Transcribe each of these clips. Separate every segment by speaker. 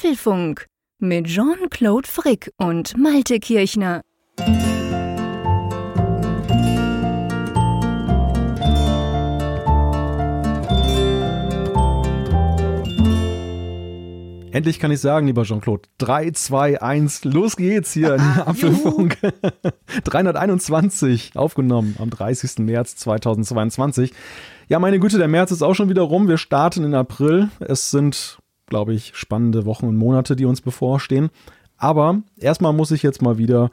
Speaker 1: Apfelfunk mit Jean-Claude Frick und Malte Kirchner.
Speaker 2: Endlich kann ich sagen, lieber Jean-Claude, 3, 2, 1, los geht's hier in Apfelfunk. 321 aufgenommen am 30. März 2022. Ja, meine Güte, der März ist auch schon wieder rum. Wir starten in April. Es sind, glaube ich, spannende Wochen und Monate, die uns bevorstehen. Aber erstmal muss ich jetzt mal wieder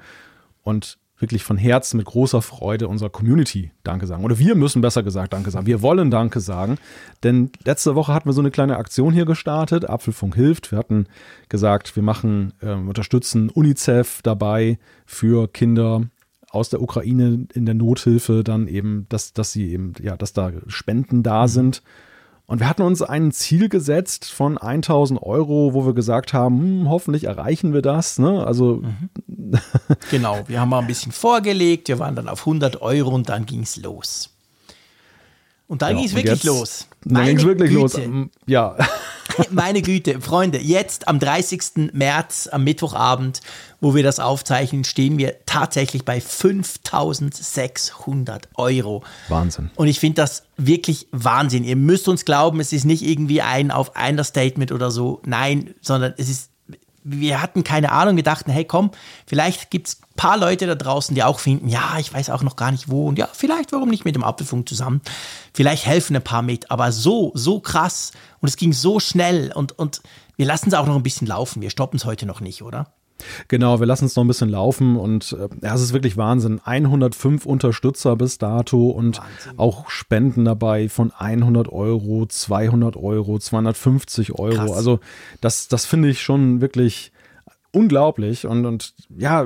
Speaker 2: und wirklich von Herzen mit großer Freude unserer Community Danke sagen. Oder wir müssen besser gesagt Danke sagen. Wir wollen Danke sagen. Denn letzte Woche hatten wir so eine kleine Aktion hier gestartet. Apfelfunk hilft. Wir hatten gesagt, wir machen, äh, unterstützen UNICEF dabei für Kinder aus der Ukraine in der Nothilfe dann eben, dass, dass sie eben, ja, dass da Spenden da mhm. Und wir hatten uns ein Ziel gesetzt von 1000 Euro, wo wir gesagt haben, hm, hoffentlich erreichen wir das. Ne? Also
Speaker 3: mhm. genau, wir haben mal ein bisschen vorgelegt, wir waren dann auf 100 Euro und dann ging es los. Und dann ja, ging es wirklich jetzt, los.
Speaker 2: Dann ging es wirklich Güte. los. Ja.
Speaker 3: Meine Güte, Freunde, jetzt am 30. März, am Mittwochabend, wo wir das aufzeichnen, stehen wir tatsächlich bei 5600 Euro.
Speaker 2: Wahnsinn.
Speaker 3: Und ich finde das wirklich Wahnsinn. Ihr müsst uns glauben, es ist nicht irgendwie ein auf einer Statement oder so. Nein, sondern es ist wir hatten keine Ahnung, wir dachten, hey komm, vielleicht gibt es ein paar Leute da draußen, die auch finden, ja, ich weiß auch noch gar nicht wo und ja, vielleicht, warum nicht mit dem Apfelfunk zusammen? Vielleicht helfen ein paar mit, aber so, so krass und es ging so schnell und, und wir lassen es auch noch ein bisschen laufen, wir stoppen es heute noch nicht, oder?
Speaker 2: Genau, wir lassen es noch ein bisschen laufen und äh, ja, es ist wirklich Wahnsinn. 105 Unterstützer bis dato und Wahnsinn. auch Spenden dabei von 100 Euro, 200 Euro, 250 Euro. Krass. Also das, das finde ich schon wirklich unglaublich und, und ja,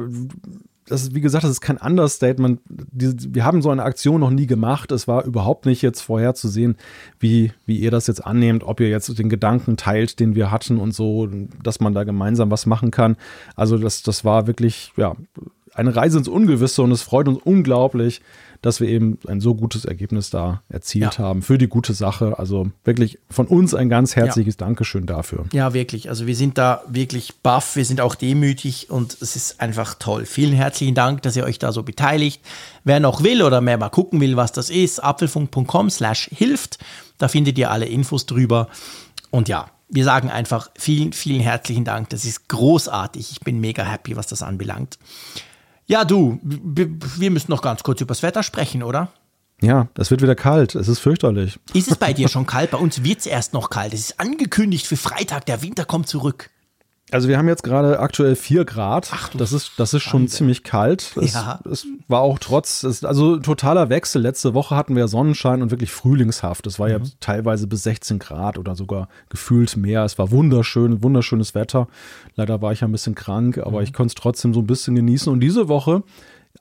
Speaker 2: das ist, wie gesagt, das ist kein Understatement. wir haben so eine Aktion noch nie gemacht. Es war überhaupt nicht jetzt vorherzusehen, wie, wie ihr das jetzt annehmt, ob ihr jetzt den Gedanken teilt, den wir hatten und so, dass man da gemeinsam was machen kann. Also das, das war wirklich, ja, eine Reise ins Ungewisse und es freut uns unglaublich, dass wir eben ein so gutes Ergebnis da erzielt ja. haben für die gute Sache. Also wirklich von uns ein ganz herzliches ja. Dankeschön dafür.
Speaker 3: Ja, wirklich. Also wir sind da wirklich baff, wir sind auch demütig und es ist einfach toll. Vielen herzlichen Dank, dass ihr euch da so beteiligt. Wer noch will oder mehr mal gucken will, was das ist, apfelfunk.com slash hilft. Da findet ihr alle Infos drüber. Und ja, wir sagen einfach vielen, vielen herzlichen Dank. Das ist großartig. Ich bin mega happy, was das anbelangt. Ja, du, wir müssen noch ganz kurz über das Wetter sprechen, oder?
Speaker 2: Ja, es wird wieder kalt. Es ist fürchterlich.
Speaker 3: Ist es bei dir schon kalt? Bei uns wird es erst noch kalt. Es ist angekündigt für Freitag. Der Winter kommt zurück.
Speaker 2: Also wir haben jetzt gerade aktuell 4 Grad. Ach, das ist, das ist schon ziemlich kalt. Es, ja. es war auch trotz, es, also totaler Wechsel. Letzte Woche hatten wir Sonnenschein und wirklich frühlingshaft. Es war mhm. ja teilweise bis 16 Grad oder sogar gefühlt mehr. Es war wunderschön, wunderschönes Wetter. Leider war ich ja ein bisschen krank, aber mhm. ich konnte es trotzdem so ein bisschen genießen. Und diese Woche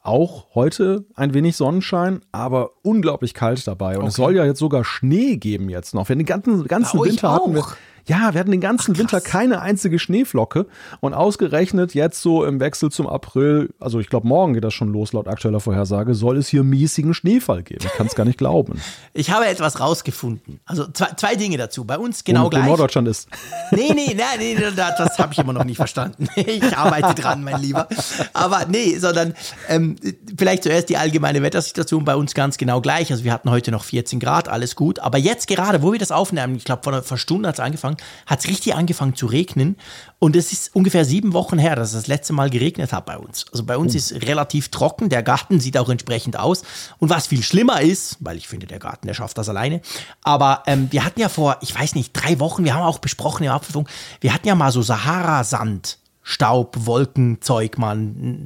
Speaker 2: auch heute ein wenig Sonnenschein, aber unglaublich kalt dabei. Und okay. es soll ja jetzt sogar Schnee geben jetzt noch. Wir den ganzen, ganzen Winter hatten wir ja, wir hatten den ganzen Ach, Winter keine einzige Schneeflocke und ausgerechnet jetzt so im Wechsel zum April, also ich glaube morgen geht das schon los laut aktueller Vorhersage, soll es hier miesigen Schneefall geben. Ich kann es gar nicht glauben.
Speaker 3: Ich habe etwas rausgefunden. Also zwei, zwei Dinge dazu. Bei uns genau
Speaker 2: Wo
Speaker 3: gleich.
Speaker 2: Norddeutschland ist.
Speaker 3: Nee, nee, nee, nee das habe ich immer noch nicht verstanden. Ich arbeite dran, mein Lieber. Aber nee, sondern ähm, vielleicht zuerst die allgemeine Wettersituation bei uns ganz genau gleich. Also wir hatten heute noch 14 Grad, alles gut. Aber jetzt gerade, wo wir das aufnehmen, ich glaube vor einer Stunde hat es angefangen, hat es richtig angefangen zu regnen. Und es ist ungefähr sieben Wochen her, dass es das letzte Mal geregnet hat bei uns. Also bei uns oh. ist relativ trocken, der Garten sieht auch entsprechend aus. Und was viel schlimmer ist, weil ich finde, der Garten, der schafft das alleine. Aber ähm, wir hatten ja vor, ich weiß nicht, drei Wochen, wir haben auch besprochen im Apfelfunk, wir hatten ja mal so Sahara-Sand. Staub, Wolken, Zeug mal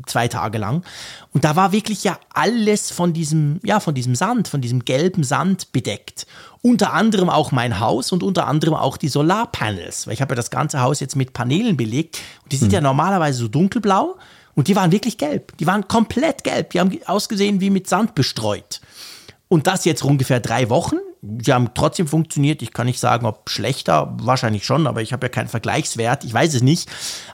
Speaker 3: zwei Tage lang. Und da war wirklich ja alles von diesem, ja, von diesem Sand, von diesem gelben Sand bedeckt. Unter anderem auch mein Haus und unter anderem auch die Solarpanels. Weil ich habe ja das ganze Haus jetzt mit Paneelen belegt. Und die sind hm. ja normalerweise so dunkelblau. Und die waren wirklich gelb. Die waren komplett gelb. Die haben ausgesehen wie mit Sand bestreut. Und das jetzt ungefähr drei Wochen sie haben trotzdem funktioniert. Ich kann nicht sagen, ob schlechter, wahrscheinlich schon, aber ich habe ja keinen Vergleichswert, ich weiß es nicht.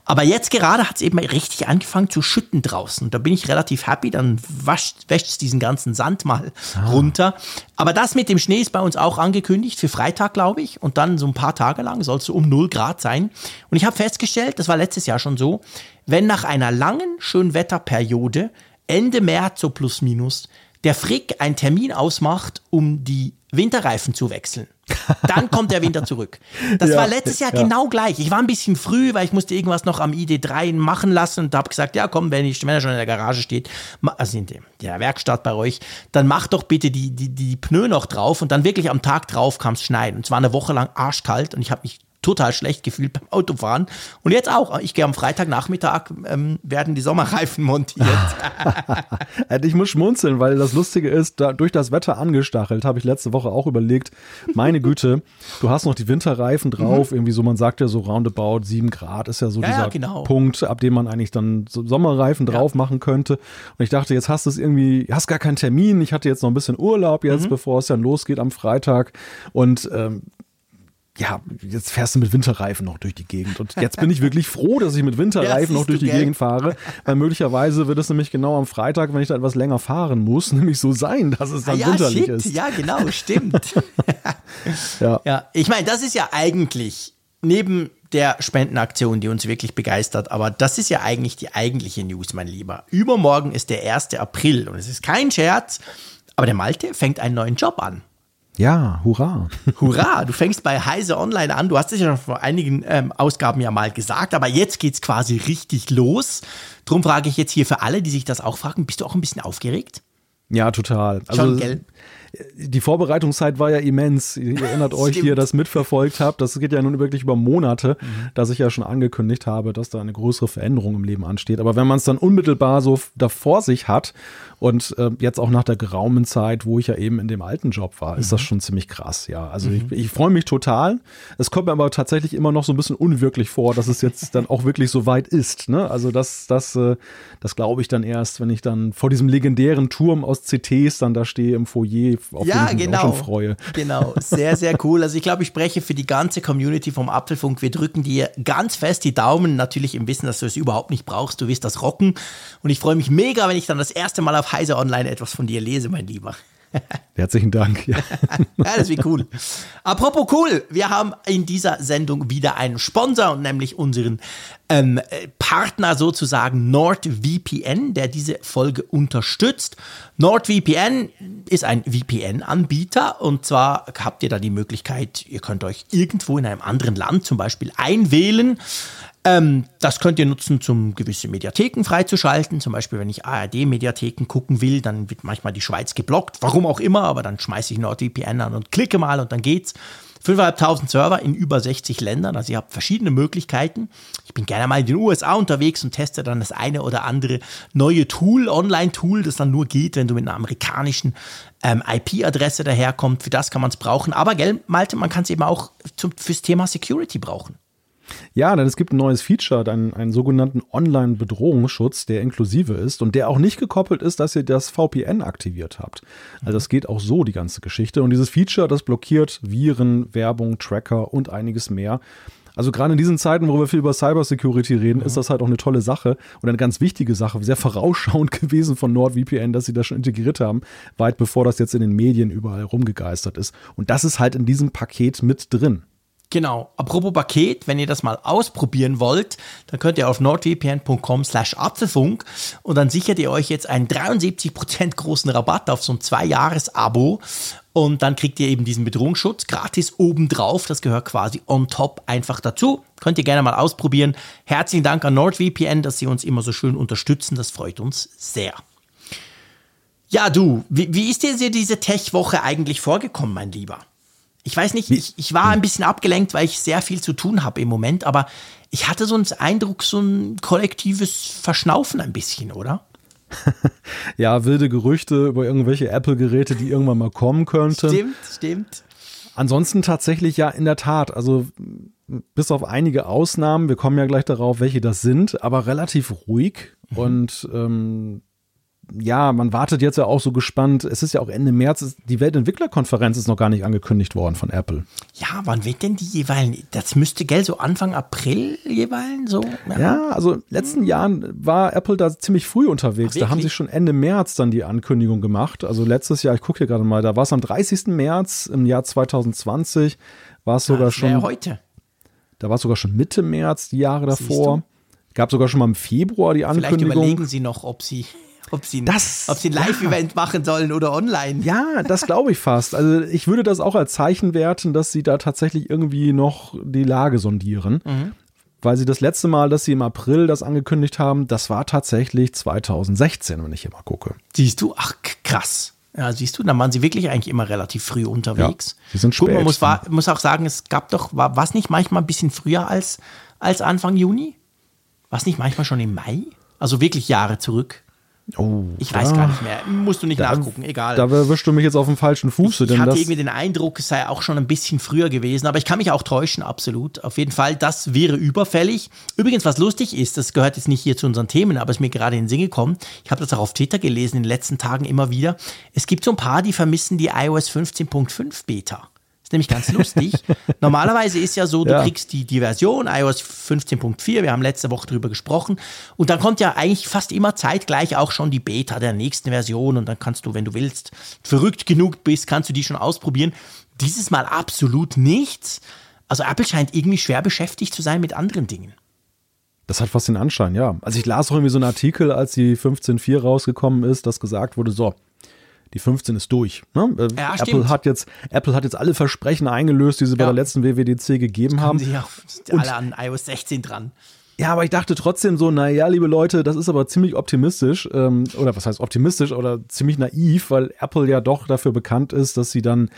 Speaker 3: Aber jetzt gerade hat es eben richtig angefangen zu schütten draußen. Da bin ich relativ happy, dann wascht, wäscht es diesen ganzen Sand mal ah. runter. Aber das mit dem Schnee ist bei uns auch angekündigt für Freitag, glaube ich. Und dann so ein paar Tage lang soll es so um 0 Grad sein. Und ich habe festgestellt, das war letztes Jahr schon so, wenn nach einer langen Schönwetterperiode Ende März so plus minus der Frick einen Termin ausmacht, um die Winterreifen zu wechseln. Dann kommt der Winter zurück. Das ja, war letztes Jahr ja. genau gleich. Ich war ein bisschen früh, weil ich musste irgendwas noch am ID3 machen lassen und habe gesagt, ja komm, wenn, ich, wenn er schon in der Garage steht, also in der Werkstatt bei euch, dann mach doch bitte die, die, die Pneu noch drauf und dann wirklich am Tag drauf kam es schneiden. Und zwar eine Woche lang arschkalt und ich habe mich total schlecht gefühlt beim Autofahren. Und jetzt auch. Ich gehe am Freitagnachmittag, ähm, werden die Sommerreifen montiert.
Speaker 2: ich muss schmunzeln, weil das Lustige ist, da, durch das Wetter angestachelt, habe ich letzte Woche auch überlegt, meine Güte, du hast noch die Winterreifen drauf, mhm. irgendwie so, man sagt ja so roundabout sieben Grad ist ja so ja, dieser ja, genau. Punkt, ab dem man eigentlich dann so Sommerreifen drauf ja. machen könnte. Und ich dachte, jetzt hast du es irgendwie, hast gar keinen Termin. Ich hatte jetzt noch ein bisschen Urlaub jetzt, mhm. bevor es dann losgeht am Freitag. Und ähm, ja, jetzt fährst du mit Winterreifen noch durch die Gegend. Und jetzt bin ich wirklich froh, dass ich mit Winterreifen noch durch die Gegend fahre, weil möglicherweise wird es nämlich genau am Freitag, wenn ich da etwas länger fahren muss, nämlich so sein, dass es dann ah, ja, winterlich shit. ist.
Speaker 3: Ja, genau, stimmt. ja. ja, ich meine, das ist ja eigentlich neben der Spendenaktion, die uns wirklich begeistert, aber das ist ja eigentlich die eigentliche News, mein Lieber. Übermorgen ist der 1. April und es ist kein Scherz, aber der Malte fängt einen neuen Job an.
Speaker 2: Ja, hurra.
Speaker 3: Hurra, du fängst bei Heise Online an. Du hast es ja schon vor einigen ähm, Ausgaben ja mal gesagt, aber jetzt geht es quasi richtig los. Drum frage ich jetzt hier für alle, die sich das auch fragen, bist du auch ein bisschen aufgeregt?
Speaker 2: Ja, total. Also, schon, gell? die Vorbereitungszeit war ja immens. Ihr erinnert euch, die ihr das mitverfolgt habt. Das geht ja nun wirklich über Monate, mhm. dass ich ja schon angekündigt habe, dass da eine größere Veränderung im Leben ansteht. Aber wenn man es dann unmittelbar so da vor sich hat und äh, jetzt auch nach der geraumen Zeit, wo ich ja eben in dem alten Job war, mhm. ist das mhm. schon ziemlich krass, ja. Also mhm. ich, ich freue mich total. Es kommt mir aber tatsächlich immer noch so ein bisschen unwirklich vor, dass es jetzt dann auch wirklich so weit ist. Ne? Also das, das, äh, das glaube ich dann erst, wenn ich dann vor diesem legendären Turm aus CTs dann da stehe im Foyer, auf ja, den ich genau. mich auch schon freue.
Speaker 3: Genau, sehr, sehr cool. Also ich glaube, ich spreche für die ganze Community vom Apfelfunk. Wir drücken dir ganz fest die Daumen, natürlich im Wissen, dass du es überhaupt nicht brauchst. Du wirst das rocken. Und ich freue mich mega, wenn ich dann das erste Mal auf Heise Online etwas von dir lese, mein Lieber.
Speaker 2: Herzlichen Dank.
Speaker 3: Ja. ja, das wird cool. Apropos cool, wir haben in dieser Sendung wieder einen Sponsor nämlich unseren ähm, Partner sozusagen NordVPN, der diese Folge unterstützt. NordVPN ist ein VPN-Anbieter und zwar habt ihr da die Möglichkeit, ihr könnt euch irgendwo in einem anderen Land zum Beispiel einwählen ähm, das könnt ihr nutzen, um gewisse Mediatheken freizuschalten. Zum Beispiel, wenn ich ARD-Mediatheken gucken will, dann wird manchmal die Schweiz geblockt. Warum auch immer, aber dann schmeiße ich NordVPN an und klicke mal und dann geht's. 5.500 Server in über 60 Ländern, also ihr habt verschiedene Möglichkeiten. Ich bin gerne mal in den USA unterwegs und teste dann das eine oder andere neue Tool, Online-Tool, das dann nur geht, wenn du mit einer amerikanischen ähm, IP-Adresse daherkommst. Für das kann man es brauchen. Aber, gell, Malte, man kann es eben auch zum, fürs Thema Security brauchen.
Speaker 2: Ja, denn es gibt ein neues Feature, einen, einen sogenannten Online-Bedrohungsschutz, der inklusive ist und der auch nicht gekoppelt ist, dass ihr das VPN aktiviert habt. Also das geht auch so, die ganze Geschichte. Und dieses Feature, das blockiert Viren, Werbung, Tracker und einiges mehr. Also gerade in diesen Zeiten, wo wir viel über Cybersecurity reden, mhm. ist das halt auch eine tolle Sache und eine ganz wichtige Sache, sehr vorausschauend gewesen von NordVPN, dass sie das schon integriert haben, weit bevor das jetzt in den Medien überall rumgegeistert ist. Und das ist halt in diesem Paket mit drin.
Speaker 3: Genau. Apropos Paket, wenn ihr das mal ausprobieren wollt, dann könnt ihr auf nordvpn.com slash Apfelfunk und dann sichert ihr euch jetzt einen 73% großen Rabatt auf so ein Zwei-Jahres-Abo und dann kriegt ihr eben diesen Bedrohungsschutz gratis obendrauf. Das gehört quasi on top einfach dazu. Könnt ihr gerne mal ausprobieren. Herzlichen Dank an NordVPN, dass sie uns immer so schön unterstützen. Das freut uns sehr. Ja, du, wie, wie ist dir diese Tech-Woche eigentlich vorgekommen, mein Lieber? Ich weiß nicht, ich, ich war ein bisschen abgelenkt, weil ich sehr viel zu tun habe im Moment, aber ich hatte so einen Eindruck, so ein kollektives Verschnaufen ein bisschen, oder?
Speaker 2: ja, wilde Gerüchte über irgendwelche Apple-Geräte, die irgendwann mal kommen könnten.
Speaker 3: Stimmt, stimmt.
Speaker 2: Ansonsten tatsächlich ja in der Tat, also bis auf einige Ausnahmen, wir kommen ja gleich darauf, welche das sind, aber relativ ruhig mhm. und ähm, ja, man wartet jetzt ja auch so gespannt. Es ist ja auch Ende März, die Weltentwicklerkonferenz ist noch gar nicht angekündigt worden von Apple.
Speaker 3: Ja, wann wird denn die jeweils? Das müsste, gell, so Anfang April jeweils so?
Speaker 2: Ja, ja also letzten Jahren war Apple da ziemlich früh unterwegs. Ach, da haben sie schon Ende März dann die Ankündigung gemacht. Also letztes Jahr, ich gucke hier gerade mal, da war es am 30. März im Jahr 2020, war es sogar ja, schon.
Speaker 3: Heute.
Speaker 2: Da war es sogar schon Mitte März, die Jahre davor. Gab sogar schon mal im Februar die Ankündigung.
Speaker 3: Vielleicht überlegen Sie noch, ob Sie ob sie, das, ob sie ein Live-Event ja. machen sollen oder online.
Speaker 2: Ja, das glaube ich fast. Also ich würde das auch als Zeichen werten, dass sie da tatsächlich irgendwie noch die Lage sondieren. Mhm. Weil sie das letzte Mal, dass sie im April das angekündigt haben, das war tatsächlich 2016, wenn ich hier mal gucke.
Speaker 3: Siehst du? Ach, krass. Ja, siehst du, dann waren sie wirklich eigentlich immer relativ früh unterwegs.
Speaker 2: Ja, sie sind spät. Gut,
Speaker 3: man muss, war, muss auch sagen, es gab doch, war was nicht manchmal ein bisschen früher als, als Anfang Juni? Was nicht manchmal schon im Mai? Also wirklich Jahre zurück. Oh, ich weiß gar nicht mehr. Musst du nicht da, nachgucken, egal.
Speaker 2: Da erwischst du mich jetzt auf dem falschen Fuß.
Speaker 3: Ich, ich hatte irgendwie den Eindruck, es sei auch schon ein bisschen früher gewesen, aber ich kann mich auch täuschen, absolut. Auf jeden Fall, das wäre überfällig. Übrigens, was lustig ist, das gehört jetzt nicht hier zu unseren Themen, aber es ist mir gerade in den Sinn gekommen. Ich habe das auch auf Twitter gelesen in den letzten Tagen immer wieder. Es gibt so ein paar, die vermissen die iOS 15.5 Beta ist nämlich ganz lustig. Normalerweise ist ja so, du ja. kriegst die, die Version iOS 15.4, wir haben letzte Woche drüber gesprochen, und dann kommt ja eigentlich fast immer zeitgleich auch schon die Beta der nächsten Version und dann kannst du, wenn du willst, verrückt genug bist, kannst du die schon ausprobieren. Dieses Mal absolut nichts. Also Apple scheint irgendwie schwer beschäftigt zu sein mit anderen Dingen.
Speaker 2: Das hat fast den Anschein, ja. Also ich las auch irgendwie so einen Artikel, als die 15.4 rausgekommen ist, dass gesagt wurde, so, die 15 ist durch. Ne? Äh, ja, Apple hat jetzt Apple hat jetzt alle Versprechen eingelöst, die sie ja. bei der letzten WWDC gegeben haben.
Speaker 3: Sie auch alle an iOS 16 dran.
Speaker 2: Ja, aber ich dachte trotzdem so, naja, liebe Leute, das ist aber ziemlich optimistisch, ähm, oder was heißt optimistisch oder ziemlich naiv, weil Apple ja doch dafür bekannt ist, dass sie dann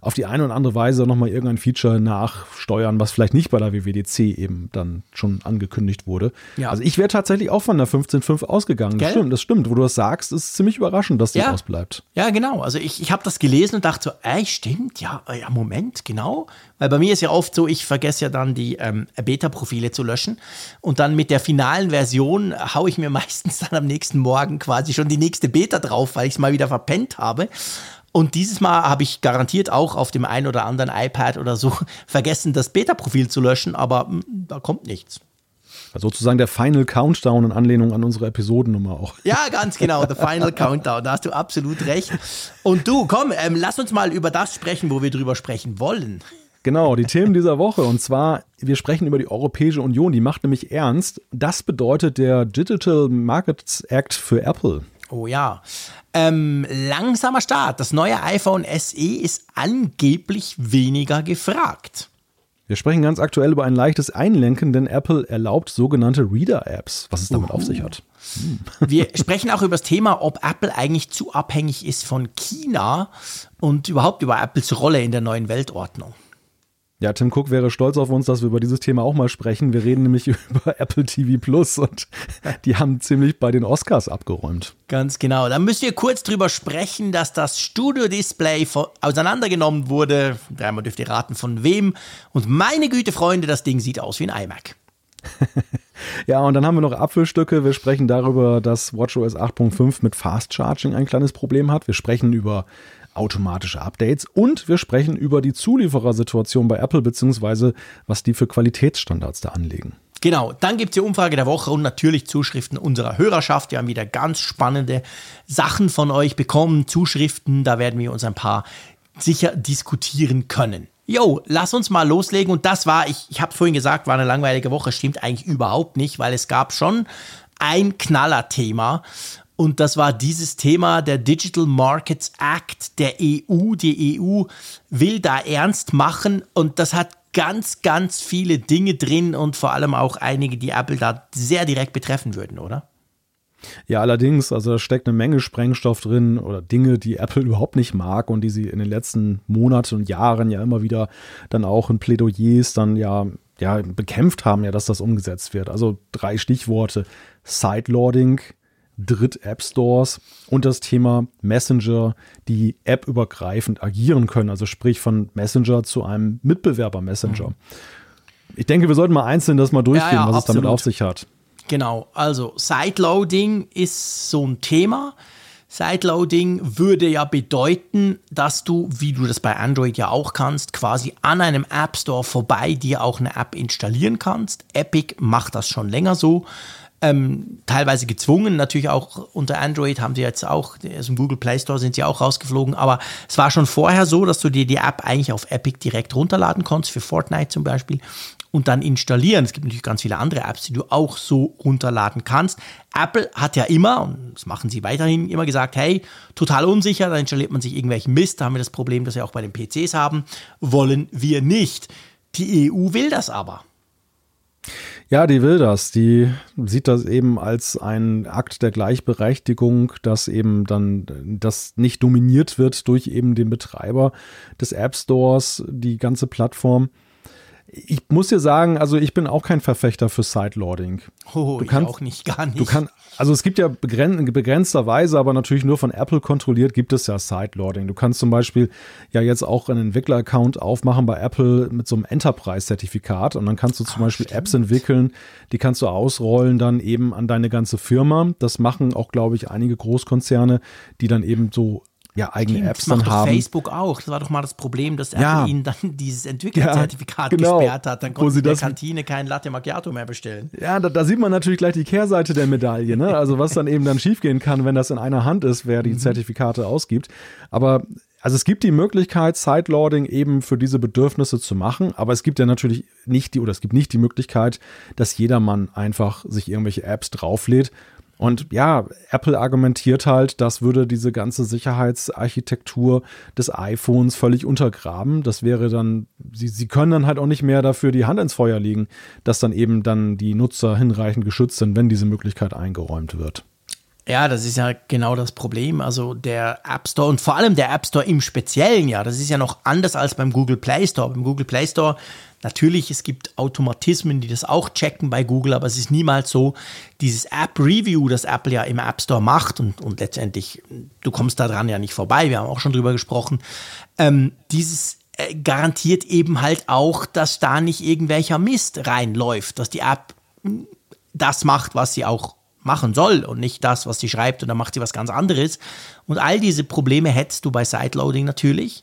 Speaker 2: auf die eine oder andere Weise nochmal irgendein Feature nachsteuern, was vielleicht nicht bei der WWDC eben dann schon angekündigt wurde. Ja. Also ich wäre tatsächlich auch von der 15.5 ausgegangen. Das stimmt, das stimmt. Wo du das sagst, ist ziemlich überraschend, dass das ja. ausbleibt.
Speaker 3: Ja, genau. Also ich, ich habe das gelesen und dachte so, ey, stimmt, ja, ja, Moment, genau. Weil bei mir ist ja oft so, ich vergesse ja dann die ähm, Beta-Profile zu löschen und dann mit der finalen Version haue ich mir meistens dann am nächsten Morgen quasi schon die nächste Beta drauf, weil ich es mal wieder verpennt habe. Und dieses Mal habe ich garantiert auch auf dem einen oder anderen iPad oder so vergessen, das Beta-Profil zu löschen, aber hm, da kommt nichts.
Speaker 2: Also sozusagen der Final Countdown in Anlehnung an unsere Episodennummer auch.
Speaker 3: Ja, ganz genau, der Final Countdown, da hast du absolut recht. Und du, komm, ähm, lass uns mal über das sprechen, wo wir drüber sprechen wollen.
Speaker 2: Genau, die Themen dieser Woche. Und zwar, wir sprechen über die Europäische Union, die macht nämlich ernst. Das bedeutet der Digital Markets Act für Apple.
Speaker 3: Oh ja. Ähm, langsamer Start. Das neue iPhone SE ist angeblich weniger gefragt.
Speaker 2: Wir sprechen ganz aktuell über ein leichtes Einlenken, denn Apple erlaubt sogenannte Reader-Apps, was es damit uh. auf sich hat.
Speaker 3: Hm. Wir sprechen auch über das Thema, ob Apple eigentlich zu abhängig ist von China und überhaupt über Apples Rolle in der neuen Weltordnung.
Speaker 2: Ja, Tim Cook wäre stolz auf uns, dass wir über dieses Thema auch mal sprechen. Wir reden nämlich über Apple TV Plus und die haben ziemlich bei den Oscars abgeräumt.
Speaker 3: Ganz genau. Da müssen wir kurz drüber sprechen, dass das Studio-Display auseinandergenommen wurde. Dreimal dürft ihr raten, von wem. Und meine Güte, Freunde, das Ding sieht aus wie ein iMac.
Speaker 2: ja, und dann haben wir noch Apfelstücke. Wir sprechen darüber, dass WatchOS 8.5 mit Fast Charging ein kleines Problem hat. Wir sprechen über automatische Updates und wir sprechen über die Zulieferersituation bei Apple beziehungsweise was die für Qualitätsstandards da anlegen.
Speaker 3: Genau, dann gibt es die Umfrage der Woche und natürlich Zuschriften unserer Hörerschaft. Wir haben wieder ganz spannende Sachen von euch bekommen, Zuschriften, da werden wir uns ein paar sicher diskutieren können. Jo, lass uns mal loslegen. Und das war, ich, ich habe vorhin gesagt, war eine langweilige Woche. Stimmt eigentlich überhaupt nicht, weil es gab schon ein Knallerthema. Und das war dieses Thema der Digital Markets Act der EU. Die EU will da ernst machen und das hat ganz, ganz viele Dinge drin und vor allem auch einige, die Apple da sehr direkt betreffen würden, oder?
Speaker 2: Ja, allerdings, also da steckt eine Menge Sprengstoff drin oder Dinge, die Apple überhaupt nicht mag und die sie in den letzten Monaten und Jahren ja immer wieder dann auch in Plädoyers dann ja, ja bekämpft haben, ja, dass das umgesetzt wird. Also drei Stichworte: Sideloading, Dritt-App-Stores und das Thema Messenger, die app-übergreifend agieren können, also sprich von Messenger zu einem Mitbewerber-Messenger. Mhm. Ich denke, wir sollten mal einzeln das mal durchgehen, ja, ja, was absolut. es damit auf sich hat.
Speaker 3: Genau, also Sideloading ist so ein Thema. Sideloading würde ja bedeuten, dass du, wie du das bei Android ja auch kannst, quasi an einem App Store vorbei dir auch eine App installieren kannst. Epic macht das schon länger so. Ähm, teilweise gezwungen, natürlich auch unter Android haben sie jetzt auch, aus dem Google Play Store sind sie auch rausgeflogen, aber es war schon vorher so, dass du dir die App eigentlich auf Epic direkt runterladen konntest, für Fortnite zum Beispiel und dann installieren. Es gibt natürlich ganz viele andere Apps, die du auch so runterladen kannst. Apple hat ja immer, und das machen sie weiterhin, immer gesagt, hey, total unsicher, da installiert man sich irgendwelchen Mist, da haben wir das Problem, das wir auch bei den PCs haben, wollen wir nicht. Die EU will das aber.
Speaker 2: Ja, die will das. Die sieht das eben als einen Akt der Gleichberechtigung, dass eben dann das nicht dominiert wird durch eben den Betreiber des App Stores, die ganze Plattform ich muss dir sagen, also ich bin auch kein Verfechter für Sideloading.
Speaker 3: Oh, du kannst, auch nicht, gar nicht.
Speaker 2: Du kannst, also es gibt ja begren begrenzterweise, aber natürlich nur von Apple kontrolliert, gibt es ja Sideloading. Du kannst zum Beispiel ja jetzt auch einen Entwickler-Account aufmachen bei Apple mit so einem Enterprise-Zertifikat und dann kannst du zum Ach, Beispiel stimmt. Apps entwickeln, die kannst du ausrollen dann eben an deine ganze Firma. Das machen auch, glaube ich, einige Großkonzerne, die dann eben so ja, eigene Stimmt, Apps dann haben.
Speaker 3: Facebook auch. Das war doch mal das Problem, dass Apple ja. ihnen dann dieses Entwicklerzertifikat ja, genau. gesperrt hat. Dann konnten sie in der Kantine kein Latte Macchiato mehr bestellen.
Speaker 2: Ja, da, da, sieht man natürlich gleich die Kehrseite der Medaille. Ne? Also was dann eben dann schiefgehen kann, wenn das in einer Hand ist, wer die mhm. Zertifikate ausgibt. Aber also es gibt die Möglichkeit, Sideloading eben für diese Bedürfnisse zu machen, aber es gibt ja natürlich nicht die, oder es gibt nicht die Möglichkeit, dass jedermann einfach sich irgendwelche Apps drauflädt und ja, Apple argumentiert halt, das würde diese ganze Sicherheitsarchitektur des iPhones völlig untergraben. Das wäre dann, sie, sie können dann halt auch nicht mehr dafür die Hand ins Feuer legen, dass dann eben dann die Nutzer hinreichend geschützt sind, wenn diese Möglichkeit eingeräumt wird.
Speaker 3: Ja, das ist ja genau das Problem. Also der App Store und vor allem der App Store im Speziellen, ja, das ist ja noch anders als beim Google Play Store. Beim Google Play Store Natürlich, es gibt Automatismen, die das auch checken bei Google, aber es ist niemals so, dieses App-Review, das Apple ja im App Store macht und, und letztendlich, du kommst da dran ja nicht vorbei, wir haben auch schon drüber gesprochen, ähm, dieses äh, garantiert eben halt auch, dass da nicht irgendwelcher Mist reinläuft, dass die App hm, das macht, was sie auch machen soll und nicht das, was sie schreibt und dann macht sie was ganz anderes. Und all diese Probleme hättest du bei Sideloading natürlich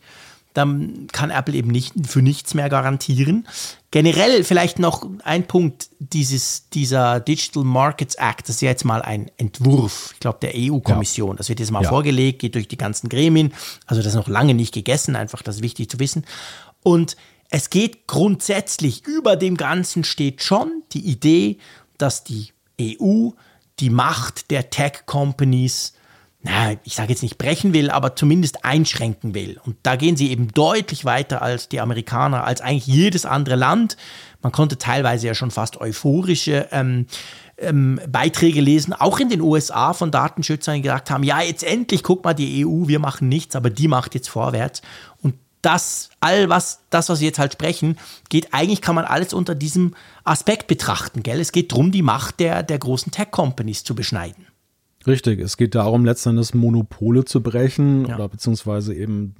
Speaker 3: dann kann Apple eben nicht für nichts mehr garantieren. Generell vielleicht noch ein Punkt dieses, dieser Digital Markets Act, das ist ja jetzt mal ein Entwurf, ich glaube, der EU-Kommission. Ja. Das wird jetzt mal ja. vorgelegt, geht durch die ganzen Gremien. Also das ist noch lange nicht gegessen, einfach das ist wichtig zu wissen. Und es geht grundsätzlich, über dem Ganzen steht schon die Idee, dass die EU die Macht der Tech-Companies na, ich sage jetzt nicht brechen will, aber zumindest einschränken will. Und da gehen sie eben deutlich weiter als die Amerikaner, als eigentlich jedes andere Land. Man konnte teilweise ja schon fast euphorische ähm, ähm, Beiträge lesen, auch in den USA von Datenschützern, die gesagt haben, ja, jetzt endlich, guck mal, die EU, wir machen nichts, aber die macht jetzt vorwärts. Das, all was, das, was wir jetzt halt sprechen, geht eigentlich, kann man alles unter diesem Aspekt betrachten, gell? Es geht darum, die Macht der, der großen Tech-Companies zu beschneiden.
Speaker 2: Richtig, es geht darum, letztendlich Monopole zu brechen ja. oder beziehungsweise eben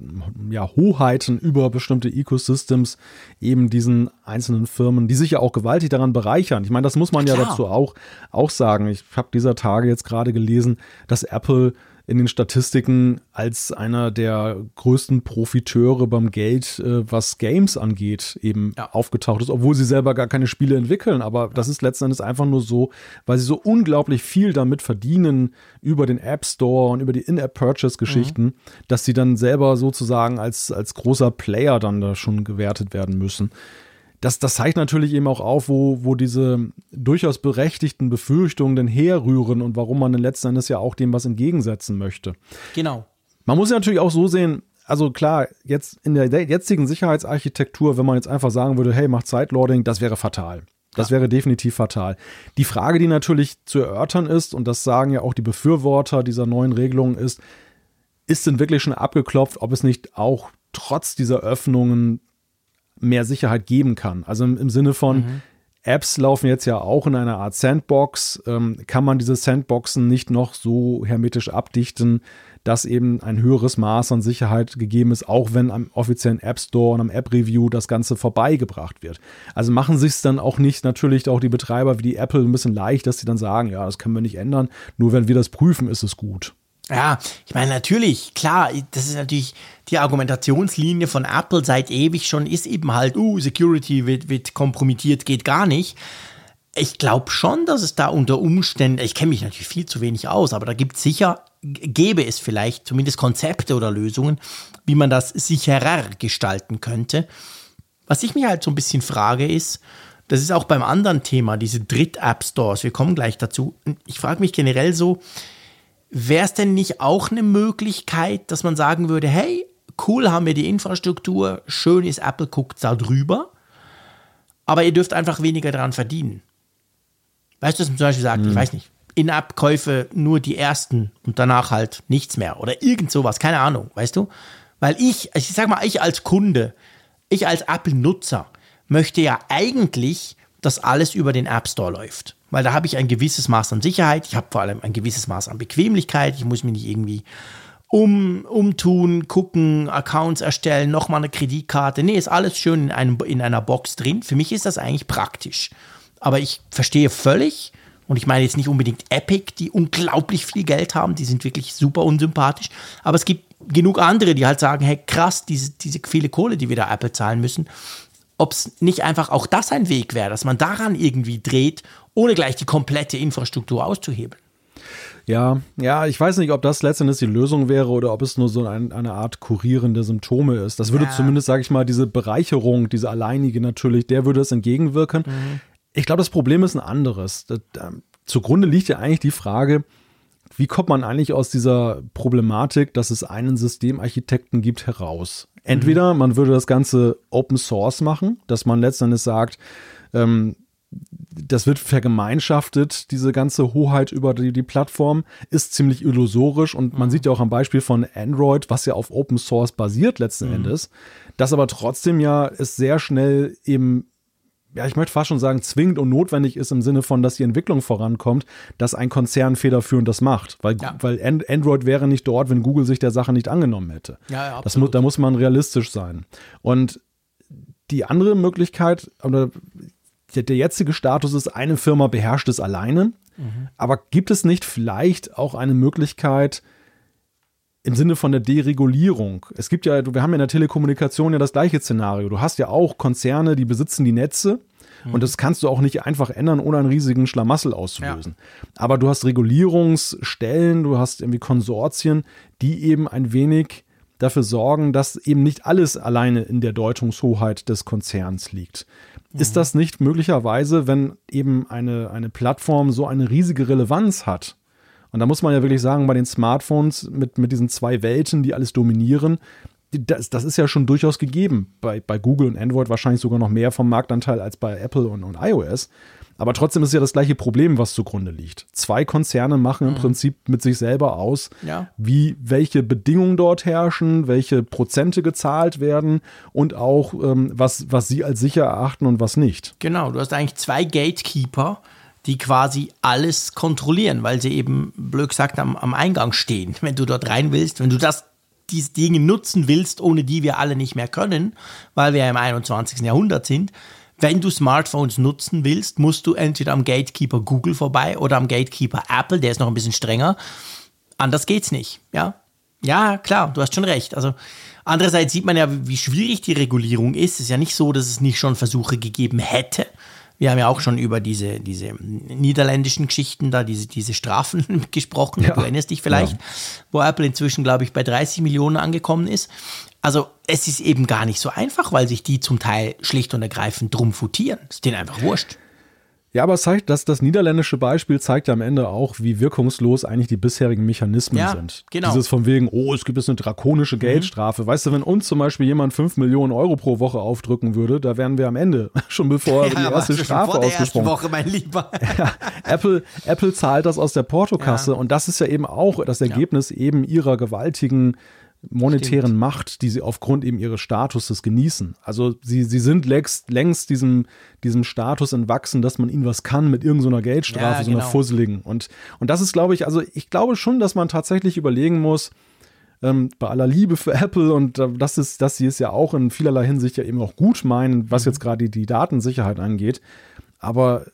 Speaker 2: ja, Hoheiten über bestimmte Ecosystems eben diesen einzelnen Firmen, die sich ja auch gewaltig daran bereichern. Ich meine, das muss man ja, ja dazu auch, auch sagen. Ich habe dieser Tage jetzt gerade gelesen, dass Apple in den Statistiken als einer der größten Profiteure beim Geld, äh, was Games angeht, eben ja. aufgetaucht ist, obwohl sie selber gar keine Spiele entwickeln. Aber das ist letzten Endes einfach nur so, weil sie so unglaublich viel damit verdienen über den App Store und über die In-App-Purchase-Geschichten, mhm. dass sie dann selber sozusagen als, als großer Player dann da schon gewertet werden müssen das, das zeigt natürlich eben auch auf, wo, wo diese durchaus berechtigten Befürchtungen denn herrühren und warum man dann letzten Endes ja auch dem was entgegensetzen möchte.
Speaker 3: Genau.
Speaker 2: Man muss ja natürlich auch so sehen, also klar, jetzt in der jetzigen Sicherheitsarchitektur, wenn man jetzt einfach sagen würde, hey, macht Sideloading, das wäre fatal. Das wäre definitiv fatal. Die Frage, die natürlich zu erörtern ist, und das sagen ja auch die Befürworter dieser neuen Regelung, ist, ist denn wirklich schon abgeklopft, ob es nicht auch trotz dieser Öffnungen mehr Sicherheit geben kann. Also im, im Sinne von, mhm. Apps laufen jetzt ja auch in einer Art Sandbox. Ähm, kann man diese Sandboxen nicht noch so hermetisch abdichten, dass eben ein höheres Maß an Sicherheit gegeben ist, auch wenn am offiziellen App Store und am App Review das Ganze vorbeigebracht wird. Also machen sich es dann auch nicht natürlich auch die Betreiber wie die Apple ein bisschen leicht, dass sie dann sagen, ja, das können wir nicht ändern. Nur wenn wir das prüfen, ist es gut.
Speaker 3: Ja, ich meine, natürlich, klar, das ist natürlich die Argumentationslinie von Apple seit ewig schon, ist eben halt, uh, Security wird, wird kompromittiert, geht gar nicht. Ich glaube schon, dass es da unter Umständen, ich kenne mich natürlich viel zu wenig aus, aber da gibt es sicher, gäbe es vielleicht zumindest Konzepte oder Lösungen, wie man das sicherer gestalten könnte. Was ich mir halt so ein bisschen frage ist, das ist auch beim anderen Thema, diese Dritt-App-Stores, wir kommen gleich dazu. Ich frage mich generell so, Wäre es denn nicht auch eine Möglichkeit, dass man sagen würde, hey, cool haben wir die Infrastruktur, schön ist Apple, guckt da drüber, aber ihr dürft einfach weniger daran verdienen. Weißt du, dass man zum Beispiel sagt, hm. ich weiß nicht, In-App-Käufe nur die ersten und danach halt nichts mehr oder irgend sowas, keine Ahnung, weißt du? Weil ich, ich sag mal, ich als Kunde, ich als Apple-Nutzer möchte ja eigentlich, dass alles über den App Store läuft weil da habe ich ein gewisses Maß an Sicherheit, ich habe vor allem ein gewisses Maß an Bequemlichkeit, ich muss mich nicht irgendwie um, umtun, gucken, Accounts erstellen, nochmal eine Kreditkarte. Nee, ist alles schön in, einem, in einer Box drin. Für mich ist das eigentlich praktisch. Aber ich verstehe völlig, und ich meine jetzt nicht unbedingt Epic, die unglaublich viel Geld haben, die sind wirklich super unsympathisch. Aber es gibt genug andere, die halt sagen, hey krass, diese, diese viele Kohle, die wir da Apple zahlen müssen, ob es nicht einfach auch das ein Weg wäre, dass man daran irgendwie dreht, ohne gleich die komplette Infrastruktur auszuhebeln.
Speaker 2: Ja, ja, ich weiß nicht, ob das letztendlich die Lösung wäre oder ob es nur so ein, eine Art kurierende Symptome ist. Das würde ja. zumindest, sage ich mal, diese Bereicherung, diese alleinige natürlich, der würde es entgegenwirken. Mhm. Ich glaube, das Problem ist ein anderes. Das, äh, zugrunde liegt ja eigentlich die Frage, wie kommt man eigentlich aus dieser Problematik, dass es einen Systemarchitekten gibt, heraus? Entweder man würde das Ganze Open Source machen, dass man letztendlich sagt, ähm, das wird vergemeinschaftet, diese ganze Hoheit über die, die Plattform, ist ziemlich illusorisch und man mhm. sieht ja auch am Beispiel von Android, was ja auf Open Source basiert letzten mhm. Endes, dass aber trotzdem ja es sehr schnell eben ja, ich möchte fast schon sagen, zwingend und notwendig ist im Sinne von, dass die Entwicklung vorankommt, dass ein Konzern federführend das macht. Weil, ja. weil Android wäre nicht dort, wenn Google sich der Sache nicht angenommen hätte. Ja, ja, das da muss man realistisch sein. Und die andere Möglichkeit, oder der jetzige Status ist, eine Firma beherrscht es alleine. Mhm. Aber gibt es nicht vielleicht auch eine Möglichkeit, im Sinne von der Deregulierung. Es gibt ja, wir haben ja in der Telekommunikation ja das gleiche Szenario. Du hast ja auch Konzerne, die besitzen die Netze. Mhm. Und das kannst du auch nicht einfach ändern, ohne einen riesigen Schlamassel auszulösen. Ja. Aber du hast Regulierungsstellen, du hast irgendwie Konsortien, die eben ein wenig dafür sorgen, dass eben nicht alles alleine in der Deutungshoheit des Konzerns liegt. Mhm. Ist das nicht möglicherweise, wenn eben eine, eine Plattform so eine riesige Relevanz hat und da muss man ja wirklich sagen, bei den Smartphones mit, mit diesen zwei Welten, die alles dominieren, das, das ist ja schon durchaus gegeben. Bei, bei Google und Android wahrscheinlich sogar noch mehr vom Marktanteil als bei Apple und, und iOS. Aber trotzdem ist ja das gleiche Problem, was zugrunde liegt. Zwei Konzerne machen im mhm. Prinzip mit sich selber aus, ja. wie welche Bedingungen dort herrschen, welche Prozente gezahlt werden und auch ähm, was, was sie als sicher erachten und was nicht.
Speaker 3: Genau, du hast eigentlich zwei Gatekeeper, die quasi alles kontrollieren, weil sie eben, blöd gesagt, am, am Eingang stehen. Wenn du dort rein willst, wenn du das diese Dinge nutzen willst, ohne die wir alle nicht mehr können, weil wir im 21. Jahrhundert sind. Wenn du Smartphones nutzen willst, musst du entweder am Gatekeeper Google vorbei oder am Gatekeeper Apple, der ist noch ein bisschen strenger. Anders geht's nicht, ja? Ja, klar, du hast schon recht. Also andererseits sieht man ja, wie schwierig die Regulierung ist. Es ist ja nicht so, dass es nicht schon Versuche gegeben hätte, wir haben ja auch schon über diese, diese niederländischen Geschichten da, diese, diese Strafen gesprochen. Ja. Du erinnerst dich vielleicht, ja. wo Apple inzwischen, glaube ich, bei 30 Millionen angekommen ist. Also es ist eben gar nicht so einfach, weil sich die zum Teil schlicht und ergreifend drum futieren. Ist denen einfach wurscht.
Speaker 2: Ja, aber es zeigt, dass das niederländische Beispiel zeigt ja am Ende auch, wie wirkungslos eigentlich die bisherigen Mechanismen ja, sind. Genau. Dieses von wegen, oh, es gibt jetzt eine drakonische mhm. Geldstrafe. Mhm. Weißt du, wenn uns zum Beispiel jemand 5 Millionen Euro pro Woche aufdrücken würde, da wären wir am Ende, schon bevor ja, die erste Strafe vor der ausgesprochen
Speaker 3: Woche, mein Lieber.
Speaker 2: ja, Apple, Apple zahlt das aus der Portokasse und das ist ja eben auch das Ergebnis eben ihrer gewaltigen monetären Stimmt. Macht, die sie aufgrund eben ihres Statuses genießen. Also sie, sie sind längst, längst diesem, diesem Status entwachsen, dass man ihnen was kann mit irgendeiner Geldstrafe, ja, so einer genau. fusseligen. Und, und das ist, glaube ich, also ich glaube schon, dass man tatsächlich überlegen muss, ähm, bei aller Liebe für Apple und äh, das ist, dass sie es ja auch in vielerlei Hinsicht ja eben auch gut meinen, was mhm. jetzt gerade die, die Datensicherheit angeht. Aber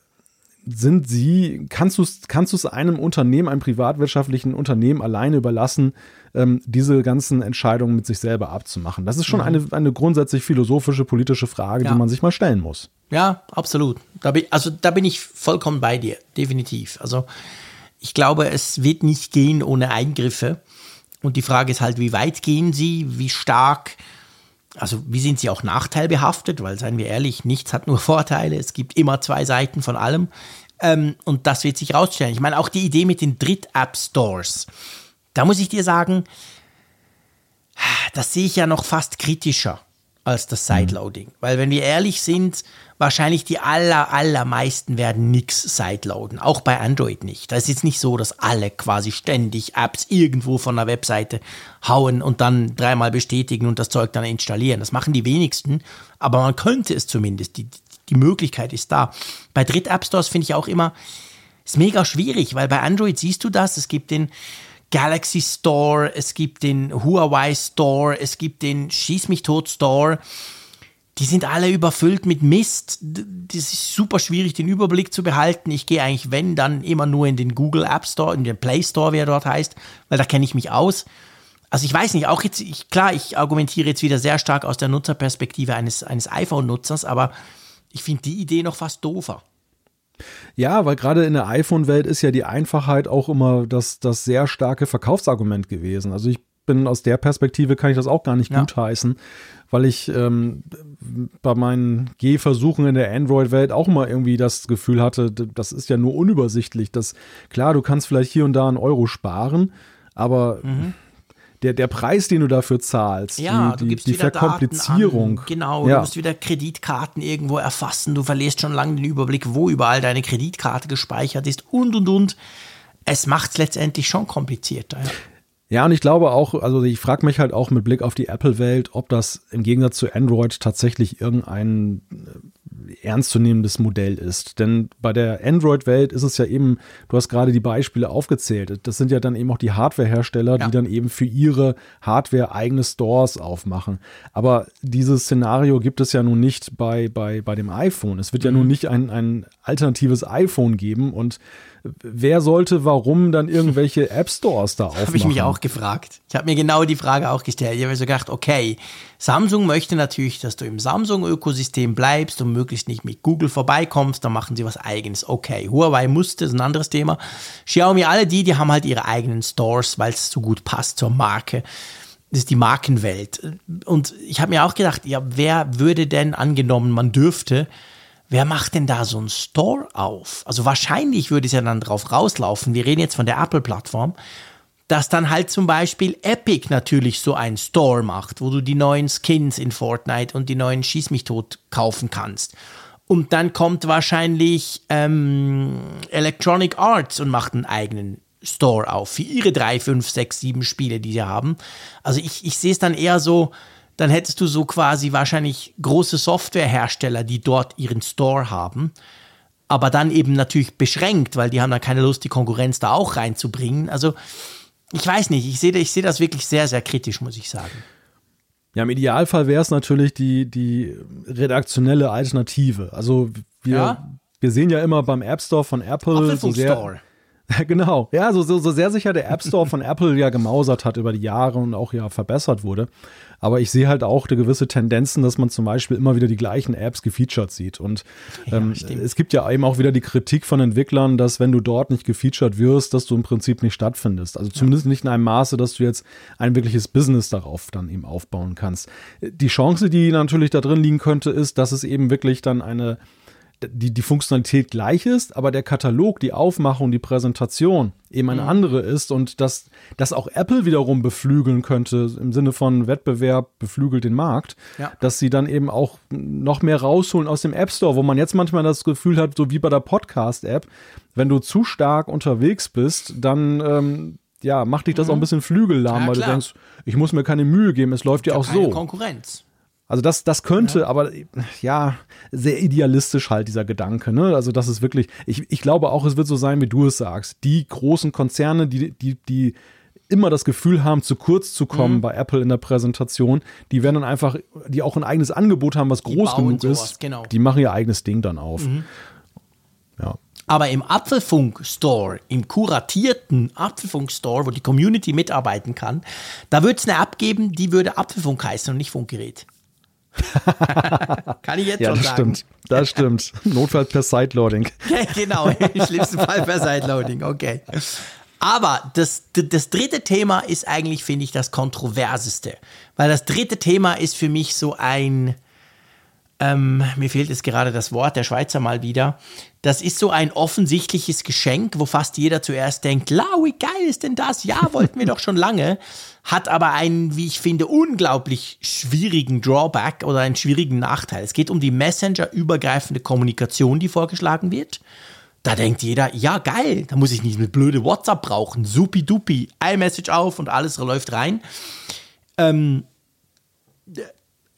Speaker 2: sind sie, kannst du es kannst einem Unternehmen, einem privatwirtschaftlichen Unternehmen alleine überlassen, ähm, diese ganzen Entscheidungen mit sich selber abzumachen? Das ist schon mhm. eine, eine grundsätzlich philosophische, politische Frage, ja. die man sich mal stellen muss.
Speaker 3: Ja, absolut. Da bin, also da bin ich vollkommen bei dir, definitiv. Also ich glaube, es wird nicht gehen ohne Eingriffe. Und die Frage ist halt, wie weit gehen sie, wie stark also wie sind sie auch nachteilbehaftet? Weil, seien wir ehrlich, nichts hat nur Vorteile. Es gibt immer zwei Seiten von allem. Ähm, und das wird sich rausstellen. Ich meine, auch die Idee mit den Dritt-App-Stores, da muss ich dir sagen, das sehe ich ja noch fast kritischer als das mhm. Sideloading. Weil wenn wir ehrlich sind, wahrscheinlich die aller, allermeisten werden nichts sideloaden. Auch bei Android nicht. Da ist jetzt nicht so, dass alle quasi ständig Apps irgendwo von der Webseite hauen und dann dreimal bestätigen und das Zeug dann installieren. Das machen die wenigsten. Aber man könnte es zumindest. Die, die Möglichkeit ist da. Bei Dritt-App-Stores finde ich auch immer, ist mega schwierig, weil bei Android siehst du das. Es gibt den Galaxy Store, es gibt den Huawei Store, es gibt den Schieß mich tot Store. Die sind alle überfüllt mit Mist. Das ist super schwierig, den Überblick zu behalten. Ich gehe eigentlich, wenn, dann immer nur in den Google App Store, in den Play Store, wie er dort heißt, weil da kenne ich mich aus. Also ich weiß nicht, auch jetzt, ich, klar, ich argumentiere jetzt wieder sehr stark aus der Nutzerperspektive eines, eines iPhone-Nutzers, aber ich finde die Idee noch fast doofer.
Speaker 2: Ja, weil gerade in der iPhone-Welt ist ja die Einfachheit auch immer das, das sehr starke Verkaufsargument gewesen. Also ich bin aus der Perspektive, kann ich das auch gar nicht ja. gutheißen, weil ich ähm, bei meinen Gehversuchen in der Android-Welt auch mal irgendwie das Gefühl hatte, das ist ja nur unübersichtlich. Das, klar, du kannst vielleicht hier und da einen Euro sparen, aber mhm der, der Preis, den du dafür zahlst,
Speaker 3: ja,
Speaker 2: die, die, die Verkomplizierung.
Speaker 3: Genau, ja. du musst wieder Kreditkarten irgendwo erfassen, du verlierst schon lange den Überblick, wo überall deine Kreditkarte gespeichert ist und und und. Es macht es letztendlich schon komplizierter. Ja.
Speaker 2: Ja, und ich glaube auch, also ich frage mich halt auch mit Blick auf die Apple-Welt, ob das im Gegensatz zu Android tatsächlich irgendein ernstzunehmendes Modell ist. Denn bei der Android-Welt ist es ja eben, du hast gerade die Beispiele aufgezählt, das sind ja dann eben auch die Hardware-Hersteller, ja. die dann eben für ihre Hardware eigene Stores aufmachen. Aber dieses Szenario gibt es ja nun nicht bei, bei, bei dem iPhone. Es wird ja mhm. nun nicht ein, ein alternatives iPhone geben und wer sollte warum dann irgendwelche App Stores da aufmachen?
Speaker 3: Habe ich mich auch gefragt. Ich habe mir genau die Frage auch gestellt. Ich habe so gedacht, okay, Samsung möchte natürlich, dass du im Samsung-Ökosystem bleibst und möglichst nicht mit Google vorbeikommst, dann machen sie was eigenes. Okay, Huawei musste, ist ein anderes Thema. Xiaomi, alle die, die haben halt ihre eigenen Stores, weil es so gut passt zur Marke. Das ist die Markenwelt. Und ich habe mir auch gedacht, ja, wer würde denn angenommen, man dürfte wer macht denn da so einen Store auf? Also wahrscheinlich würde es ja dann drauf rauslaufen, wir reden jetzt von der Apple-Plattform, dass dann halt zum Beispiel Epic natürlich so einen Store macht, wo du die neuen Skins in Fortnite und die neuen Schieß mich tot kaufen kannst. Und dann kommt wahrscheinlich ähm, Electronic Arts und macht einen eigenen Store auf für ihre drei, fünf, sechs, sieben Spiele, die sie haben. Also ich, ich sehe es dann eher so, dann hättest du so quasi wahrscheinlich große Softwarehersteller, die dort ihren Store haben, aber dann eben natürlich beschränkt, weil die haben dann keine Lust, die Konkurrenz da auch reinzubringen. Also ich weiß nicht, ich sehe ich seh das wirklich sehr, sehr kritisch, muss ich sagen.
Speaker 2: Ja, im Idealfall wäre es natürlich die, die redaktionelle Alternative. Also wir, ja? wir sehen ja immer beim App Store von Apple so sehr, Store. Genau, ja, so, so, so sehr sich ja der App Store von Apple ja gemausert hat über die Jahre und auch ja verbessert wurde. Aber ich sehe halt auch eine gewisse Tendenzen, dass man zum Beispiel immer wieder die gleichen Apps gefeatured sieht. Und ähm, ja, es gibt ja eben auch wieder die Kritik von Entwicklern, dass wenn du dort nicht gefeatured wirst, dass du im Prinzip nicht stattfindest. Also zumindest ja. nicht in einem Maße, dass du jetzt ein wirkliches Business darauf dann eben aufbauen kannst. Die Chance, die natürlich da drin liegen könnte, ist, dass es eben wirklich dann eine die, die Funktionalität gleich ist, aber der Katalog, die Aufmachung, die Präsentation eben eine mhm. andere ist und dass das auch Apple wiederum beflügeln könnte im Sinne von Wettbewerb beflügelt den Markt, ja. dass sie dann eben auch noch mehr rausholen aus dem App Store, wo man jetzt manchmal das Gefühl hat, so wie bei der Podcast-App, wenn du zu stark unterwegs bist, dann ähm, ja, macht dich das mhm. auch ein bisschen flügellahm, ja, weil du denkst, ich muss mir keine Mühe geben, es läuft ja auch so.
Speaker 3: Konkurrenz.
Speaker 2: Also das, das könnte, ja. aber ja, sehr idealistisch halt dieser Gedanke. Ne? Also das ist wirklich, ich, ich glaube auch, es wird so sein, wie du es sagst. Die großen Konzerne, die, die, die immer das Gefühl haben, zu kurz zu kommen mhm. bei Apple in der Präsentation, die werden dann einfach, die auch ein eigenes Angebot haben, was die groß genug sowas, ist, genau. die machen ihr eigenes Ding dann auf. Mhm.
Speaker 3: Ja. Aber im Apfelfunk-Store, im kuratierten Apfelfunk-Store, wo die Community mitarbeiten kann, da würde es eine App geben, die würde Apfelfunk heißen und nicht Funkgerät. Kann ich jetzt
Speaker 2: ja,
Speaker 3: schon
Speaker 2: das
Speaker 3: sagen.
Speaker 2: Stimmt. Das stimmt. Notfall per Sideloading.
Speaker 3: genau, im schlimmsten Fall per Sideloading, okay. Aber das, das dritte Thema ist eigentlich, finde ich, das kontroverseste. Weil das dritte Thema ist für mich so ein, ähm, mir fehlt jetzt gerade das Wort, der Schweizer mal wieder. Das ist so ein offensichtliches Geschenk, wo fast jeder zuerst denkt, la, wie geil ist denn das? Ja, wollten wir doch schon lange. Hat aber einen, wie ich finde, unglaublich schwierigen Drawback oder einen schwierigen Nachteil. Es geht um die Messenger-übergreifende Kommunikation, die vorgeschlagen wird. Da denkt jeder, ja geil, da muss ich nicht mit blöde WhatsApp brauchen. Supi-dupi, iMessage auf und alles läuft rein. Ähm,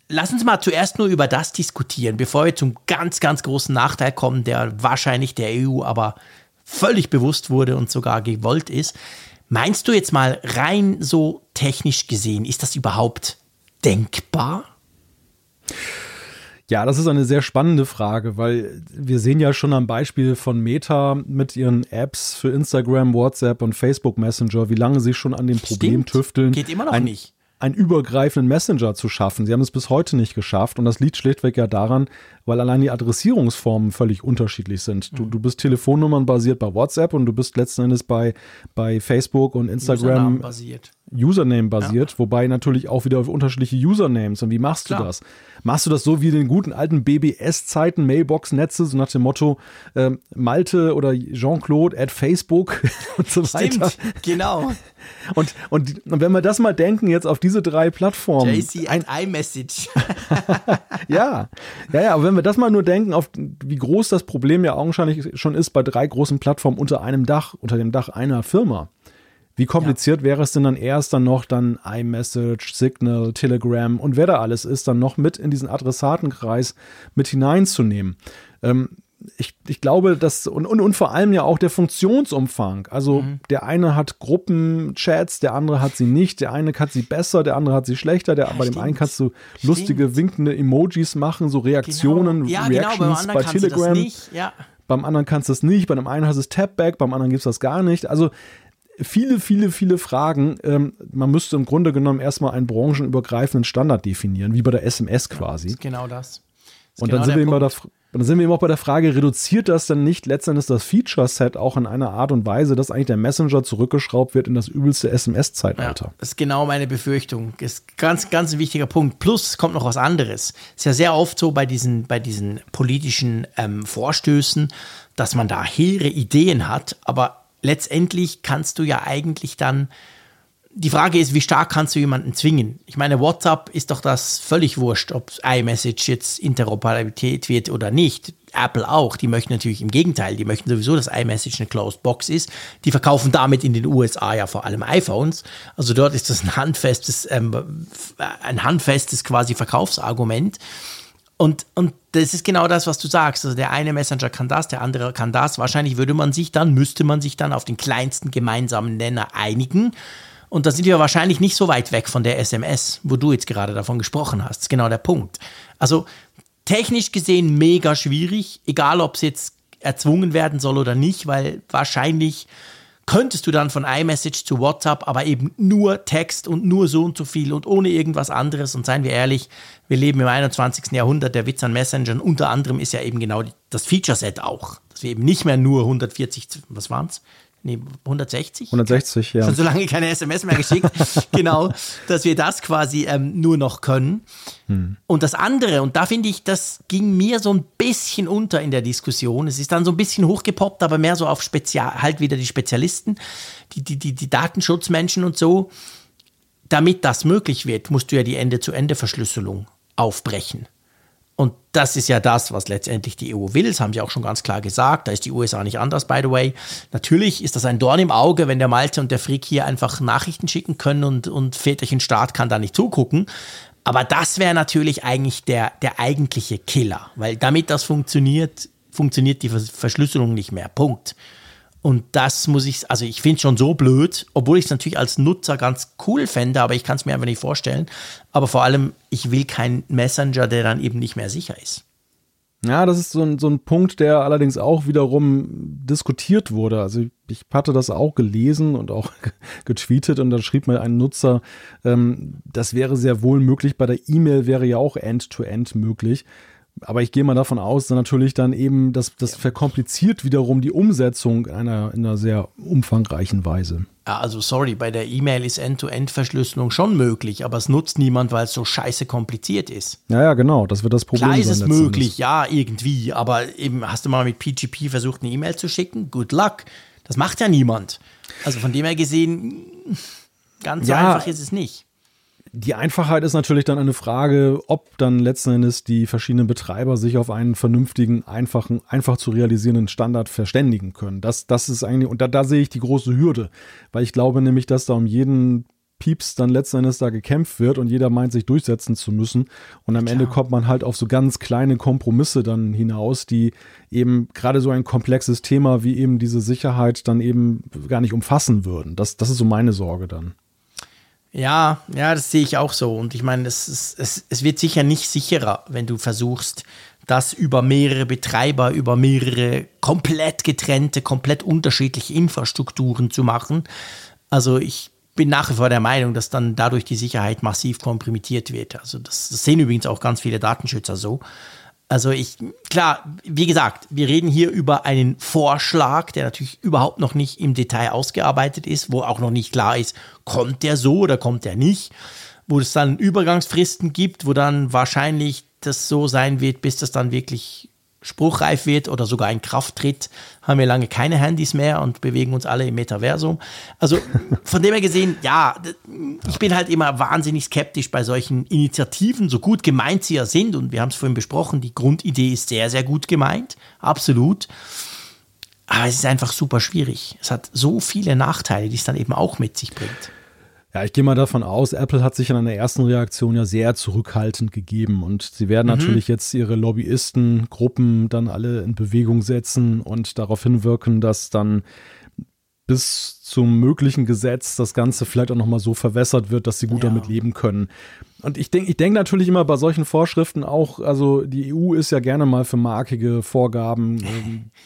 Speaker 3: lass uns mal zuerst nur über das diskutieren, bevor wir zum ganz, ganz großen Nachteil kommen, der wahrscheinlich der EU aber völlig bewusst wurde und sogar gewollt ist. Meinst du jetzt mal rein so technisch gesehen, ist das überhaupt denkbar?
Speaker 2: Ja, das ist eine sehr spannende Frage, weil wir sehen ja schon am Beispiel von Meta mit ihren Apps für Instagram, WhatsApp und Facebook Messenger, wie lange sie schon an dem Problem Stimmt. tüfteln.
Speaker 3: Geht immer noch ein, nicht
Speaker 2: einen übergreifenden Messenger zu schaffen. Sie haben es bis heute nicht geschafft und das liegt schlichtweg ja daran, weil allein die Adressierungsformen völlig unterschiedlich sind. Du, du bist Telefonnummern basiert bei WhatsApp und du bist letzten Endes bei, bei Facebook und Instagram basiert. Username basiert, ja. wobei natürlich auch wieder auf unterschiedliche Usernames. Und wie machst Klar. du das? Machst du das so wie in den guten alten BBS-Zeiten, Mailbox-Netze, so nach dem Motto äh, Malte oder Jean-Claude at Facebook und so
Speaker 3: Stimmt,
Speaker 2: weiter?
Speaker 3: genau.
Speaker 2: Und, und, und wenn wir das mal denken, jetzt auf diese drei Plattformen.
Speaker 3: JC ein iMessage.
Speaker 2: ja, ja, ja, aber wenn wir das mal nur denken, auf wie groß das Problem ja augenscheinlich schon ist bei drei großen Plattformen unter einem Dach, unter dem Dach einer Firma. Wie kompliziert ja. wäre es denn dann erst dann noch dann iMessage, Signal, Telegram und wer da alles ist, dann noch mit in diesen Adressatenkreis mit hineinzunehmen? Ähm, ich, ich glaube, dass und, und, und vor allem ja auch der Funktionsumfang. Also mhm. der eine hat Gruppenchats, der andere hat sie nicht, der eine hat sie besser, der andere hat sie schlechter, der, ja, bei dem einen kannst du lustige, stimmt. winkende Emojis machen, so Reaktionen,
Speaker 3: genau. ja,
Speaker 2: Reactions
Speaker 3: genau,
Speaker 2: bei Telegram.
Speaker 3: Ja.
Speaker 2: Beim anderen kannst du es nicht, bei dem einen hast du es Tapback, beim anderen gibt es das gar nicht. Also viele, viele, viele Fragen. Ähm, man müsste im Grunde genommen erstmal einen branchenübergreifenden Standard definieren, wie bei der SMS quasi.
Speaker 3: Genau das.
Speaker 2: das und dann, genau sind wir immer da, dann sind wir immer auch bei der Frage, reduziert das denn nicht letztendlich das Feature-Set auch in einer Art und Weise, dass eigentlich der Messenger zurückgeschraubt wird in das übelste SMS-Zeitalter?
Speaker 3: Ja, das ist genau meine Befürchtung. Das ist ganz, ganz ein wichtiger Punkt. Plus kommt noch was anderes. Ist ja sehr oft so bei diesen, bei diesen politischen ähm, Vorstößen, dass man da hehre Ideen hat, aber letztendlich kannst du ja eigentlich dann, die Frage ist, wie stark kannst du jemanden zwingen? Ich meine, WhatsApp ist doch das völlig wurscht, ob iMessage jetzt Interoperabilität wird oder nicht. Apple auch, die möchten natürlich im Gegenteil, die möchten sowieso, dass iMessage eine Closed Box ist. Die verkaufen damit in den USA ja vor allem iPhones. Also dort ist das ein handfestes, ähm, ein handfestes quasi Verkaufsargument. Und, und das ist genau das, was du sagst. Also der eine Messenger kann das, der andere kann das. Wahrscheinlich würde man sich dann, müsste man sich dann auf den kleinsten gemeinsamen Nenner einigen. Und da sind wir wahrscheinlich nicht so weit weg von der SMS, wo du jetzt gerade davon gesprochen hast. Das ist genau der Punkt. Also technisch gesehen mega schwierig, egal ob es jetzt erzwungen werden soll oder nicht, weil wahrscheinlich könntest du dann von iMessage zu WhatsApp, aber eben nur Text und nur so und so viel und ohne irgendwas anderes. Und seien wir ehrlich, wir leben im 21. Jahrhundert, der Witz an Messengern unter anderem ist ja eben genau das Feature-Set auch. Dass wir eben nicht mehr nur 140, was waren es? Nee, 160?
Speaker 2: 160, ja.
Speaker 3: Schon so lange keine SMS mehr geschickt. genau, dass wir das quasi ähm, nur noch können. Hm. Und das andere, und da finde ich, das ging mir so ein bisschen unter in der Diskussion. Es ist dann so ein bisschen hochgepoppt, aber mehr so auf Spezial, halt wieder die Spezialisten, die, die, die, die Datenschutzmenschen und so. Damit das möglich wird, musst du ja die Ende-zu-Ende-Verschlüsselung aufbrechen. Und das ist ja das, was letztendlich die EU will. Das haben sie auch schon ganz klar gesagt. Da ist die USA nicht anders, by the way. Natürlich ist das ein Dorn im Auge, wenn der Malte und der Frick hier einfach Nachrichten schicken können und, und Väterchen Staat kann da nicht zugucken. Aber das wäre natürlich eigentlich der, der eigentliche Killer, weil damit das funktioniert, funktioniert die Verschlüsselung nicht mehr. Punkt. Und das muss ich, also ich finde es schon so blöd, obwohl ich es natürlich als Nutzer ganz cool fände, aber ich kann es mir einfach nicht vorstellen. Aber vor allem, ich will keinen Messenger, der dann eben nicht mehr sicher ist.
Speaker 2: Ja, das ist so ein, so ein Punkt, der allerdings auch wiederum diskutiert wurde. Also ich hatte das auch gelesen und auch getweetet und da schrieb mir ein Nutzer, ähm, das wäre sehr wohl möglich. Bei der E-Mail wäre ja auch End-to-End -End möglich. Aber ich gehe mal davon aus, dass natürlich dann eben, das, das verkompliziert wiederum die Umsetzung in einer, in einer sehr umfangreichen Weise.
Speaker 3: Ja, also sorry, bei der E-Mail ist End-to-End-Verschlüsselung schon möglich, aber es nutzt niemand, weil es so scheiße kompliziert ist.
Speaker 2: Ja, ja, genau, das wird das Problem
Speaker 3: Klar ist es möglich, ja, irgendwie, aber eben hast du mal mit PGP versucht, eine E-Mail zu schicken? Good luck. Das macht ja niemand. Also von dem her gesehen, ganz ja, so einfach ist es nicht.
Speaker 2: Die Einfachheit ist natürlich dann eine Frage, ob dann letzten Endes die verschiedenen Betreiber sich auf einen vernünftigen, einfachen, einfach zu realisierenden Standard verständigen können. Das, das ist eigentlich, und da, da sehe ich die große Hürde, weil ich glaube nämlich, dass da um jeden Pieps dann letzten Endes da gekämpft wird und jeder meint, sich durchsetzen zu müssen. Und am Klar. Ende kommt man halt auf so ganz kleine Kompromisse dann hinaus, die eben gerade so ein komplexes Thema wie eben diese Sicherheit dann eben gar nicht umfassen würden. Das, das ist so meine Sorge dann.
Speaker 3: Ja, ja, das sehe ich auch so. Und ich meine, es, es, es wird sicher nicht sicherer, wenn du versuchst, das über mehrere Betreiber, über mehrere komplett getrennte, komplett unterschiedliche Infrastrukturen zu machen. Also ich bin nach wie vor der Meinung, dass dann dadurch die Sicherheit massiv komprimiert wird. Also das, das sehen übrigens auch ganz viele Datenschützer so. Also ich, klar, wie gesagt, wir reden hier über einen Vorschlag, der natürlich überhaupt noch nicht im Detail ausgearbeitet ist, wo auch noch nicht klar ist, kommt der so oder kommt der nicht, wo es dann Übergangsfristen gibt, wo dann wahrscheinlich das so sein wird, bis das dann wirklich spruchreif wird oder sogar in Kraft tritt, haben wir lange keine Handys mehr und bewegen uns alle im Metaversum. Also von dem her gesehen, ja, ich bin halt immer wahnsinnig skeptisch bei solchen Initiativen, so gut gemeint sie ja sind. Und wir haben es vorhin besprochen, die Grundidee ist sehr, sehr gut gemeint, absolut. Aber es ist einfach super schwierig. Es hat so viele Nachteile, die es dann eben auch mit sich bringt.
Speaker 2: Ja, ich gehe mal davon aus, Apple hat sich in einer ersten Reaktion ja sehr zurückhaltend gegeben und sie werden mhm. natürlich jetzt ihre Lobbyistengruppen dann alle in Bewegung setzen und darauf hinwirken, dass dann bis zum möglichen Gesetz das Ganze vielleicht auch nochmal so verwässert wird, dass sie gut ja. damit leben können. Und ich denke ich denk natürlich immer bei solchen Vorschriften auch, also die EU ist ja gerne mal für markige Vorgaben äh,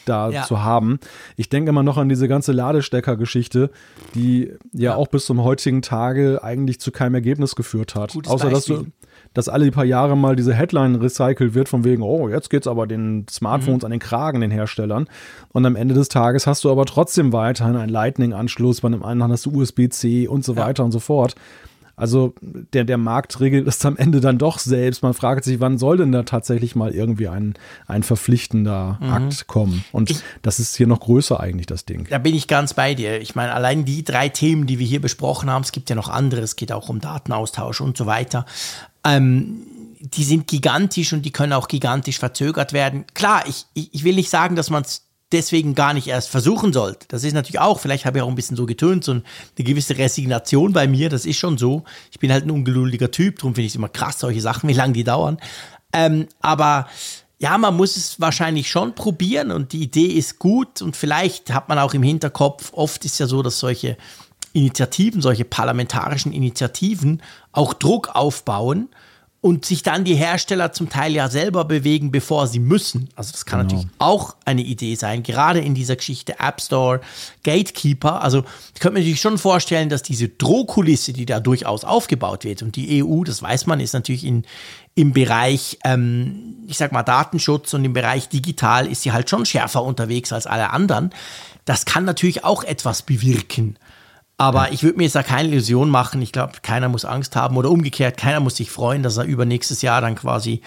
Speaker 2: da ja. zu haben. Ich denke immer noch an diese ganze Ladestecker-Geschichte, die ja, ja, auch bis zum heutigen Tage eigentlich zu keinem Ergebnis geführt hat. Gutes Außer Beispiel. dass du dass alle paar Jahre mal diese Headline recycelt wird, von wegen, oh, jetzt geht's aber den Smartphones mhm. an den Kragen, den Herstellern. Und am Ende des Tages hast du aber trotzdem weiterhin einen Lightning-Anschluss, bei dem einen hast du USB-C und so weiter ja. und so fort. Also der, der Markt regelt es am Ende dann doch selbst. Man fragt sich, wann soll denn da tatsächlich mal irgendwie ein, ein verpflichtender mhm. Akt kommen? Und ich, das ist hier noch größer eigentlich, das Ding.
Speaker 3: Da bin ich ganz bei dir. Ich meine, allein die drei Themen, die wir hier besprochen haben, es gibt ja noch andere, es geht auch um Datenaustausch und so weiter ähm, die sind gigantisch und die können auch gigantisch verzögert werden. Klar, ich, ich will nicht sagen, dass man es deswegen gar nicht erst versuchen sollte. Das ist natürlich auch, vielleicht habe ich auch ein bisschen so getönt, so eine gewisse Resignation bei mir, das ist schon so. Ich bin halt ein ungeduldiger Typ, darum finde ich es immer krass, solche Sachen, wie lange die dauern. Ähm, aber ja, man muss es wahrscheinlich schon probieren und die Idee ist gut und vielleicht hat man auch im Hinterkopf, oft ist ja so, dass solche Initiativen, solche parlamentarischen Initiativen auch Druck aufbauen und sich dann die Hersteller zum Teil ja selber bewegen, bevor sie müssen. Also das kann genau. natürlich auch eine Idee sein, gerade in dieser Geschichte App Store, Gatekeeper. Also ich könnte mir natürlich schon vorstellen, dass diese Drohkulisse, die da durchaus aufgebaut wird und die EU, das weiß man, ist natürlich in, im Bereich, ähm, ich sag mal, Datenschutz und im Bereich digital ist sie halt schon schärfer unterwegs als alle anderen. Das kann natürlich auch etwas bewirken. Aber ich würde mir jetzt da keine Illusion machen. Ich glaube, keiner muss Angst haben oder umgekehrt, keiner muss sich freuen, dass er übernächstes Jahr dann quasi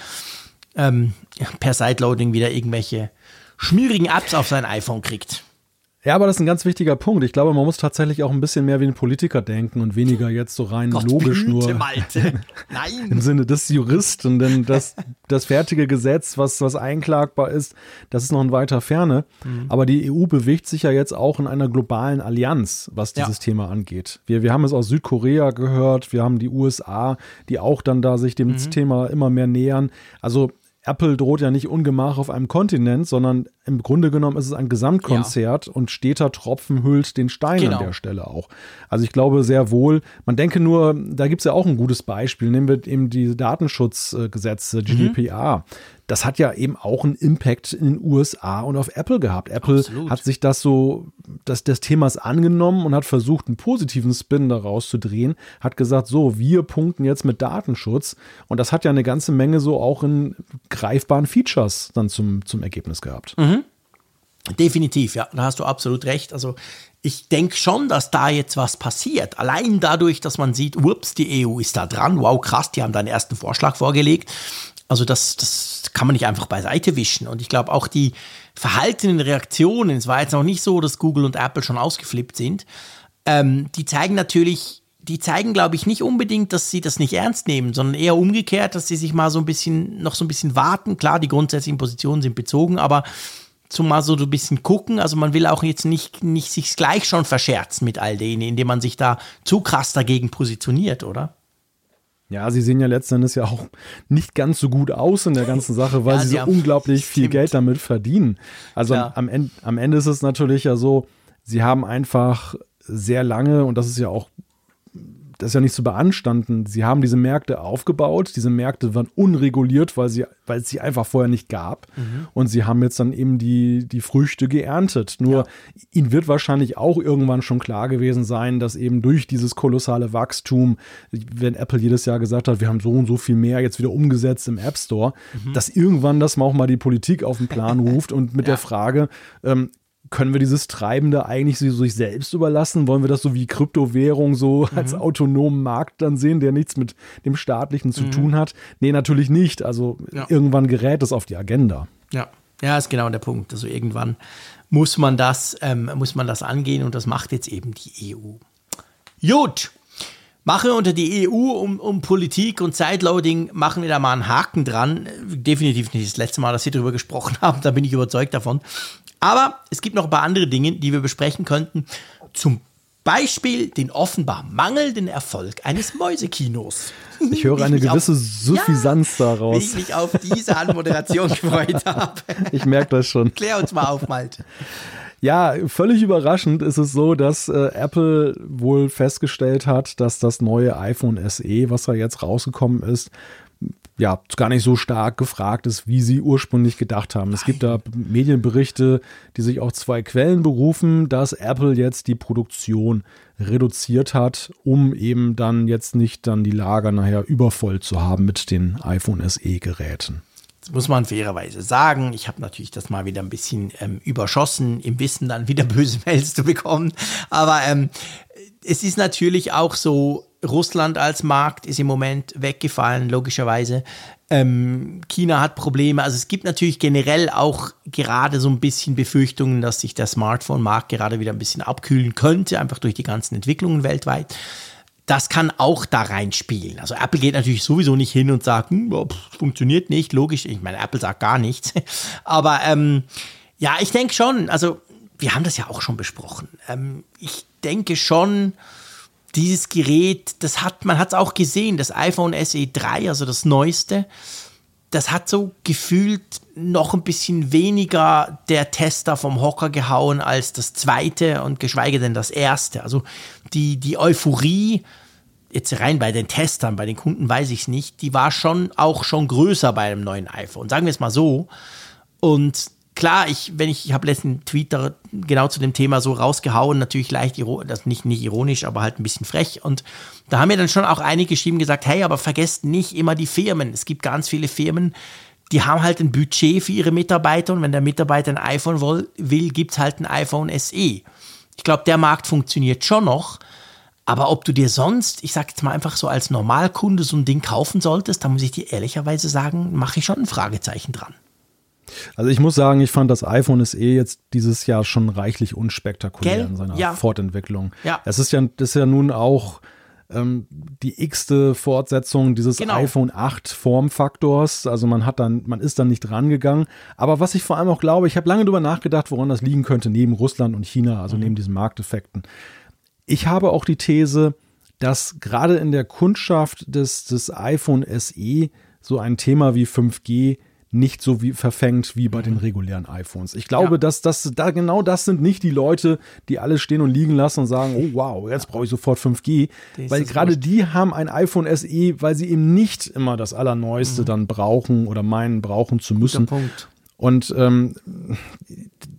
Speaker 3: ähm, per Sideloading wieder irgendwelche schmierigen Apps auf sein iPhone kriegt.
Speaker 2: Ja, aber das ist ein ganz wichtiger Punkt. Ich glaube, man muss tatsächlich auch ein bisschen mehr wie ein Politiker denken und weniger jetzt so rein Gott logisch nur Malte. Nein. im Sinne des Juristen, denn das, das fertige Gesetz, was, was einklagbar ist, das ist noch in weiter Ferne. Mhm. Aber die EU bewegt sich ja jetzt auch in einer globalen Allianz, was dieses ja. Thema angeht. Wir, wir haben es aus Südkorea gehört, wir haben die USA, die auch dann da sich dem mhm. Thema immer mehr nähern. Also Apple droht ja nicht Ungemach auf einem Kontinent, sondern im Grunde genommen ist es ein Gesamtkonzert ja. und steter Tropfen hüllt den Stein genau. an der Stelle auch. Also ich glaube sehr wohl, man denke nur, da gibt es ja auch ein gutes Beispiel, nehmen wir eben die Datenschutzgesetze, GDPR. Mhm das hat ja eben auch einen Impact in den USA und auf Apple gehabt. Apple Absolut. hat sich das so, das, des Themas angenommen und hat versucht, einen positiven Spin daraus zu drehen, hat gesagt, so, wir punkten jetzt mit Datenschutz und das hat ja eine ganze Menge so auch in greifbaren Features dann zum, zum Ergebnis gehabt.
Speaker 3: Mhm. Definitiv, ja, da hast du absolut recht. Also ich denke schon, dass da jetzt was passiert. Allein dadurch, dass man sieht, ups, die EU ist da dran. Wow, krass, die haben da einen ersten Vorschlag vorgelegt. Also das, das kann man nicht einfach beiseite wischen. Und ich glaube auch die verhaltenen Reaktionen, es war jetzt noch nicht so, dass Google und Apple schon ausgeflippt sind, ähm, die zeigen natürlich, die zeigen, glaube ich, nicht unbedingt, dass sie das nicht ernst nehmen, sondern eher umgekehrt, dass sie sich mal so ein bisschen, noch so ein bisschen warten. Klar, die grundsätzlichen Positionen sind bezogen, aber zum mal so ein bisschen gucken. Also man will auch jetzt nicht, nicht sich gleich schon verscherzen mit all denen, indem man sich da zu krass dagegen positioniert, oder?
Speaker 2: Ja, sie sehen ja letztendlich ja auch nicht ganz so gut aus in der ganzen Sache, weil ja, sie so unglaublich viel Geld damit verdienen. Also am, Ende, am Ende ist es natürlich ja so, sie haben einfach sehr lange, und das ist ja auch das ist ja nicht zu beanstanden. Sie haben diese Märkte aufgebaut. Diese Märkte waren unreguliert, weil, sie, weil es sie einfach vorher nicht gab. Mhm. Und sie haben jetzt dann eben die, die Früchte geerntet. Nur ja. ihnen wird wahrscheinlich auch irgendwann schon klar gewesen sein, dass eben durch dieses kolossale Wachstum, wenn Apple jedes Jahr gesagt hat, wir haben so und so viel mehr jetzt wieder umgesetzt im App Store, mhm. dass irgendwann das auch mal die Politik auf den Plan ruft und mit ja. der Frage, ähm, können wir dieses Treibende eigentlich so sich selbst überlassen? Wollen wir das so wie Kryptowährung so mhm. als autonomen Markt dann sehen, der nichts mit dem Staatlichen zu mhm. tun hat? Nee, natürlich nicht. Also ja. irgendwann gerät es auf die Agenda.
Speaker 3: Ja. Ja, ist genau der Punkt. Also irgendwann muss man das, ähm, muss man das angehen und das macht jetzt eben die EU. Gut. Machen wir unter die EU um, um Politik und Sideloading, machen wir da mal einen Haken dran. Definitiv nicht das letzte Mal, dass wir darüber gesprochen haben, da bin ich überzeugt davon. Aber es gibt noch ein paar andere Dinge, die wir besprechen könnten. Zum Beispiel den offenbar mangelnden Erfolg eines Mäusekinos.
Speaker 2: Ich höre eine gewisse auf, Suffisanz ja, daraus. Wie
Speaker 3: ich mich auf diese Anmoderation gefreut habe.
Speaker 2: Ich merke das schon.
Speaker 3: Klär uns mal auf, Malte.
Speaker 2: Ja, völlig überraschend ist es so, dass äh, Apple wohl festgestellt hat, dass das neue iPhone SE, was da jetzt rausgekommen ist, ja, gar nicht so stark gefragt ist, wie sie ursprünglich gedacht haben. Es gibt da Medienberichte, die sich auf zwei Quellen berufen, dass Apple jetzt die Produktion reduziert hat, um eben dann jetzt nicht dann die Lager nachher übervoll zu haben mit den iPhone SE Geräten.
Speaker 3: Das muss man fairerweise sagen. Ich habe natürlich das mal wieder ein bisschen ähm, überschossen, im Wissen dann wieder böse Mails zu bekommen. Aber ähm, es ist natürlich auch so, Russland als Markt ist im Moment weggefallen, logischerweise. Ähm, China hat Probleme. Also es gibt natürlich generell auch gerade so ein bisschen Befürchtungen, dass sich der Smartphone-Markt gerade wieder ein bisschen abkühlen könnte, einfach durch die ganzen Entwicklungen weltweit. Das kann auch da reinspielen. Also Apple geht natürlich sowieso nicht hin und sagt, hm, pff, funktioniert nicht, logisch. Ich meine, Apple sagt gar nichts. Aber ähm, ja, ich denke schon, also wir haben das ja auch schon besprochen. Ähm, ich denke schon, dieses Gerät, das hat, man hat es auch gesehen, das iPhone SE 3, also das neueste, das hat so gefühlt noch ein bisschen weniger der Tester vom Hocker gehauen als das zweite und geschweige denn das erste. Also die, die Euphorie, jetzt rein bei den Testern, bei den Kunden weiß ich es nicht, die war schon auch schon größer bei einem neuen iPhone, sagen wir es mal so. Und klar, ich, wenn ich, ich habe letzten da genau zu dem Thema so rausgehauen, natürlich leicht, das nicht, nicht ironisch, aber halt ein bisschen frech. Und da haben mir dann schon auch einige geschrieben gesagt, hey, aber vergesst nicht immer die Firmen. Es gibt ganz viele Firmen, die haben halt ein Budget für ihre Mitarbeiter und wenn der Mitarbeiter ein iPhone will, will gibt es halt ein iPhone SE. Ich glaube, der Markt funktioniert schon noch. Aber ob du dir sonst, ich sag jetzt mal einfach so als Normalkunde so ein Ding kaufen solltest, da muss ich dir ehrlicherweise sagen, mache ich schon ein Fragezeichen dran.
Speaker 2: Also ich muss sagen, ich fand das iPhone SE jetzt dieses Jahr schon reichlich unspektakulär Gell? in seiner ja. Fortentwicklung. Ja. Es ist ja, das ist ja nun auch ähm, die x-te Fortsetzung dieses genau. iPhone 8 Formfaktors. Also man hat dann, man ist dann nicht rangegangen. Aber was ich vor allem auch glaube, ich habe lange darüber nachgedacht, woran das liegen könnte, neben Russland und China, also mhm. neben diesen Markteffekten. Ich habe auch die These, dass gerade in der Kundschaft des, des iPhone SE so ein Thema wie 5G nicht so wie verfängt wie bei den regulären iPhones. Ich glaube, ja. dass das da genau das sind nicht die Leute, die alles stehen und liegen lassen und sagen, oh wow, jetzt brauche ich sofort 5G, weil gerade die haben ein iPhone SE, weil sie eben nicht immer das allerneueste mhm. dann brauchen oder meinen brauchen zu müssen. Und ähm,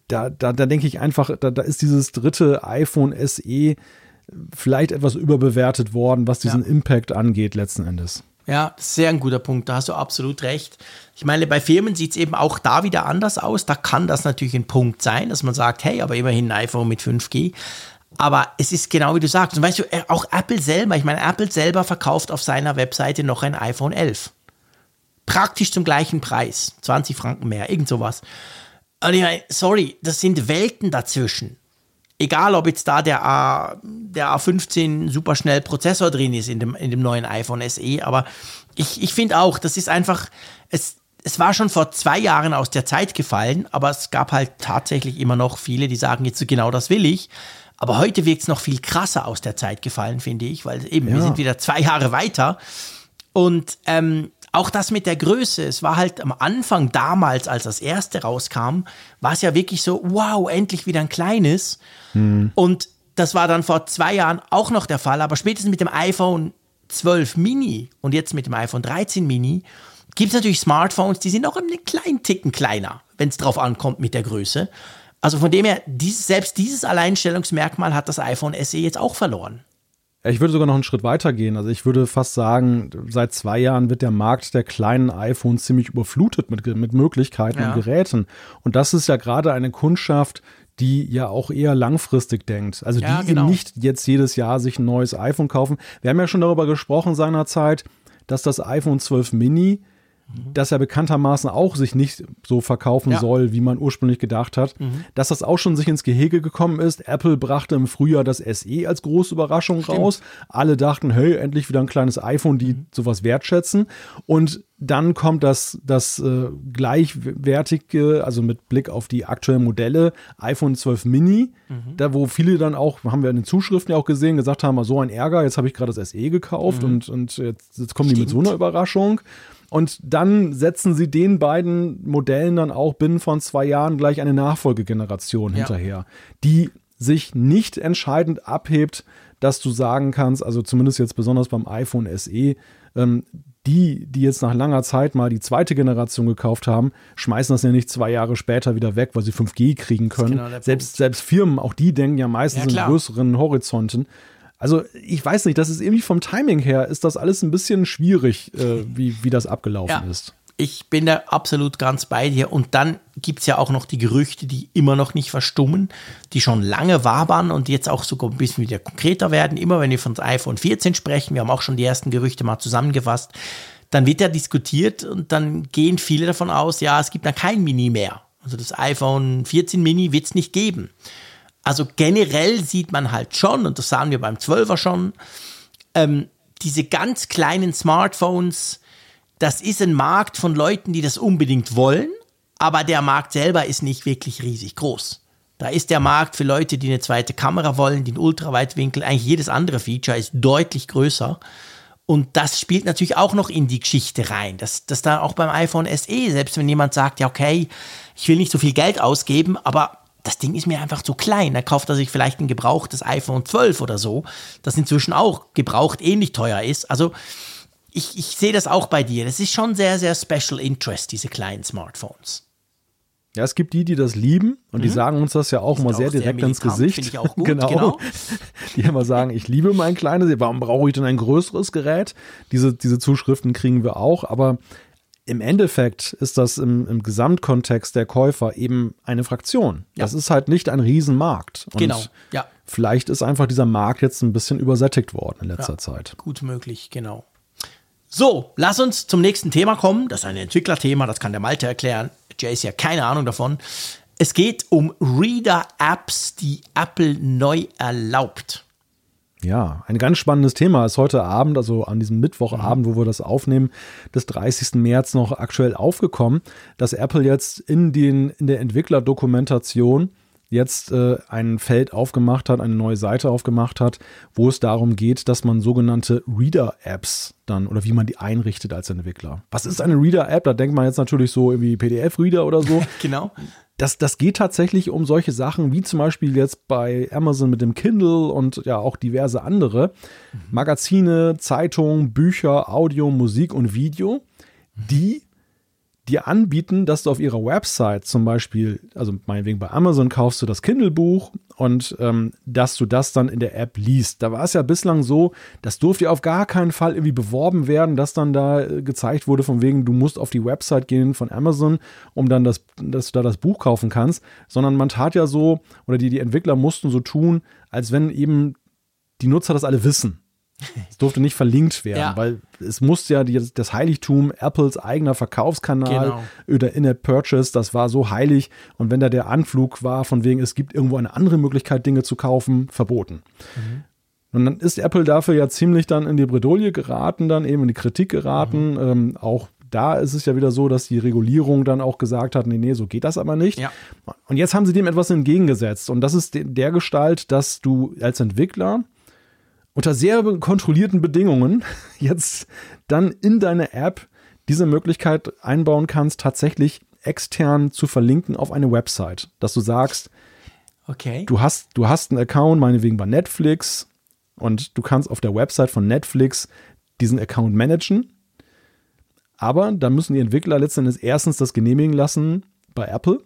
Speaker 2: da, da, da denke ich einfach, da, da ist dieses dritte iPhone SE vielleicht etwas überbewertet worden, was diesen ja. Impact angeht letzten Endes.
Speaker 3: Ja, sehr ein guter Punkt, da hast du absolut recht. Ich meine, bei Firmen sieht es eben auch da wieder anders aus. Da kann das natürlich ein Punkt sein, dass man sagt, hey, aber immerhin ein iPhone mit 5G. Aber es ist genau wie du sagst. Und weißt du, äh, auch Apple selber, ich meine, Apple selber verkauft auf seiner Webseite noch ein iPhone 11. Praktisch zum gleichen Preis. 20 Franken mehr, irgend sowas. Und ich meine, sorry, das sind Welten dazwischen egal ob jetzt da der, A, der A15 superschnell Prozessor drin ist in dem, in dem neuen iPhone SE, aber ich, ich finde auch, das ist einfach, es, es war schon vor zwei Jahren aus der Zeit gefallen, aber es gab halt tatsächlich immer noch viele, die sagen, jetzt genau das will ich. Aber heute wirkt es noch viel krasser aus der Zeit gefallen, finde ich, weil eben, ja. wir sind wieder zwei Jahre weiter. Und ähm, auch das mit der Größe, es war halt am Anfang damals, als das erste rauskam, war es ja wirklich so, wow, endlich wieder ein kleines. Mhm. Und das war dann vor zwei Jahren auch noch der Fall, aber spätestens mit dem iPhone 12 Mini und jetzt mit dem iPhone 13 Mini gibt es natürlich Smartphones, die sind noch einen kleinen Ticken kleiner, wenn es drauf ankommt mit der Größe. Also von dem her, dies, selbst dieses Alleinstellungsmerkmal hat das iPhone SE jetzt auch verloren.
Speaker 2: Ich würde sogar noch einen Schritt weiter gehen. Also ich würde fast sagen, seit zwei Jahren wird der Markt der kleinen iPhones ziemlich überflutet mit, mit Möglichkeiten ja. und Geräten. Und das ist ja gerade eine Kundschaft, die ja auch eher langfristig denkt. Also ja, die genau. nicht jetzt jedes Jahr sich ein neues iPhone kaufen. Wir haben ja schon darüber gesprochen seinerzeit, dass das iPhone 12 Mini dass er bekanntermaßen auch sich nicht so verkaufen ja. soll, wie man ursprünglich gedacht hat. Mhm. Dass das auch schon sich ins Gehege gekommen ist. Apple brachte im Frühjahr das SE als große Überraschung Stimmt. raus. Alle dachten, hey, endlich wieder ein kleines iPhone, die mhm. sowas wertschätzen. Und dann kommt das, das äh, gleichwertige, also mit Blick auf die aktuellen Modelle, iPhone 12 Mini, mhm. da wo viele dann auch, haben wir in den Zuschriften ja auch gesehen, gesagt haben, so ein Ärger, jetzt habe ich gerade das SE gekauft mhm. und, und jetzt, jetzt kommen Stimmt. die mit so einer Überraschung. Und dann setzen sie den beiden Modellen dann auch binnen von zwei Jahren gleich eine Nachfolgegeneration ja. hinterher, die sich nicht entscheidend abhebt, dass du sagen kannst, also zumindest jetzt besonders beim iPhone SE, ähm, die, die jetzt nach langer Zeit mal die zweite Generation gekauft haben, schmeißen das ja nicht zwei Jahre später wieder weg, weil sie 5G kriegen können. Genau selbst, selbst Firmen, auch die denken ja meistens ja, in größeren Horizonten. Also ich weiß nicht, das ist irgendwie vom Timing her, ist das alles ein bisschen schwierig, äh, wie, wie das abgelaufen ja. ist.
Speaker 3: Ich bin da absolut ganz bei dir. Und dann gibt es ja auch noch die Gerüchte, die immer noch nicht verstummen, die schon lange wabern und jetzt auch sogar ein bisschen wieder konkreter werden. Immer wenn wir von iPhone 14 sprechen, wir haben auch schon die ersten Gerüchte mal zusammengefasst, dann wird ja diskutiert und dann gehen viele davon aus, ja, es gibt dann kein Mini mehr. Also das iPhone 14 Mini wird es nicht geben. Also generell sieht man halt schon, und das sahen wir beim 12er schon, ähm, diese ganz kleinen Smartphones, das ist ein Markt von Leuten, die das unbedingt wollen, aber der Markt selber ist nicht wirklich riesig groß. Da ist der Markt für Leute, die eine zweite Kamera wollen, einen Ultraweitwinkel, eigentlich jedes andere Feature ist deutlich größer. Und das spielt natürlich auch noch in die Geschichte rein. Dass, dass da auch beim iPhone SE, selbst wenn jemand sagt, ja, okay, ich will nicht so viel Geld ausgeben, aber das Ding ist mir einfach zu klein. Da kauft er sich vielleicht ein gebrauchtes iPhone 12 oder so, das inzwischen auch gebraucht ähnlich teuer ist. Also ich, ich sehe das auch bei dir. Das ist schon sehr, sehr Special Interest, diese kleinen Smartphones.
Speaker 2: Ja, es gibt die, die das lieben und mhm. die sagen uns das ja auch mal sehr direkt sehr ins Gesicht.
Speaker 3: Ich auch gut,
Speaker 2: genau. genau. Die immer sagen, ich liebe mein kleines, warum brauche ich denn ein größeres Gerät? Diese, diese Zuschriften kriegen wir auch, aber im Endeffekt ist das im, im, Gesamtkontext der Käufer eben eine Fraktion. Ja. Das ist halt nicht ein Riesenmarkt.
Speaker 3: Und genau, ja.
Speaker 2: Vielleicht ist einfach dieser Markt jetzt ein bisschen übersättigt worden in letzter ja, Zeit.
Speaker 3: Gut möglich, genau. So, lass uns zum nächsten Thema kommen. Das ist ein Entwicklerthema, das kann der Malte erklären. Jay ist ja keine Ahnung davon. Es geht um Reader-Apps, die Apple neu erlaubt.
Speaker 2: Ja, ein ganz spannendes Thema ist heute Abend, also an diesem Mittwochabend, wo wir das aufnehmen, des 30. März noch aktuell aufgekommen, dass Apple jetzt in, den, in der Entwicklerdokumentation jetzt äh, ein Feld aufgemacht hat, eine neue Seite aufgemacht hat, wo es darum geht, dass man sogenannte Reader-Apps dann oder wie man die einrichtet als Entwickler. Was ist eine Reader-App? Da denkt man jetzt natürlich so irgendwie PDF-Reader oder so.
Speaker 3: genau.
Speaker 2: Das, das geht tatsächlich um solche Sachen wie zum Beispiel jetzt bei Amazon mit dem Kindle und ja auch diverse andere Magazine, Zeitungen, Bücher, Audio, Musik und Video, die dir anbieten, dass du auf ihrer Website zum Beispiel, also meinetwegen bei Amazon kaufst du das Kindle-Buch und ähm, dass du das dann in der App liest. Da war es ja bislang so, das durfte ja auf gar keinen Fall irgendwie beworben werden, dass dann da äh, gezeigt wurde, von wegen, du musst auf die Website gehen von Amazon, um dann das, dass du da das Buch kaufen kannst, sondern man tat ja so, oder die, die Entwickler mussten so tun, als wenn eben die Nutzer das alle wissen. Es durfte nicht verlinkt werden, ja. weil es musste ja die, das Heiligtum Apples eigener Verkaufskanal genau. oder In-App Purchase, das war so heilig. Und wenn da der Anflug war, von wegen, es gibt irgendwo eine andere Möglichkeit, Dinge zu kaufen, verboten. Mhm. Und dann ist Apple dafür ja ziemlich dann in die Bredouille geraten, dann eben in die Kritik geraten. Mhm. Ähm, auch da ist es ja wieder so, dass die Regulierung dann auch gesagt hat, nee, nee, so geht das aber nicht. Ja. Und jetzt haben sie dem etwas entgegengesetzt. Und das ist der Gestalt, dass du als Entwickler unter sehr kontrollierten Bedingungen jetzt dann in deine App diese Möglichkeit einbauen kannst, tatsächlich extern zu verlinken auf eine Website, dass du sagst, okay. du hast, du hast einen Account, meinetwegen bei Netflix, und du kannst auf der Website von Netflix diesen Account managen. Aber da müssen die Entwickler letztendlich erstens das genehmigen lassen bei Apple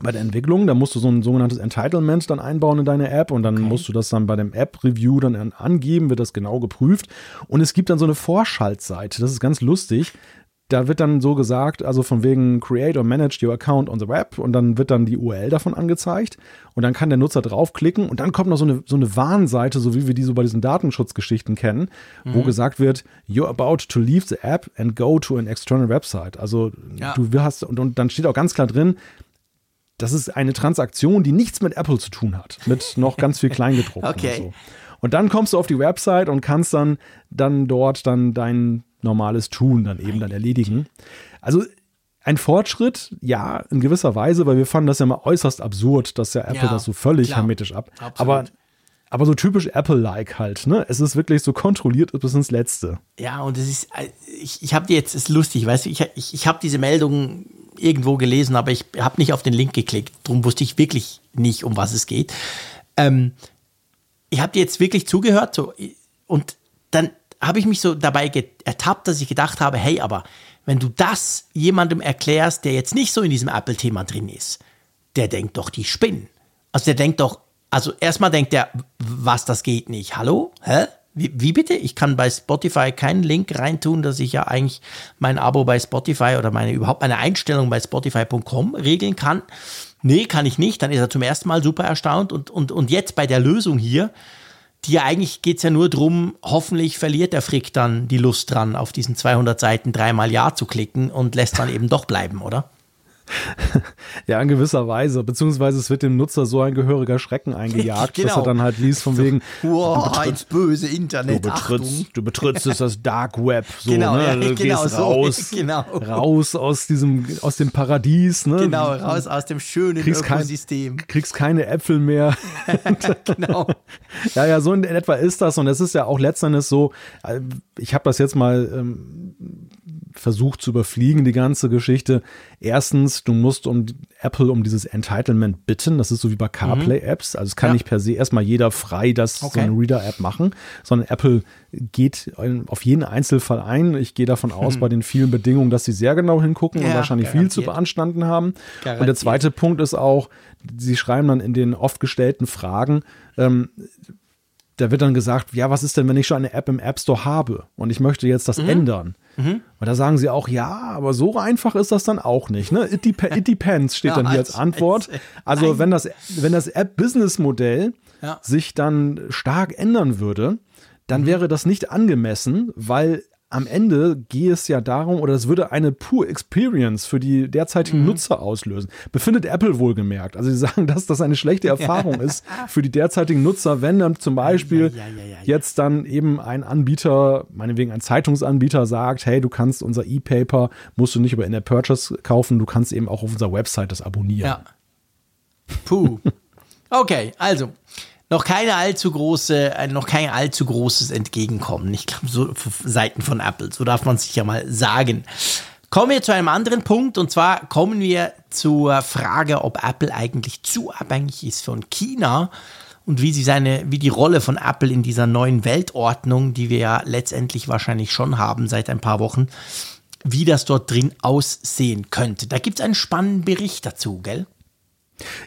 Speaker 2: bei der Entwicklung, da musst du so ein sogenanntes Entitlement dann einbauen in deine App und dann okay. musst du das dann bei dem App-Review dann angeben, wird das genau geprüft. Und es gibt dann so eine Vorschaltseite, das ist ganz lustig. Da wird dann so gesagt, also von wegen Create or Manage your account on the web und dann wird dann die URL davon angezeigt und dann kann der Nutzer draufklicken und dann kommt noch so eine, so eine Warnseite, so wie wir die so bei diesen Datenschutzgeschichten kennen, mhm. wo gesagt wird, you're about to leave the app and go to an external website. Also ja. du hast, und, und dann steht auch ganz klar drin, das ist eine Transaktion, die nichts mit Apple zu tun hat, mit noch ganz viel Kleingedruckt okay. und so. Und dann kommst du auf die Website und kannst dann, dann dort dann dein normales Tun dann eben dann erledigen. Also ein Fortschritt, ja, in gewisser Weise, weil wir fanden das ja mal äußerst absurd, dass ja Apple ja, das so völlig klar. hermetisch ab. Absolut. Aber aber so typisch Apple-like halt, ne? Es ist wirklich so kontrolliert bis ins Letzte.
Speaker 3: Ja, und es ist, äh, ich, ich habe jetzt, ist lustig, weißt du, ich, ich, ich habe diese Meldung irgendwo gelesen, aber ich habe nicht auf den Link geklickt. Darum wusste ich wirklich nicht, um was es geht. Ähm, ich habe dir jetzt wirklich zugehört so, und dann habe ich mich so dabei ertappt, dass ich gedacht habe, hey, aber wenn du das jemandem erklärst, der jetzt nicht so in diesem Apple-Thema drin ist, der denkt doch, die spinnen. Also der denkt doch, also erstmal denkt er, was, das geht nicht. Hallo? Hä? Wie, wie, bitte? Ich kann bei Spotify keinen Link reintun, dass ich ja eigentlich mein Abo bei Spotify oder meine überhaupt meine Einstellung bei Spotify.com regeln kann. Nee, kann ich nicht. Dann ist er zum ersten Mal super erstaunt. Und, und, und jetzt bei der Lösung hier, die eigentlich geht es ja nur darum, hoffentlich verliert der Frick dann die Lust dran, auf diesen 200 Seiten dreimal Ja zu klicken und lässt dann eben doch bleiben, oder?
Speaker 2: ja, in gewisser Weise. Beziehungsweise es wird dem Nutzer so ein gehöriger Schrecken eingejagt, genau. dass er dann halt liest von wegen.
Speaker 3: Wow, ins böse Internet.
Speaker 2: Du betrittst, du betrittst das Dark Web. So, genau, ne? du genau gehst so. raus, genau. raus aus diesem, aus dem Paradies. Ne?
Speaker 3: Genau, raus aus dem schönen kriegst Ökosystem.
Speaker 2: Kein, kriegst keine Äpfel mehr. genau. Ja, ja, so in etwa ist das. Und es ist ja auch letztendlich so, äh, ich habe das jetzt mal ähm, versucht zu überfliegen, die ganze Geschichte. Erstens, du musst um Apple um dieses Entitlement bitten. Das ist so wie bei CarPlay-Apps. Also es kann ja. nicht per se erstmal jeder frei das okay. so eine Reader-App machen, sondern Apple geht auf jeden Einzelfall ein. Ich gehe davon aus, hm. bei den vielen Bedingungen, dass sie sehr genau hingucken ja, und wahrscheinlich garantiert. viel zu beanstanden haben. Garantiert. Und der zweite Punkt ist auch, sie schreiben dann in den oft gestellten Fragen, ähm, da wird dann gesagt, ja, was ist denn, wenn ich schon eine App im App Store habe und ich möchte jetzt das mhm. ändern? Mhm. Und da sagen sie auch, ja, aber so einfach ist das dann auch nicht. Ne? It, dep it depends steht ja, dann hier als Antwort. Also wenn das, wenn das App-Business-Modell ja. sich dann stark ändern würde, dann mhm. wäre das nicht angemessen, weil am Ende gehe es ja darum, oder es würde eine pure Experience für die derzeitigen mhm. Nutzer auslösen. Befindet Apple wohlgemerkt. Also sie sagen, dass das eine schlechte Erfahrung ist für die derzeitigen Nutzer, wenn dann zum Beispiel ja, ja, ja, jetzt dann eben ein Anbieter, meinetwegen ein Zeitungsanbieter sagt, hey, du kannst unser E-Paper, musst du nicht über In-App Purchase kaufen, du kannst eben auch auf unserer Website das abonnieren. Ja.
Speaker 3: Puh. Okay, also noch keine allzu große, äh, noch kein allzu großes Entgegenkommen. Ich glaube, so Seiten von Apple, so darf man sich ja mal sagen. Kommen wir zu einem anderen Punkt und zwar kommen wir zur Frage, ob Apple eigentlich zu abhängig ist von China und wie sie seine, wie die Rolle von Apple in dieser neuen Weltordnung, die wir ja letztendlich wahrscheinlich schon haben seit ein paar Wochen, wie das dort drin aussehen könnte. Da gibt es einen spannenden Bericht dazu, gell?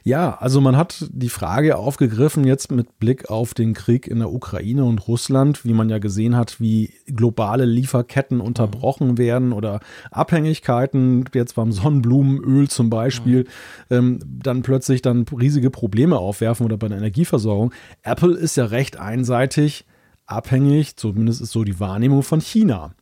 Speaker 2: Ja, also man hat die Frage aufgegriffen jetzt mit Blick auf den Krieg in der Ukraine und Russland, wie man ja gesehen hat, wie globale Lieferketten unterbrochen werden oder Abhängigkeiten, jetzt beim Sonnenblumenöl zum Beispiel, ähm, dann plötzlich dann riesige Probleme aufwerfen oder bei der Energieversorgung. Apple ist ja recht einseitig abhängig, zumindest ist so die Wahrnehmung von China.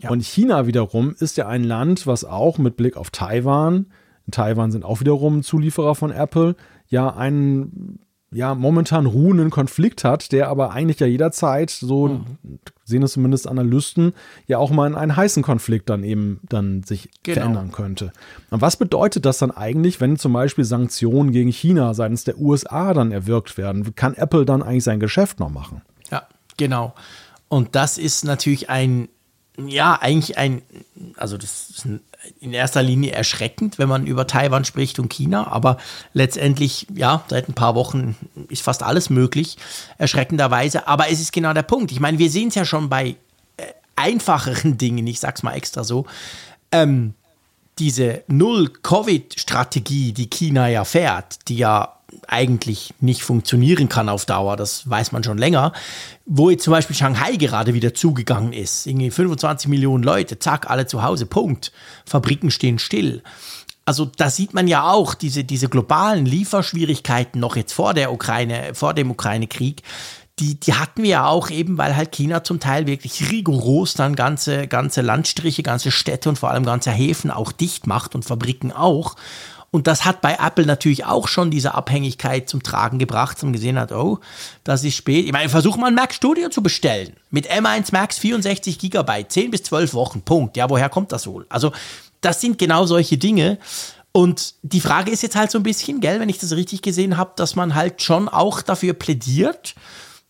Speaker 2: Ja. Und China wiederum ist ja ein Land, was auch mit Blick auf Taiwan, in Taiwan sind auch wiederum Zulieferer von Apple, ja einen ja momentan ruhenden Konflikt hat, der aber eigentlich ja jederzeit, so mhm. sehen es zumindest Analysten, ja auch mal in einen heißen Konflikt dann eben dann sich genau. verändern könnte. Und was bedeutet das dann eigentlich, wenn zum Beispiel Sanktionen gegen China seitens der USA dann erwirkt werden? Kann Apple dann eigentlich sein Geschäft noch machen?
Speaker 3: Ja, genau. Und das ist natürlich ein ja, eigentlich ein, also das ist in erster Linie erschreckend, wenn man über Taiwan spricht und China, aber letztendlich, ja, seit ein paar Wochen ist fast alles möglich, erschreckenderweise. Aber es ist genau der Punkt. Ich meine, wir sehen es ja schon bei äh, einfacheren Dingen, ich sag's mal extra so. Ähm, diese Null-Covid-Strategie, die China ja fährt, die ja eigentlich nicht funktionieren kann auf Dauer, das weiß man schon länger, wo jetzt zum Beispiel Shanghai gerade wieder zugegangen ist, irgendwie 25 Millionen Leute, zack, alle zu Hause, Punkt. Fabriken stehen still. Also da sieht man ja auch diese, diese globalen Lieferschwierigkeiten noch jetzt vor der Ukraine, vor dem Ukraine-Krieg, die, die hatten wir ja auch eben, weil halt China zum Teil wirklich rigoros dann ganze, ganze Landstriche, ganze Städte und vor allem ganze Häfen auch dicht macht und Fabriken auch. Und das hat bei Apple natürlich auch schon diese Abhängigkeit zum Tragen gebracht, man gesehen hat, oh, das ist spät. Ich meine, versuch mal ein Mac Studio zu bestellen. Mit M1 Max 64 Gigabyte, 10 bis 12 Wochen, Punkt. Ja, woher kommt das wohl? Also, das sind genau solche Dinge. Und die Frage ist jetzt halt so ein bisschen, gell, wenn ich das richtig gesehen habe, dass man halt schon auch dafür plädiert,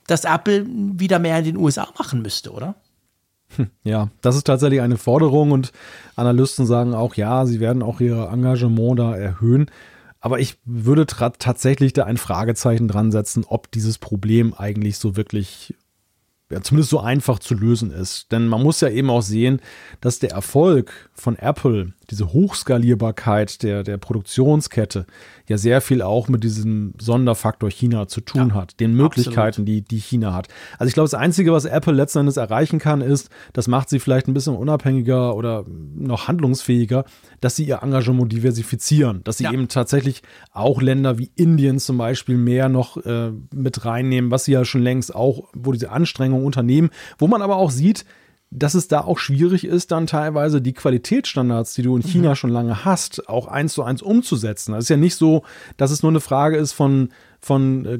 Speaker 3: dass Apple wieder mehr in den USA machen müsste, oder?
Speaker 2: Ja, das ist tatsächlich eine Forderung und Analysten sagen auch, ja, sie werden auch ihr Engagement da erhöhen. Aber ich würde tatsächlich da ein Fragezeichen dran setzen, ob dieses Problem eigentlich so wirklich ja, zumindest so einfach zu lösen ist. Denn man muss ja eben auch sehen, dass der Erfolg von Apple, diese Hochskalierbarkeit der, der Produktionskette, ja sehr viel auch mit diesem Sonderfaktor China zu tun ja, hat, den Möglichkeiten, die, die China hat. Also ich glaube, das Einzige, was Apple letzten Endes erreichen kann, ist, das macht sie vielleicht ein bisschen unabhängiger oder noch handlungsfähiger, dass sie ihr Engagement diversifizieren, dass sie ja. eben tatsächlich auch Länder wie Indien zum Beispiel mehr noch äh, mit reinnehmen, was sie ja schon längst auch, wo diese Anstrengungen unternehmen, wo man aber auch sieht, dass es da auch schwierig ist, dann teilweise die Qualitätsstandards, die du in China mhm. schon lange hast, auch eins zu eins umzusetzen. Das ist ja nicht so, dass es nur eine Frage ist von, von äh,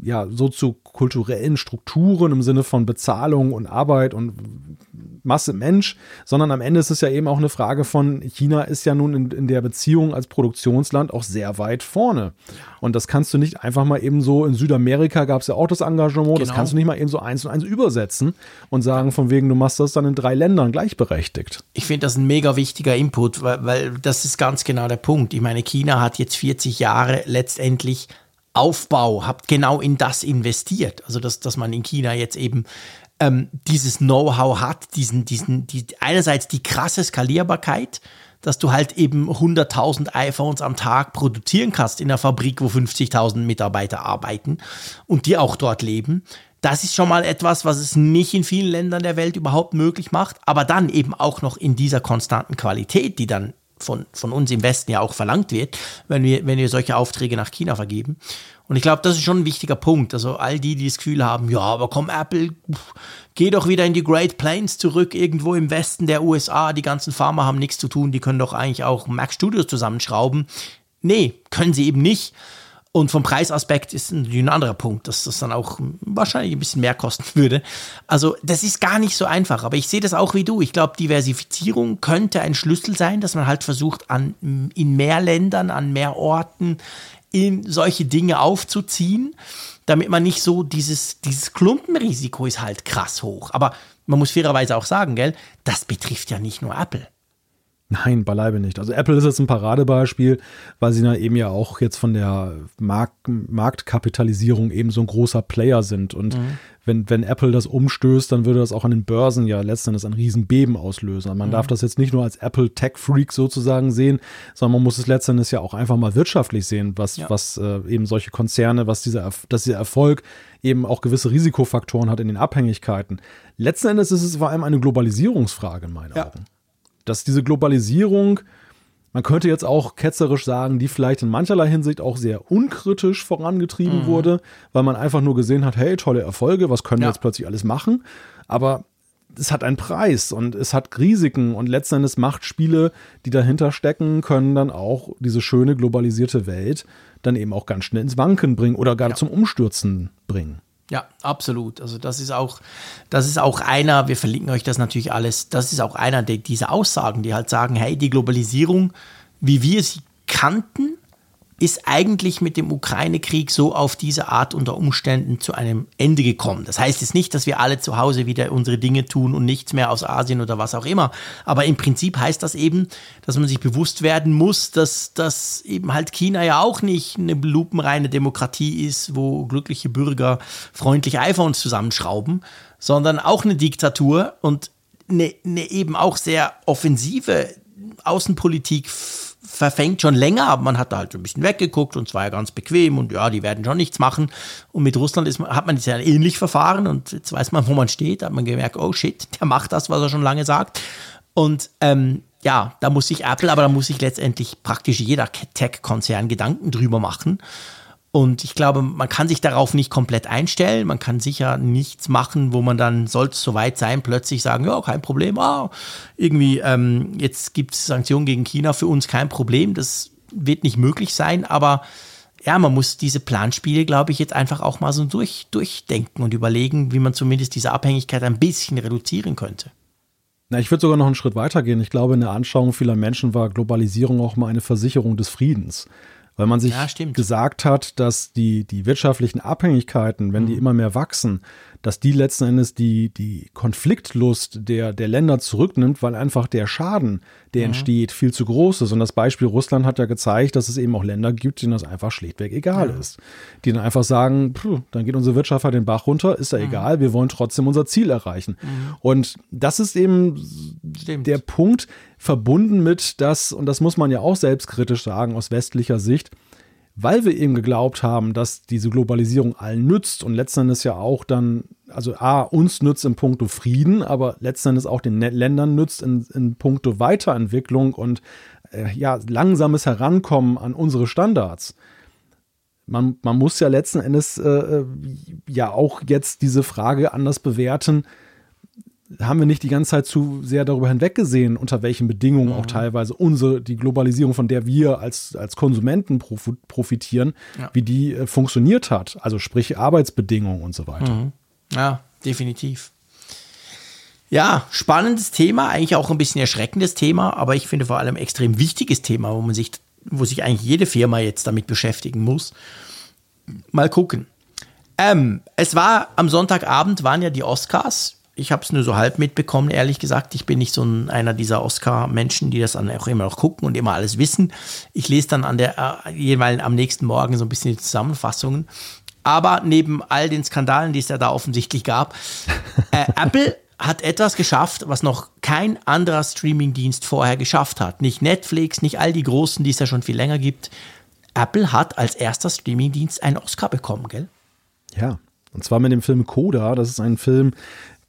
Speaker 2: ja, soziokulturellen Strukturen im Sinne von Bezahlung und Arbeit und Masse Mensch, sondern am Ende ist es ja eben auch eine Frage von, China ist ja nun in, in der Beziehung als Produktionsland auch sehr weit vorne. Und das kannst du nicht einfach mal eben so, in Südamerika gab es ja auch das Engagement, genau. das kannst du nicht mal eben so eins und eins übersetzen und sagen, von wegen, du machst das dann in drei Ländern gleichberechtigt.
Speaker 3: Ich finde das ein mega wichtiger Input, weil, weil das ist ganz genau der Punkt. Ich meine, China hat jetzt 40 Jahre letztendlich Aufbau, habt genau in das investiert. Also, dass, dass man in China jetzt eben ähm, dieses Know-how hat, diesen, diesen, die, einerseits die krasse Skalierbarkeit, dass du halt eben 100.000 iPhones am Tag produzieren kannst in einer Fabrik, wo 50.000 Mitarbeiter arbeiten und die auch dort leben. Das ist schon mal etwas, was es nicht in vielen Ländern der Welt überhaupt möglich macht, aber dann eben auch noch in dieser konstanten Qualität, die dann von, von uns im Westen ja auch verlangt wird, wenn wir, wenn wir solche Aufträge nach China vergeben. Und ich glaube, das ist schon ein wichtiger Punkt. Also all die, die das Gefühl haben, ja, aber komm, Apple, geh doch wieder in die Great Plains zurück, irgendwo im Westen der USA. Die ganzen Farmer haben nichts zu tun, die können doch eigentlich auch Mac Studios zusammenschrauben. Nee, können sie eben nicht. Und vom Preisaspekt ist ein anderer Punkt, dass das dann auch wahrscheinlich ein bisschen mehr kosten würde. Also das ist gar nicht so einfach, aber ich sehe das auch wie du. Ich glaube, Diversifizierung könnte ein Schlüssel sein, dass man halt versucht, an, in mehr Ländern, an mehr Orten in solche Dinge aufzuziehen, damit man nicht so dieses, dieses Klumpenrisiko ist halt krass hoch. Aber man muss fairerweise auch sagen, gell, das betrifft ja nicht nur Apple.
Speaker 2: Nein, beileibe nicht. Also Apple ist jetzt ein Paradebeispiel, weil sie da eben ja auch jetzt von der Mark Marktkapitalisierung eben so ein großer Player sind. Und mhm. wenn, wenn Apple das umstößt, dann würde das auch an den Börsen ja letztendlich ein Riesenbeben auslösen. Man mhm. darf das jetzt nicht nur als Apple Tech Freak sozusagen sehen, sondern man muss es letztendlich ja auch einfach mal wirtschaftlich sehen, was, ja. was äh, eben solche Konzerne, was dieser, dass dieser Erfolg eben auch gewisse Risikofaktoren hat in den Abhängigkeiten. Letzten Endes ist es vor allem eine Globalisierungsfrage in meinen ja. Augen dass diese Globalisierung, man könnte jetzt auch ketzerisch sagen, die vielleicht in mancherlei Hinsicht auch sehr unkritisch vorangetrieben mhm. wurde, weil man einfach nur gesehen hat, hey, tolle Erfolge, was können wir jetzt plötzlich alles machen? Aber es hat einen Preis und es hat Risiken und letzten Endes Machtspiele, die dahinter stecken, können dann auch diese schöne globalisierte Welt dann eben auch ganz schnell ins Wanken bringen oder gar ja. zum Umstürzen bringen.
Speaker 3: Ja, absolut. Also das ist auch, das ist auch einer, wir verlinken euch das natürlich alles, das ist auch einer dieser Aussagen, die halt sagen, hey, die Globalisierung, wie wir sie kannten, ist eigentlich mit dem Ukraine-Krieg so auf diese Art unter Umständen zu einem Ende gekommen. Das heißt jetzt nicht, dass wir alle zu Hause wieder unsere Dinge tun und nichts mehr aus Asien oder was auch immer. Aber im Prinzip heißt das eben, dass man sich bewusst werden muss, dass, dass eben halt China ja auch nicht eine lupenreine Demokratie ist, wo glückliche Bürger freundlich iPhones zusammenschrauben, sondern auch eine Diktatur und eine, eine eben auch sehr offensive Außenpolitik verfängt schon länger, aber man hat da halt ein bisschen weggeguckt und zwar ja ganz bequem und ja, die werden schon nichts machen. Und mit Russland ist, hat man jetzt ja ähnlich verfahren und jetzt weiß man, wo man steht, hat man gemerkt, oh shit, der macht das, was er schon lange sagt. Und ähm, ja, da muss sich Apple, aber da muss sich letztendlich praktisch jeder Tech-Konzern Gedanken drüber machen. Und ich glaube, man kann sich darauf nicht komplett einstellen. Man kann sicher nichts machen, wo man dann, sollte es soweit sein, plötzlich sagen, ja, kein Problem, ah, irgendwie, ähm, jetzt gibt es Sanktionen gegen China, für uns kein Problem. Das wird nicht möglich sein, aber ja, man muss diese Planspiele, glaube ich, jetzt einfach auch mal so durch, durchdenken und überlegen, wie man zumindest diese Abhängigkeit ein bisschen reduzieren könnte.
Speaker 2: Na, ich würde sogar noch einen Schritt weiter gehen. Ich glaube, in der Anschauung vieler Menschen war Globalisierung auch mal eine Versicherung des Friedens weil man sich ja, gesagt hat, dass die, die wirtschaftlichen Abhängigkeiten, wenn mhm. die immer mehr wachsen, dass die letzten Endes die, die Konfliktlust der, der Länder zurücknimmt, weil einfach der Schaden, der mhm. entsteht, viel zu groß ist. Und das Beispiel Russland hat ja gezeigt, dass es eben auch Länder gibt, denen das einfach schlichtweg egal ja. ist. Die dann einfach sagen, dann geht unsere Wirtschaft halt den Bach runter, ist ja mhm. egal, wir wollen trotzdem unser Ziel erreichen. Mhm. Und das ist eben Stimmt. der Punkt, verbunden mit das, und das muss man ja auch selbstkritisch sagen aus westlicher Sicht, weil wir eben geglaubt haben, dass diese Globalisierung allen nützt und letzten Endes ja auch dann, also A, uns nützt in puncto Frieden, aber letzten Endes auch den Ländern nützt in, in puncto Weiterentwicklung und äh, ja, langsames Herankommen an unsere Standards. Man, man muss ja letzten Endes äh, äh ja auch jetzt diese Frage anders bewerten, haben wir nicht die ganze Zeit zu sehr darüber hinweggesehen, unter welchen Bedingungen mhm. auch teilweise unsere, die Globalisierung, von der wir als, als Konsumenten profitieren, ja. wie die äh, funktioniert hat. Also sprich Arbeitsbedingungen und so weiter. Mhm.
Speaker 3: Ja, definitiv. Ja, spannendes Thema, eigentlich auch ein bisschen erschreckendes Thema, aber ich finde vor allem extrem wichtiges Thema, wo man sich, wo sich eigentlich jede Firma jetzt damit beschäftigen muss. Mal gucken. Ähm, es war am Sonntagabend waren ja die Oscars ich habe es nur so halb mitbekommen, ehrlich gesagt. Ich bin nicht so ein, einer dieser Oscar-Menschen, die das dann auch immer noch gucken und immer alles wissen. Ich lese dann an der äh, jeweils am nächsten Morgen so ein bisschen die Zusammenfassungen. Aber neben all den Skandalen, die es ja da offensichtlich gab, äh, Apple hat etwas geschafft, was noch kein anderer Streamingdienst vorher geschafft hat. Nicht Netflix, nicht all die großen, die es ja schon viel länger gibt. Apple hat als erster Streamingdienst einen Oscar bekommen, gell?
Speaker 2: Ja, und zwar mit dem Film Coda. Das ist ein Film,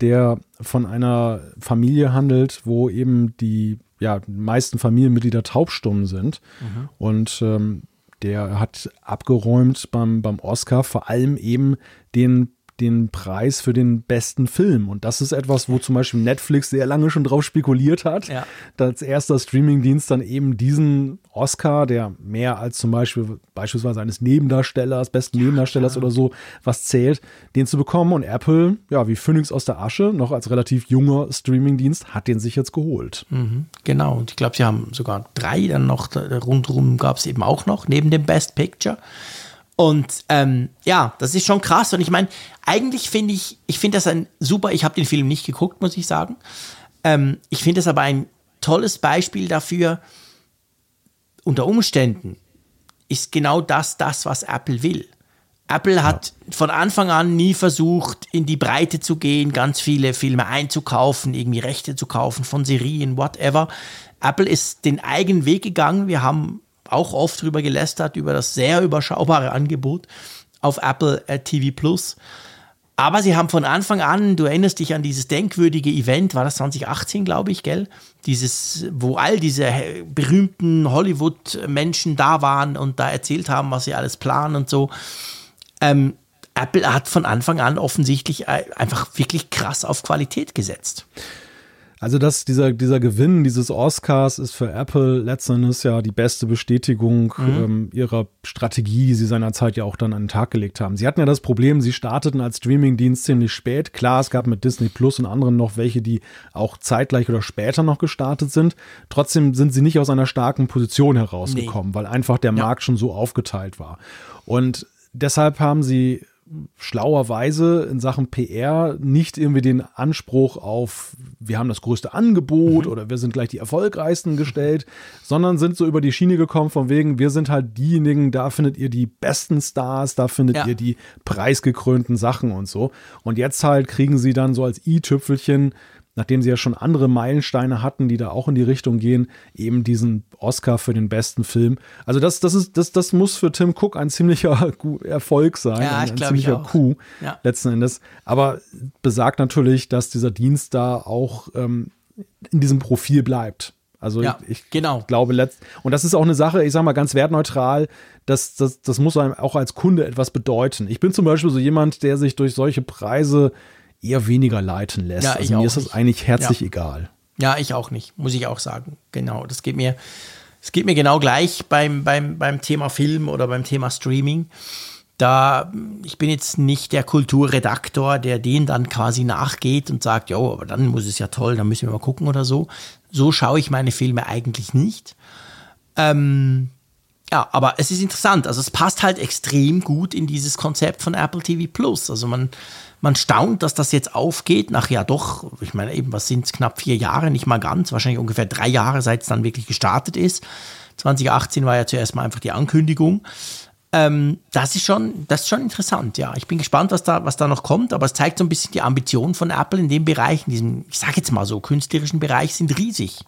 Speaker 2: der von einer Familie handelt, wo eben die ja, meisten Familienmitglieder taubstumm sind. Mhm. Und ähm, der hat abgeräumt beim, beim Oscar vor allem eben den den Preis für den besten Film. Und das ist etwas, wo zum Beispiel Netflix sehr lange schon drauf spekuliert hat, ja. als erster Streamingdienst dann eben diesen Oscar, der mehr als zum Beispiel beispielsweise eines Nebendarstellers, besten ja, Nebendarstellers klar. oder so was zählt, den zu bekommen. Und Apple, ja, wie Phoenix aus der Asche, noch als relativ junger Streamingdienst, hat den sich jetzt geholt.
Speaker 3: Mhm, genau. Und ich glaube, sie haben sogar drei dann noch rundherum gab es eben auch noch, neben dem Best Picture. Und ähm, ja, das ist schon krass. Und ich meine, eigentlich finde ich, ich finde das ein super, ich habe den Film nicht geguckt, muss ich sagen. Ähm, ich finde es aber ein tolles Beispiel dafür, unter Umständen ist genau das das, was Apple will. Apple hat ja. von Anfang an nie versucht, in die Breite zu gehen, ganz viele Filme einzukaufen, irgendwie Rechte zu kaufen von Serien, whatever. Apple ist den eigenen Weg gegangen. Wir haben auch oft drüber gelästert, über das sehr überschaubare Angebot auf Apple äh, TV Plus. Aber sie haben von Anfang an, du erinnerst dich an dieses denkwürdige Event, war das 2018, glaube ich, gell? Dieses, wo all diese äh, berühmten Hollywood-Menschen da waren und da erzählt haben, was sie alles planen und so. Ähm, Apple hat von Anfang an offensichtlich äh, einfach wirklich krass auf Qualität gesetzt.
Speaker 2: Also dass dieser, dieser Gewinn dieses Oscars ist für Apple letztendlich ja die beste Bestätigung mhm. ähm, ihrer Strategie, die sie seinerzeit ja auch dann an den Tag gelegt haben. Sie hatten ja das Problem, sie starteten als Streamingdienst ziemlich spät. Klar, es gab mit Disney Plus und anderen noch welche, die auch zeitgleich oder später noch gestartet sind. Trotzdem sind sie nicht aus einer starken Position herausgekommen, nee. weil einfach der ja. Markt schon so aufgeteilt war. Und deshalb haben sie schlauerweise in Sachen PR nicht irgendwie den Anspruch auf, wir haben das größte Angebot mhm. oder wir sind gleich die erfolgreichsten gestellt, sondern sind so über die Schiene gekommen von wegen, wir sind halt diejenigen, da findet ihr die besten Stars, da findet ja. ihr die preisgekrönten Sachen und so. Und jetzt halt kriegen sie dann so als i-Tüpfelchen nachdem sie ja schon andere Meilensteine hatten, die da auch in die Richtung gehen, eben diesen Oscar für den besten Film. Also das, das ist, das, das muss für Tim Cook ein ziemlicher Erfolg sein,
Speaker 3: ja,
Speaker 2: ein, ein ziemlicher Coup ja. letzten Endes. Aber besagt natürlich, dass dieser Dienst da auch ähm, in diesem Profil bleibt. Also ja, ich, ich genau. glaube, letzt und das ist auch eine Sache, ich sage mal ganz wertneutral, das, das, das muss einem auch als Kunde etwas bedeuten. Ich bin zum Beispiel so jemand, der sich durch solche Preise eher weniger leiten lässt. Ja, also mir ist das eigentlich herzlich
Speaker 3: ja.
Speaker 2: egal.
Speaker 3: Ja, ich auch nicht, muss ich auch sagen. Genau, das geht mir, es geht mir genau gleich beim, beim, beim Thema Film oder beim Thema Streaming. Da, ich bin jetzt nicht der Kulturredaktor, der den dann quasi nachgeht und sagt, ja, aber dann muss es ja toll, dann müssen wir mal gucken oder so. So schaue ich meine Filme eigentlich nicht. Ähm, ja, aber es ist interessant. Also es passt halt extrem gut in dieses Konzept von Apple TV Plus. Also man, man staunt, dass das jetzt aufgeht, nach ja doch, ich meine eben, was sind es, knapp vier Jahre, nicht mal ganz, wahrscheinlich ungefähr drei Jahre, seit es dann wirklich gestartet ist. 2018 war ja zuerst mal einfach die Ankündigung. Ähm, das ist schon, das ist schon interessant, ja. Ich bin gespannt, was da, was da noch kommt, aber es zeigt so ein bisschen die Ambitionen von Apple in dem Bereich, in diesem, ich sage jetzt mal so, künstlerischen Bereich sind riesig.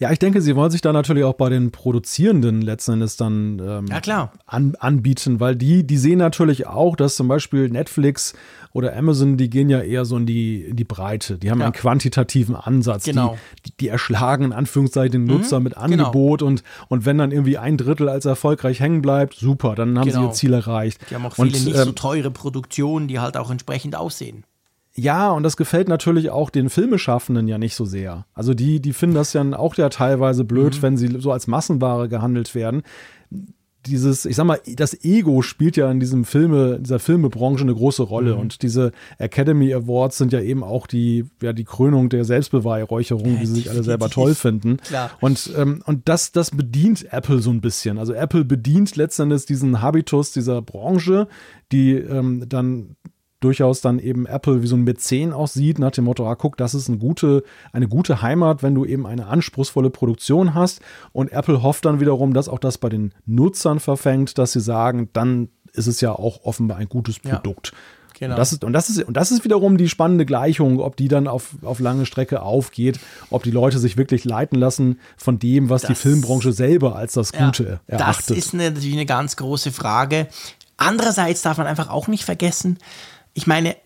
Speaker 2: Ja, ich denke, sie wollen sich da natürlich auch bei den Produzierenden letzten Endes dann ähm,
Speaker 3: ja, klar.
Speaker 2: An, anbieten, weil die, die sehen natürlich auch, dass zum Beispiel Netflix oder Amazon, die gehen ja eher so in die, in die Breite. Die haben ja. einen quantitativen Ansatz.
Speaker 3: Genau.
Speaker 2: Die, die erschlagen in Anführungszeichen den mhm. Nutzer mhm, mit genau. Angebot genau. und, und wenn dann irgendwie ein Drittel als erfolgreich hängen bleibt, super, dann haben genau. sie ihr Ziel erreicht.
Speaker 3: Die haben auch viele und, nicht ähm, so teure Produktionen, die halt auch entsprechend aussehen.
Speaker 2: Ja, und das gefällt natürlich auch den Filmeschaffenden ja nicht so sehr. Also die, die finden das ja auch ja teilweise blöd, mhm. wenn sie so als Massenware gehandelt werden. Dieses, ich sag mal, das Ego spielt ja in diesem Filme, dieser Filmebranche eine große Rolle. Mhm. Und diese Academy Awards sind ja eben auch die, ja, die Krönung der Selbstbeweihräucherung, ja, wie sie sich alle selber toll finden.
Speaker 3: Klar.
Speaker 2: Und, ähm, und das, das bedient Apple so ein bisschen. Also Apple bedient letztendlich diesen Habitus dieser Branche, die ähm, dann durchaus dann eben Apple wie so ein Mäzen auch sieht, nach dem Motto, ah, guck, das ist eine gute, eine gute Heimat, wenn du eben eine anspruchsvolle Produktion hast. Und Apple hofft dann wiederum, dass auch das bei den Nutzern verfängt, dass sie sagen, dann ist es ja auch offenbar ein gutes Produkt. Ja. Genau. Und, das ist, und, das ist, und das ist wiederum die spannende Gleichung, ob die dann auf, auf lange Strecke aufgeht, ob die Leute sich wirklich leiten lassen von dem, was das, die Filmbranche selber als das Gute ja, erachtet.
Speaker 3: Das ist eine, natürlich eine ganz große Frage. Andererseits darf man einfach auch nicht vergessen, ich meine,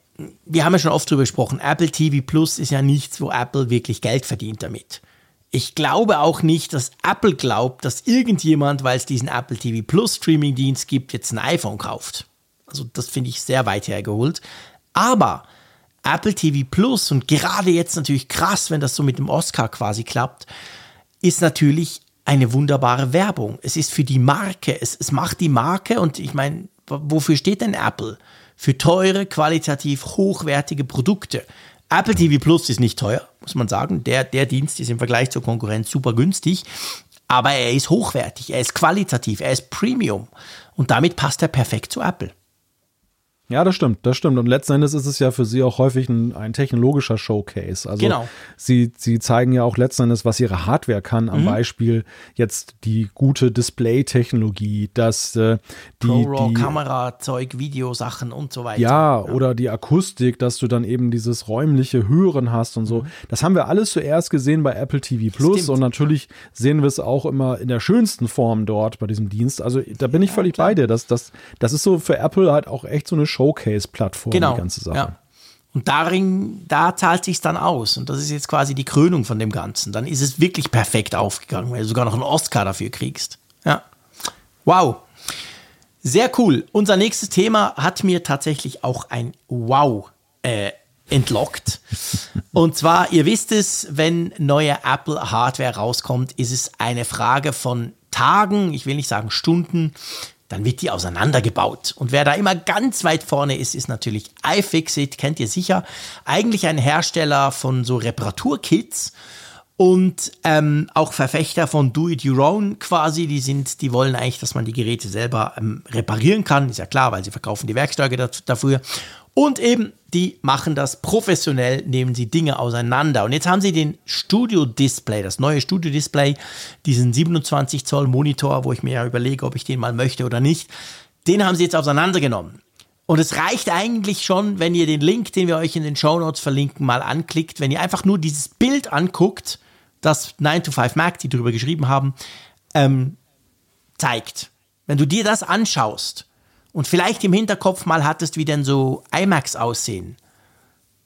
Speaker 3: wir haben ja schon oft drüber gesprochen, Apple TV Plus ist ja nichts, wo Apple wirklich Geld verdient damit. Ich glaube auch nicht, dass Apple glaubt, dass irgendjemand, weil es diesen Apple TV Plus Streaming-Dienst gibt, jetzt ein iPhone kauft. Also das finde ich sehr weit hergeholt. Aber Apple TV Plus und gerade jetzt natürlich krass, wenn das so mit dem Oscar quasi klappt, ist natürlich eine wunderbare Werbung. Es ist für die Marke, es, es macht die Marke und ich meine, wofür steht denn Apple? Für teure, qualitativ hochwertige Produkte. Apple TV Plus ist nicht teuer, muss man sagen. Der, der Dienst ist im Vergleich zur Konkurrenz super günstig, aber er ist hochwertig, er ist qualitativ, er ist Premium und damit passt er perfekt zu Apple.
Speaker 2: Ja, das stimmt, das stimmt. Und letzten Endes ist es ja für sie auch häufig ein, ein technologischer Showcase. Also
Speaker 3: genau.
Speaker 2: sie, sie zeigen ja auch letzten Endes, was ihre Hardware kann. Am mhm. Beispiel jetzt die gute Display-Technologie, dass äh, die,
Speaker 3: ProRAW, Kamera, Zeug, Videosachen und so weiter.
Speaker 2: Ja, ja, oder die Akustik, dass du dann eben dieses räumliche Hören hast und so. Mhm. Das haben wir alles zuerst gesehen bei Apple TV Plus und natürlich sehen wir es auch immer in der schönsten Form dort bei diesem Dienst. Also da bin ich ja, völlig klar. bei dir. Das, das, das ist so für Apple halt auch echt so eine Showcase-Plattform,
Speaker 3: genau.
Speaker 2: die ganze Sache.
Speaker 3: Ja. Und darin, da zahlt sich dann aus. Und das ist jetzt quasi die Krönung von dem Ganzen. Dann ist es wirklich perfekt aufgegangen, weil du sogar noch einen Oscar dafür kriegst. Ja. Wow. Sehr cool. Unser nächstes Thema hat mir tatsächlich auch ein Wow äh, entlockt. Und zwar, ihr wisst es, wenn neue Apple Hardware rauskommt, ist es eine Frage von Tagen, ich will nicht sagen Stunden, dann wird die auseinandergebaut. Und wer da immer ganz weit vorne ist, ist natürlich iFixit, kennt ihr sicher. Eigentlich ein Hersteller von so Reparaturkits und ähm, auch Verfechter von Do It Your Own quasi. Die sind, die wollen eigentlich, dass man die Geräte selber ähm, reparieren kann. Ist ja klar, weil sie verkaufen die Werkzeuge dafür. Und eben, die machen das professionell, nehmen sie Dinge auseinander. Und jetzt haben sie den Studio Display, das neue Studio Display, diesen 27 Zoll Monitor, wo ich mir ja überlege, ob ich den mal möchte oder nicht. Den haben sie jetzt auseinandergenommen. Und es reicht eigentlich schon, wenn ihr den Link, den wir euch in den Show Notes verlinken, mal anklickt. Wenn ihr einfach nur dieses Bild anguckt, das 9 to 5 Mac, die darüber geschrieben haben, ähm, zeigt. Wenn du dir das anschaust, und vielleicht im Hinterkopf mal hattest, wie denn so iMacs aussehen,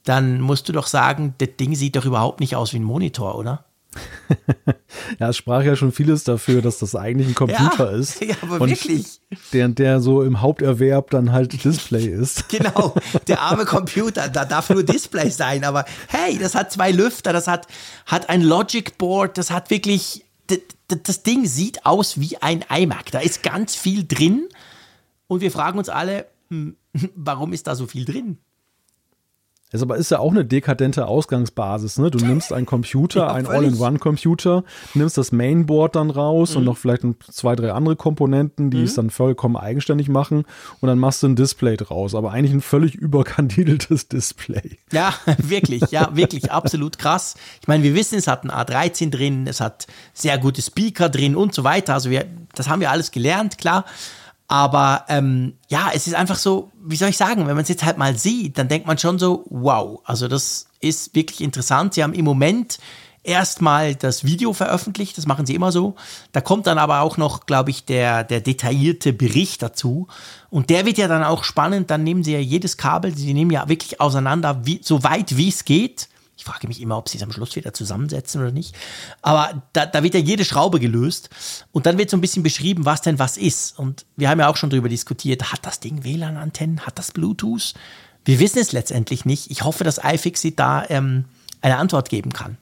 Speaker 3: dann musst du doch sagen, das Ding sieht doch überhaupt nicht aus wie ein Monitor, oder?
Speaker 2: ja, es sprach ja schon vieles dafür, dass das eigentlich ein Computer
Speaker 3: ja,
Speaker 2: ist.
Speaker 3: Ja, aber und wirklich.
Speaker 2: Der, der so im Haupterwerb dann halt Display ist.
Speaker 3: Genau, der arme Computer, da darf nur Display sein, aber hey, das hat zwei Lüfter, das hat, hat ein Logic Board, das hat wirklich, das, das Ding sieht aus wie ein iMac. Da ist ganz viel drin und wir fragen uns alle, hm, warum ist da so viel drin?
Speaker 2: Es aber ist ja auch eine dekadente Ausgangsbasis. Ne? Du nimmst einen Computer, ja, einen All-in-One-Computer, nimmst das Mainboard dann raus mhm. und noch vielleicht zwei, drei andere Komponenten, die mhm. es dann vollkommen eigenständig machen und dann machst du ein Display draus. Aber eigentlich ein völlig überkandideltes Display.
Speaker 3: Ja, wirklich, ja, wirklich, absolut krass. Ich meine, wir wissen, es hat ein A13 drin, es hat sehr gute Speaker drin und so weiter. Also wir, das haben wir alles gelernt, klar. Aber ähm, ja, es ist einfach so, wie soll ich sagen, wenn man es jetzt halt mal sieht, dann denkt man schon so, wow, also das ist wirklich interessant. Sie haben im Moment erstmal das Video veröffentlicht, das machen sie immer so. Da kommt dann aber auch noch, glaube ich, der, der detaillierte Bericht dazu. Und der wird ja dann auch spannend. Dann nehmen sie ja jedes Kabel, sie nehmen ja wirklich auseinander, wie, so weit wie es geht. Ich frage mich immer, ob sie es am Schluss wieder zusammensetzen oder nicht. Aber da, da wird ja jede Schraube gelöst. Und dann wird so ein bisschen beschrieben, was denn was ist. Und wir haben ja auch schon darüber diskutiert, hat das Ding WLAN-Antennen? Hat das Bluetooth? Wir wissen es letztendlich nicht. Ich hoffe, dass iFixit da ähm, eine Antwort geben kann.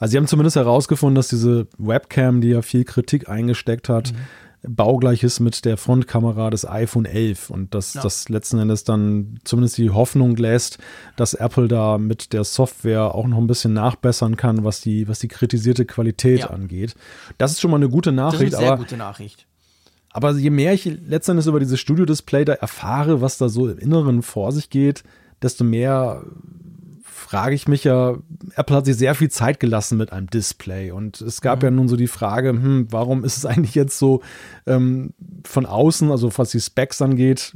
Speaker 2: Also sie haben zumindest herausgefunden, dass diese Webcam, die ja viel Kritik eingesteckt hat, mhm baugleich ist mit der Frontkamera des iPhone 11 und dass ja. das letzten Endes dann zumindest die Hoffnung lässt, dass Apple da mit der Software auch noch ein bisschen nachbessern kann, was die, was die kritisierte Qualität ja. angeht. Das ist schon mal eine gute Nachricht. Das ist eine
Speaker 3: sehr
Speaker 2: aber,
Speaker 3: gute Nachricht.
Speaker 2: Aber je mehr ich letztendlich über dieses Studio-Display da erfahre, was da so im Inneren vor sich geht, desto mehr frage ich mich ja, Apple hat sich sehr viel Zeit gelassen mit einem Display. Und es gab mhm. ja nun so die Frage, hm, warum ist es eigentlich jetzt so ähm, von außen, also was die Specs angeht,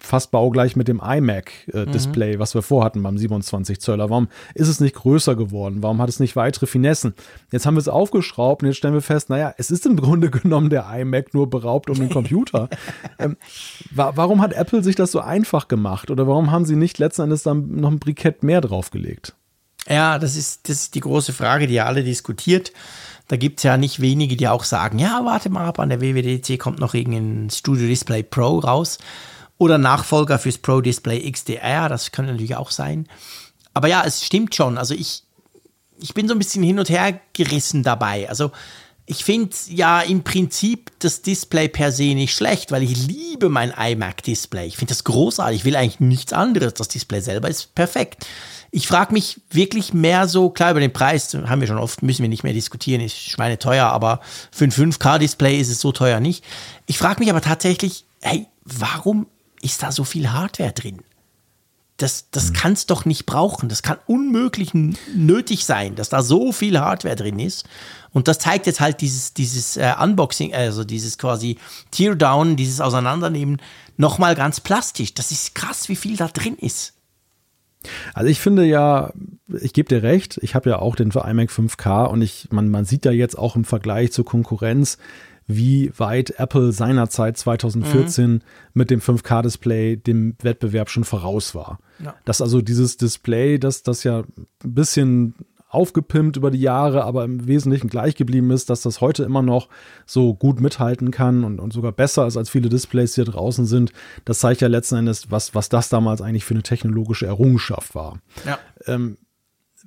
Speaker 2: fast baugleich mit dem iMac-Display, äh, mhm. was wir vorhatten beim 27 Zöller. Warum ist es nicht größer geworden? Warum hat es nicht weitere Finessen? Jetzt haben wir es aufgeschraubt und jetzt stellen wir fest, naja, es ist im Grunde genommen der iMac nur beraubt um den Computer. ähm, wa warum hat Apple sich das so einfach gemacht? Oder warum haben sie nicht letzten Endes dann noch ein Brikett mehr draufgelegt?
Speaker 3: Ja, das ist, das ist die große Frage, die ja alle diskutiert. Da gibt es ja nicht wenige, die auch sagen, ja, warte mal ab, an der WWDC kommt noch irgendein Studio Display Pro raus. Oder Nachfolger fürs Pro Display XDR, das könnte natürlich auch sein. Aber ja, es stimmt schon. Also ich, ich bin so ein bisschen hin und her gerissen dabei. Also ich finde ja im Prinzip das Display per se nicht schlecht, weil ich liebe mein iMac-Display. Ich finde das großartig. Ich will eigentlich nichts anderes. Das Display selber ist perfekt. Ich frage mich wirklich mehr so, klar, über den Preis haben wir schon oft, müssen wir nicht mehr diskutieren, ist schweineteuer, aber für ein 5K-Display ist es so teuer nicht. Ich frage mich aber tatsächlich, hey, warum ist da so viel Hardware drin? Das, das hm. kann es doch nicht brauchen. Das kann unmöglich nötig sein, dass da so viel Hardware drin ist. Und das zeigt jetzt halt dieses, dieses äh, Unboxing, also dieses quasi Teardown, dieses Auseinandernehmen nochmal ganz plastisch. Das ist krass, wie viel da drin ist.
Speaker 2: Also ich finde ja, ich gebe dir recht, ich habe ja auch den iMac 5K und ich, man, man sieht ja jetzt auch im Vergleich zur Konkurrenz, wie weit Apple seinerzeit 2014 mhm. mit dem 5K-Display dem Wettbewerb schon voraus war. Ja. Dass also dieses Display, das, das ja ein bisschen aufgepimpt über die Jahre, aber im Wesentlichen gleich geblieben ist, dass das heute immer noch so gut mithalten kann und, und sogar besser ist als viele Displays, die hier draußen sind. Das zeigt ja letzten Endes, was, was das damals eigentlich für eine technologische Errungenschaft war. Ja. Ähm,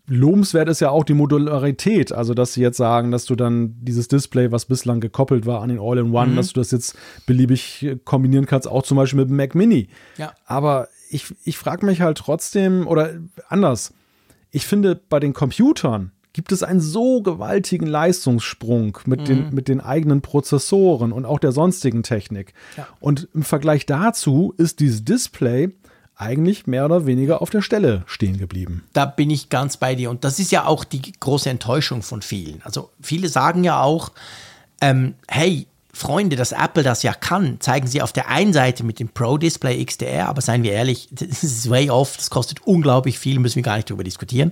Speaker 2: lobenswert ist ja auch die Modularität, also dass sie jetzt sagen, dass du dann dieses Display, was bislang gekoppelt war an den All-in-One, mhm. dass du das jetzt beliebig kombinieren kannst, auch zum Beispiel mit dem Mac Mini. Ja. Aber ich, ich frage mich halt trotzdem, oder anders, ich finde, bei den Computern gibt es einen so gewaltigen Leistungssprung mit, mhm. den, mit den eigenen Prozessoren und auch der sonstigen Technik. Ja. Und im Vergleich dazu ist dieses Display eigentlich mehr oder weniger auf der Stelle stehen geblieben.
Speaker 3: Da bin ich ganz bei dir. Und das ist ja auch die große Enttäuschung von vielen. Also viele sagen ja auch, ähm, hey, Freunde, dass Apple das ja kann, zeigen sie auf der einen Seite mit dem Pro Display XDR, aber seien wir ehrlich, das ist way off, das kostet unglaublich viel, müssen wir gar nicht drüber diskutieren.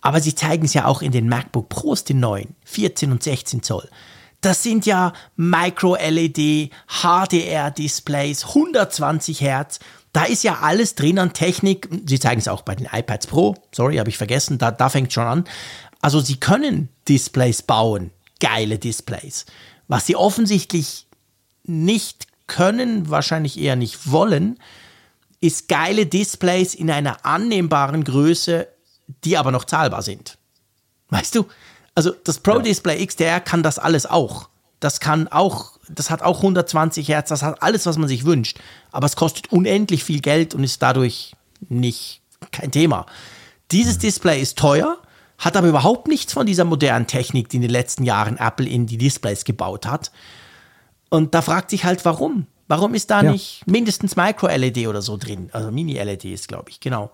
Speaker 3: Aber sie zeigen es ja auch in den MacBook Pros, den neuen, 14 und 16 Zoll. Das sind ja Micro-LED, HDR-Displays, 120 Hertz. Da ist ja alles drin an Technik. Sie zeigen es auch bei den iPads Pro. Sorry, habe ich vergessen. Da, da fängt schon an. Also sie können Displays bauen. Geile Displays. Was sie offensichtlich nicht können, wahrscheinlich eher nicht wollen, ist geile Displays in einer annehmbaren Größe, die aber noch zahlbar sind. Weißt du? Also das Pro Display XDR kann das alles auch. Das kann auch, das hat auch 120 Hertz, das hat alles, was man sich wünscht. Aber es kostet unendlich viel Geld und ist dadurch nicht kein Thema. Dieses Display ist teuer, hat aber überhaupt nichts von dieser modernen Technik, die in den letzten Jahren Apple in die Displays gebaut hat. Und da fragt sich halt, warum? Warum ist da ja. nicht mindestens Micro-LED oder so drin? Also Mini-LED ist, glaube ich, genau.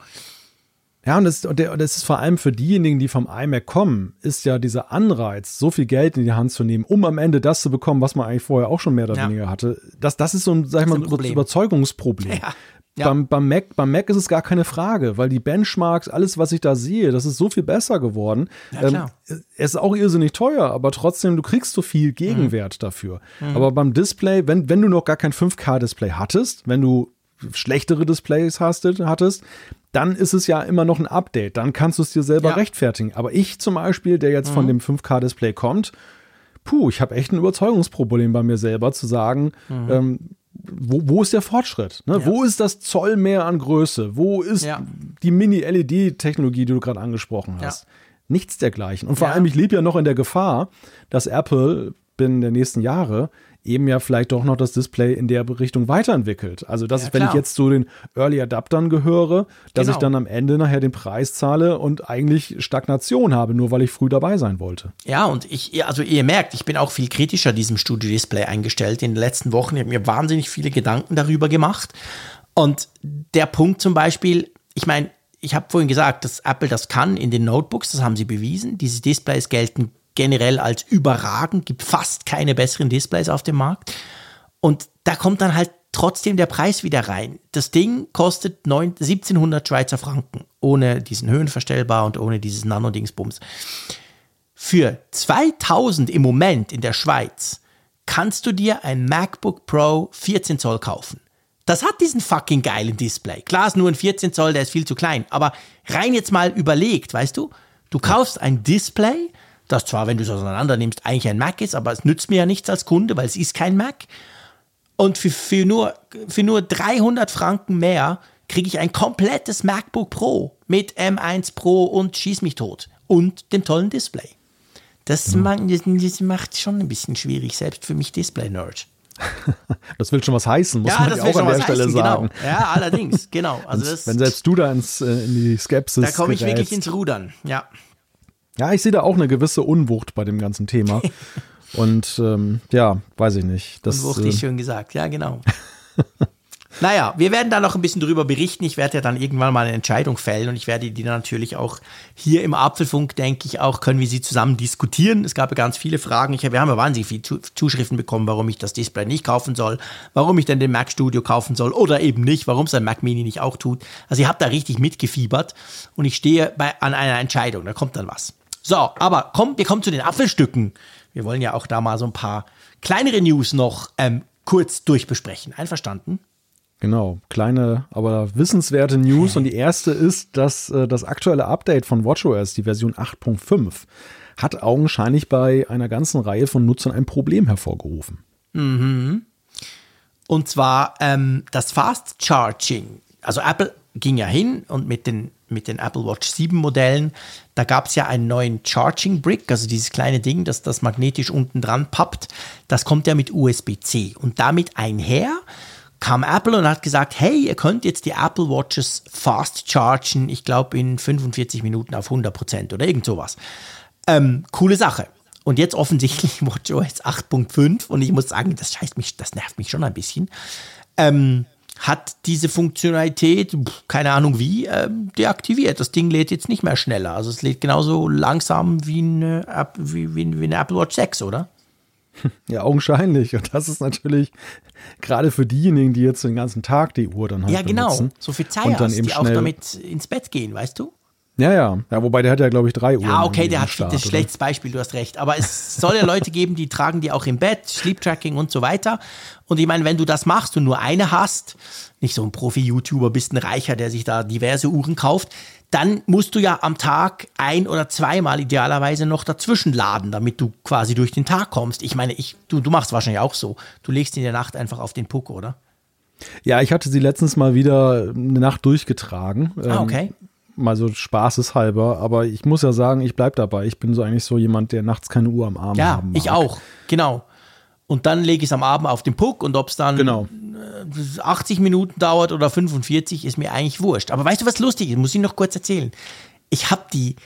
Speaker 2: Ja, und das, und das ist vor allem für diejenigen, die vom iMac kommen, ist ja dieser Anreiz, so viel Geld in die Hand zu nehmen, um am Ende das zu bekommen, was man eigentlich vorher auch schon mehr oder ja. weniger hatte. Das, das ist so ein, sag ich mal, ein Überzeugungsproblem. Ja. Ja. Beim, beim, Mac, beim Mac ist es gar keine Frage, weil die Benchmarks, alles, was ich da sehe, das ist so viel besser geworden. Ja, klar. Ähm, es ist auch irrsinnig teuer, aber trotzdem, du kriegst so viel Gegenwert mhm. dafür. Mhm. Aber beim Display, wenn, wenn du noch gar kein 5K-Display hattest, wenn du schlechtere Displays hast, hattest, dann ist es ja immer noch ein Update. Dann kannst du es dir selber ja. rechtfertigen. Aber ich zum Beispiel, der jetzt mhm. von dem 5K-Display kommt, puh, ich habe echt ein Überzeugungsproblem bei mir selber zu sagen, mhm. ähm, wo, wo ist der Fortschritt? Ne? Ja. Wo ist das Zoll mehr an Größe? Wo ist ja. die Mini-LED-Technologie, die du gerade angesprochen hast? Nichts dergleichen. Und vor allem, ich lebe ja noch in der Gefahr, dass Apple binnen der nächsten Jahre eben ja vielleicht doch noch das Display in der Richtung weiterentwickelt. Also, dass ja, ich, wenn ich jetzt zu den Early Adaptern gehöre, dass genau. ich dann am Ende nachher den Preis zahle und eigentlich Stagnation habe, nur weil ich früh dabei sein wollte.
Speaker 3: Ja, und ich, also ihr merkt, ich bin auch viel kritischer diesem Studio Display eingestellt in den letzten Wochen. Ich habe mir wahnsinnig viele Gedanken darüber gemacht. Und der Punkt zum Beispiel, ich meine, ich habe vorhin gesagt, dass Apple das kann in den Notebooks, das haben sie bewiesen. Diese Displays gelten generell als überragend, gibt fast keine besseren Displays auf dem Markt. Und da kommt dann halt trotzdem der Preis wieder rein. Das Ding kostet 9, 1700 Schweizer Franken, ohne diesen Höhenverstellbar und ohne dieses Nano-Dingsbums. Für 2000 im Moment in der Schweiz kannst du dir ein MacBook Pro 14 Zoll kaufen. Das hat diesen fucking geilen Display. Klar ist nur ein 14 Zoll, der ist viel zu klein. Aber rein jetzt mal überlegt, weißt du, du kaufst ein Display, das zwar, wenn du es auseinander nimmst, eigentlich ein Mac ist, aber es nützt mir ja nichts als Kunde, weil es ist kein Mac. Und für, für, nur, für nur 300 Franken mehr kriege ich ein komplettes MacBook Pro mit M1 Pro und Schieß mich tot und dem tollen Display. Das,
Speaker 2: Mhm.
Speaker 3: macht, das macht schon ein bisschen schwierig, selbst für mich Display-Nerd.
Speaker 2: Das will schon was heißen, muss
Speaker 3: Ja,
Speaker 2: man
Speaker 3: das
Speaker 2: ja auch an der Stelle
Speaker 3: heißen,
Speaker 2: sagen.
Speaker 3: genau. Ja, allerdings, genau. Also das,
Speaker 2: Wenn selbst du da ins, äh, in die Skepsis
Speaker 3: da komme ich wirklich
Speaker 2: gerätst.
Speaker 3: ins Rudern. Ja.
Speaker 2: Ja, ich sehe da auch eine gewisse Unwucht bei dem ganzen Thema. Und ähm, ja, weiß ich nicht. Das,
Speaker 3: Wuchtig
Speaker 2: äh,
Speaker 3: schön gesagt, ja, genau. naja, wir werden da noch ein bisschen drüber berichten. Ich werde ja dann irgendwann mal eine Entscheidung fällen und ich werde die dann natürlich auch hier im Apfelfunk, denke ich, auch können wir sie zusammen diskutieren. Es gab ja ganz viele Fragen. Ich, wir haben ja wahnsinnig viele Zu- Zuschriften bekommen, warum ich das Display nicht kaufen soll, warum ich denn den Mac Studio kaufen soll oder eben nicht, warum es ein Mac Mini nicht auch tut. Also ihr habt da richtig mitgefiebert und ich stehe bei, an einer Entscheidung. Da kommt dann was. So, aber komm, wir kommen zu den Apfelstücken. Wir wollen ja auch da mal so ein paar kleinere News noch ähm, kurz durchbesprechen. Einverstanden?
Speaker 2: Genau, kleine, aber wissenswerte News. Und die erste ist, dass äh, das aktuelle Update von WatchOS, die Version 8.5, hat augenscheinlich bei einer ganzen Reihe von Nutzern ein Problem hervorgerufen.
Speaker 3: Und zwar ähm, das Fast Charging. Also Apple ging ja hin und mit den, mit den Apple Watch 7 Modellen, da gab es ja einen neuen Charging Brick, also dieses kleine Ding, das das magnetisch unten dran pappt. Das kommt ja mit USB-C. Und damit einher kam Apple und hat gesagt, hey, ihr könnt jetzt die Apple Watches fast chargen, ich glaube in 45 Minuten auf 100 Prozent oder irgend sowas. Ähm, coole Sache. Und jetzt offensichtlich WatchOS 8.5 und ich muss sagen, das scheißt mich, das nervt mich schon ein bisschen. Ähm, hat diese Funktionalität, keine Ahnung wie, ähm, deaktiviert. Das Ding lädt jetzt nicht mehr schneller. Also es lädt genauso langsam wie eine, wie, wie, wie eine Apple Watch 6, oder?
Speaker 2: Ja, augenscheinlich. Und das ist natürlich gerade für diejenigen, die jetzt den ganzen Tag die Uhr dann halt
Speaker 3: Ja, genau.
Speaker 2: benutzen.
Speaker 3: So viel
Speaker 2: und
Speaker 3: Zeit
Speaker 2: dann
Speaker 3: hast,
Speaker 2: eben
Speaker 3: die auch damit ins Bett gehen, weißt du?
Speaker 2: Ja, ja. Ja, wobei der hat ja, glaube ich, drei Uhr.
Speaker 3: Ja, okay, der hat
Speaker 2: Start,
Speaker 3: das ein schlechtes Beispiel, du hast recht. Aber es soll ja Leute geben, die tragen die auch im Bett, Sleep Tracking und so weiter. Und ich meine, wenn du das machst und nur eine hast, nicht so ein Profi-YouTuber, bist ein Reicher, der sich da diverse Uhren kauft, dann musst du ja am Tag ein oder zweimal idealerweise noch dazwischen laden, damit du quasi durch den Tag kommst. Ich meine, ich, du, du machst wahrscheinlich auch so. Du legst in der Nacht einfach auf den Puck, oder?
Speaker 2: Ja, ich hatte sie letztens mal wieder eine Nacht durchgetragen.
Speaker 3: Ah,
Speaker 2: Ähm,
Speaker 3: okay.
Speaker 2: Mal so spaßeshalber. Aber ich muss ja sagen, ich bleib dabei. Ich bin so eigentlich so jemand, der nachts keine Uhr am Arm
Speaker 3: Ja,
Speaker 2: haben mag.
Speaker 3: ich auch. Genau. Und dann lege ich es am Abend auf den Puck und ob es dann
Speaker 2: Genau.
Speaker 3: 80 Minuten dauert oder 45, ist mir eigentlich wurscht. Aber weißt du, was lustig ist? Muss ich noch kurz erzählen. Ich habe die,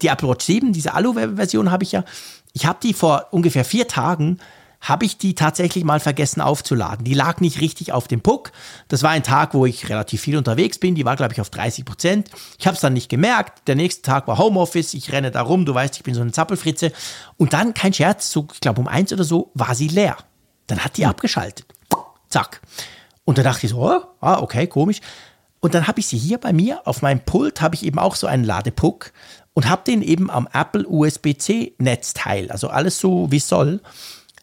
Speaker 3: die Apple Watch 7, diese Alu-Version habe ich ja, ich habe die vor ungefähr vier Tagen, habe ich die tatsächlich mal vergessen aufzuladen. Die lag nicht richtig auf dem Puck. Das war ein Tag, wo ich relativ viel unterwegs bin. Die war, glaube ich, auf 30 Prozent. Ich habe es dann nicht gemerkt. Der nächste Tag war Homeoffice. Ich renne da rum. Du weißt, ich bin so eine Zappelfritze. Und dann, kein Scherz, so, ich glaube um eins oder so, war sie leer. Dann hat die abgeschaltet. Zack. Und dann dachte ich so, oh, ah, okay, komisch. Und dann habe ich sie hier bei mir auf meinem Pult, habe ich eben auch so einen Ladepuck und habe den eben am Apple USB-C Netzteil, also alles so wie es soll,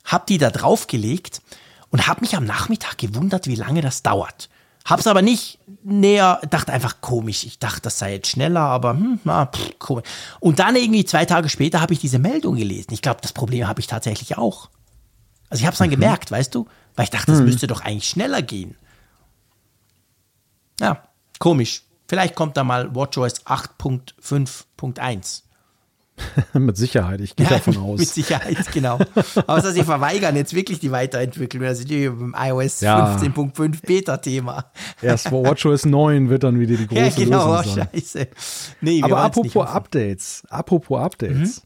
Speaker 3: habe die da draufgelegt und habe mich am Nachmittag gewundert, wie lange das dauert. Hab's aber nicht näher, dachte einfach komisch. Ich dachte, das sei jetzt schneller, aber hm, na, pff, komisch. Und dann irgendwie zwei Tage später habe ich diese Meldung gelesen. Ich glaube, das Problem habe ich tatsächlich auch. Also ich habe es dann gemerkt, weißt du? Weil ich dachte, das müsste doch eigentlich schneller gehen. Ja, komisch. Vielleicht kommt da mal WatchOS 8.5.1.
Speaker 2: Mit Sicherheit, ich gehe davon aus.
Speaker 3: Mit Sicherheit, genau. Außer sie verweigern jetzt wirklich die Weiterentwicklung. Da sind wir beim iOS
Speaker 2: Ja.
Speaker 3: 15.5 Beta-Thema.
Speaker 2: Erst vor WatchOS 9 wird dann wieder die große
Speaker 3: Ja, genau,
Speaker 2: Lösung sein.
Speaker 3: scheiße. Nee,
Speaker 2: Aber apropos. Updates, apropos Updates.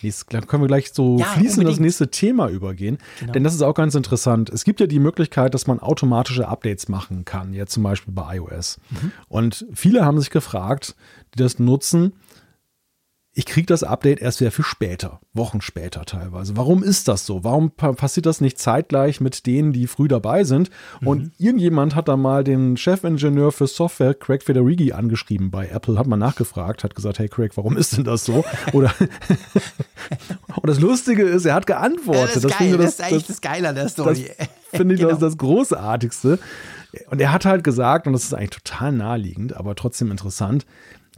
Speaker 2: Jetzt können wir gleich so
Speaker 3: Ja,
Speaker 2: fließend das.
Speaker 3: Genau.
Speaker 2: nächste Thema übergehen. Denn das ist auch ganz interessant. Es gibt ja die Möglichkeit, dass man automatische Updates machen kann, jetzt zum Beispiel bei iOS.
Speaker 3: Mhm.
Speaker 2: Und viele haben sich gefragt, die das nutzen, ich kriege das Update erst wieder für später, Wochen später teilweise. Warum ist das so? Warum pa passiert das nicht zeitgleich mit denen, die früh dabei sind? Und irgendjemand hat da mal den Chefingenieur für Software, Craig Federighi, angeschrieben bei Apple, hat mal nachgefragt, hat gesagt, hey Craig, warum ist denn das so? Oder und das Lustige ist, er hat
Speaker 3: Ja,
Speaker 2: geantwortet.
Speaker 3: das ist geil,
Speaker 2: ich
Speaker 3: das, ist eigentlich das Geile an der
Speaker 2: das
Speaker 3: Story.
Speaker 2: finde ich
Speaker 3: Genau.
Speaker 2: das, das Großartigste. Und er hat halt gesagt, und das ist eigentlich total naheliegend, aber trotzdem interessant,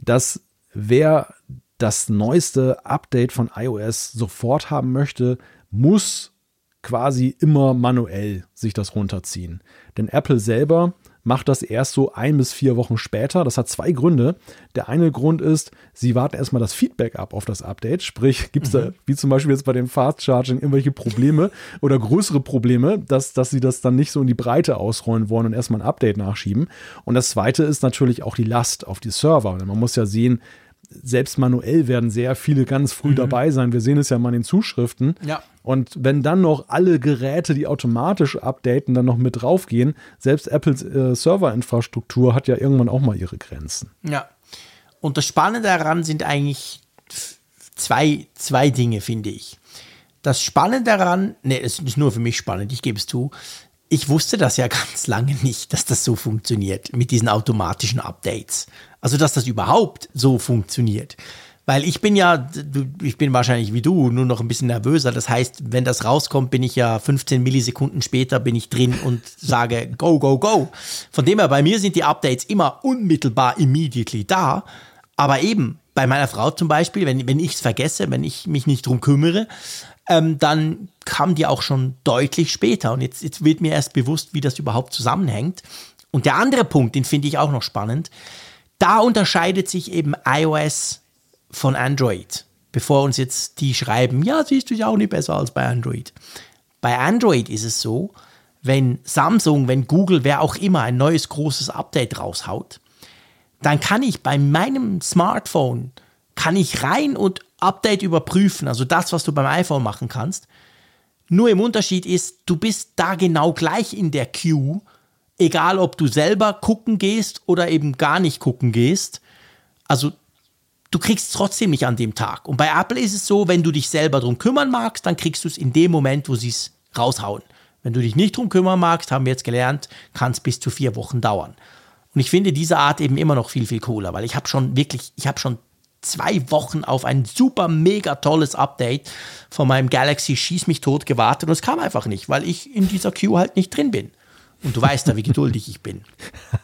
Speaker 2: dass wer das neueste Update von iOS sofort haben möchte, muss quasi immer manuell sich das runterziehen. Denn Apple selber macht das erst so ein bis vier Wochen später. Das hat zwei Gründe. Der eine Grund ist, sie warten erstmal das Feedback ab auf das Update. Sprich, gibt es mhm. da, wie zum Beispiel jetzt bei dem Fast Charging, irgendwelche Probleme oder größere Probleme, dass, dass sie das dann nicht so in die Breite ausrollen wollen und erstmal ein Update nachschieben. Und das zweite ist natürlich auch die Last auf die Server. Man muss ja sehen, selbst manuell werden sehr viele ganz früh mhm. dabei sein. Wir sehen es ja mal in den Zuschriften.
Speaker 3: Ja.
Speaker 2: Und wenn dann noch alle Geräte, die automatisch updaten, dann noch mit draufgehen, selbst Apples äh, Serverinfrastruktur hat ja irgendwann auch mal ihre Grenzen.
Speaker 3: Ja. Und das Spannende daran sind eigentlich zwei, zwei Dinge, finde ich. Das Spannende daran, ne, es ist nur für mich spannend, ich gebe es zu, ich wusste das ja ganz lange nicht, dass das so funktioniert mit diesen automatischen Updates. Also, dass das überhaupt so funktioniert. Weil ich bin ja, ich bin wahrscheinlich wie du, nur noch ein bisschen nervöser. Das heißt, wenn das rauskommt, bin ich ja 15 Millisekunden später bin ich drin und sage go, go, go. Von dem her, bei mir sind die Updates immer unmittelbar immediately da. Aber eben, bei meiner Frau zum Beispiel, wenn, wenn ich es vergesse, wenn ich mich nicht drum kümmere, ähm, dann kam die auch schon deutlich später. Und jetzt, jetzt wird mir erst bewusst, wie das überhaupt zusammenhängt. Und der andere Punkt, den finde ich auch noch spannend. Da unterscheidet sich eben iOS von Android. Bevor uns jetzt die schreiben, ja, siehst du ja auch nicht besser als bei Android. Bei Android ist es so, wenn Samsung, wenn Google, wer auch immer ein neues großes Update raushaut, dann kann ich bei meinem Smartphone, kann ich rein und Update überprüfen, also das, was du beim iPhone machen kannst. Nur im Unterschied ist, du bist da genau gleich in der Queue, egal ob du selber gucken gehst oder eben gar nicht gucken gehst. Also du kriegst es trotzdem nicht an dem Tag. Und bei Apple ist es so, wenn du dich selber drum kümmern magst, dann kriegst du es in dem Moment, wo sie es raushauen. Wenn du dich nicht drum kümmern magst, haben wir jetzt gelernt, kann es bis zu vier Wochen dauern. Und ich finde diese Art eben immer noch viel, viel cooler, weil ich habe schon wirklich, ich habe schon zwei Wochen auf ein super mega tolles Update von meinem Galaxy Schieß mich tot gewartet und es kam einfach nicht, weil ich in dieser Queue halt nicht drin bin. Und du weißt ja, wie geduldig ich bin.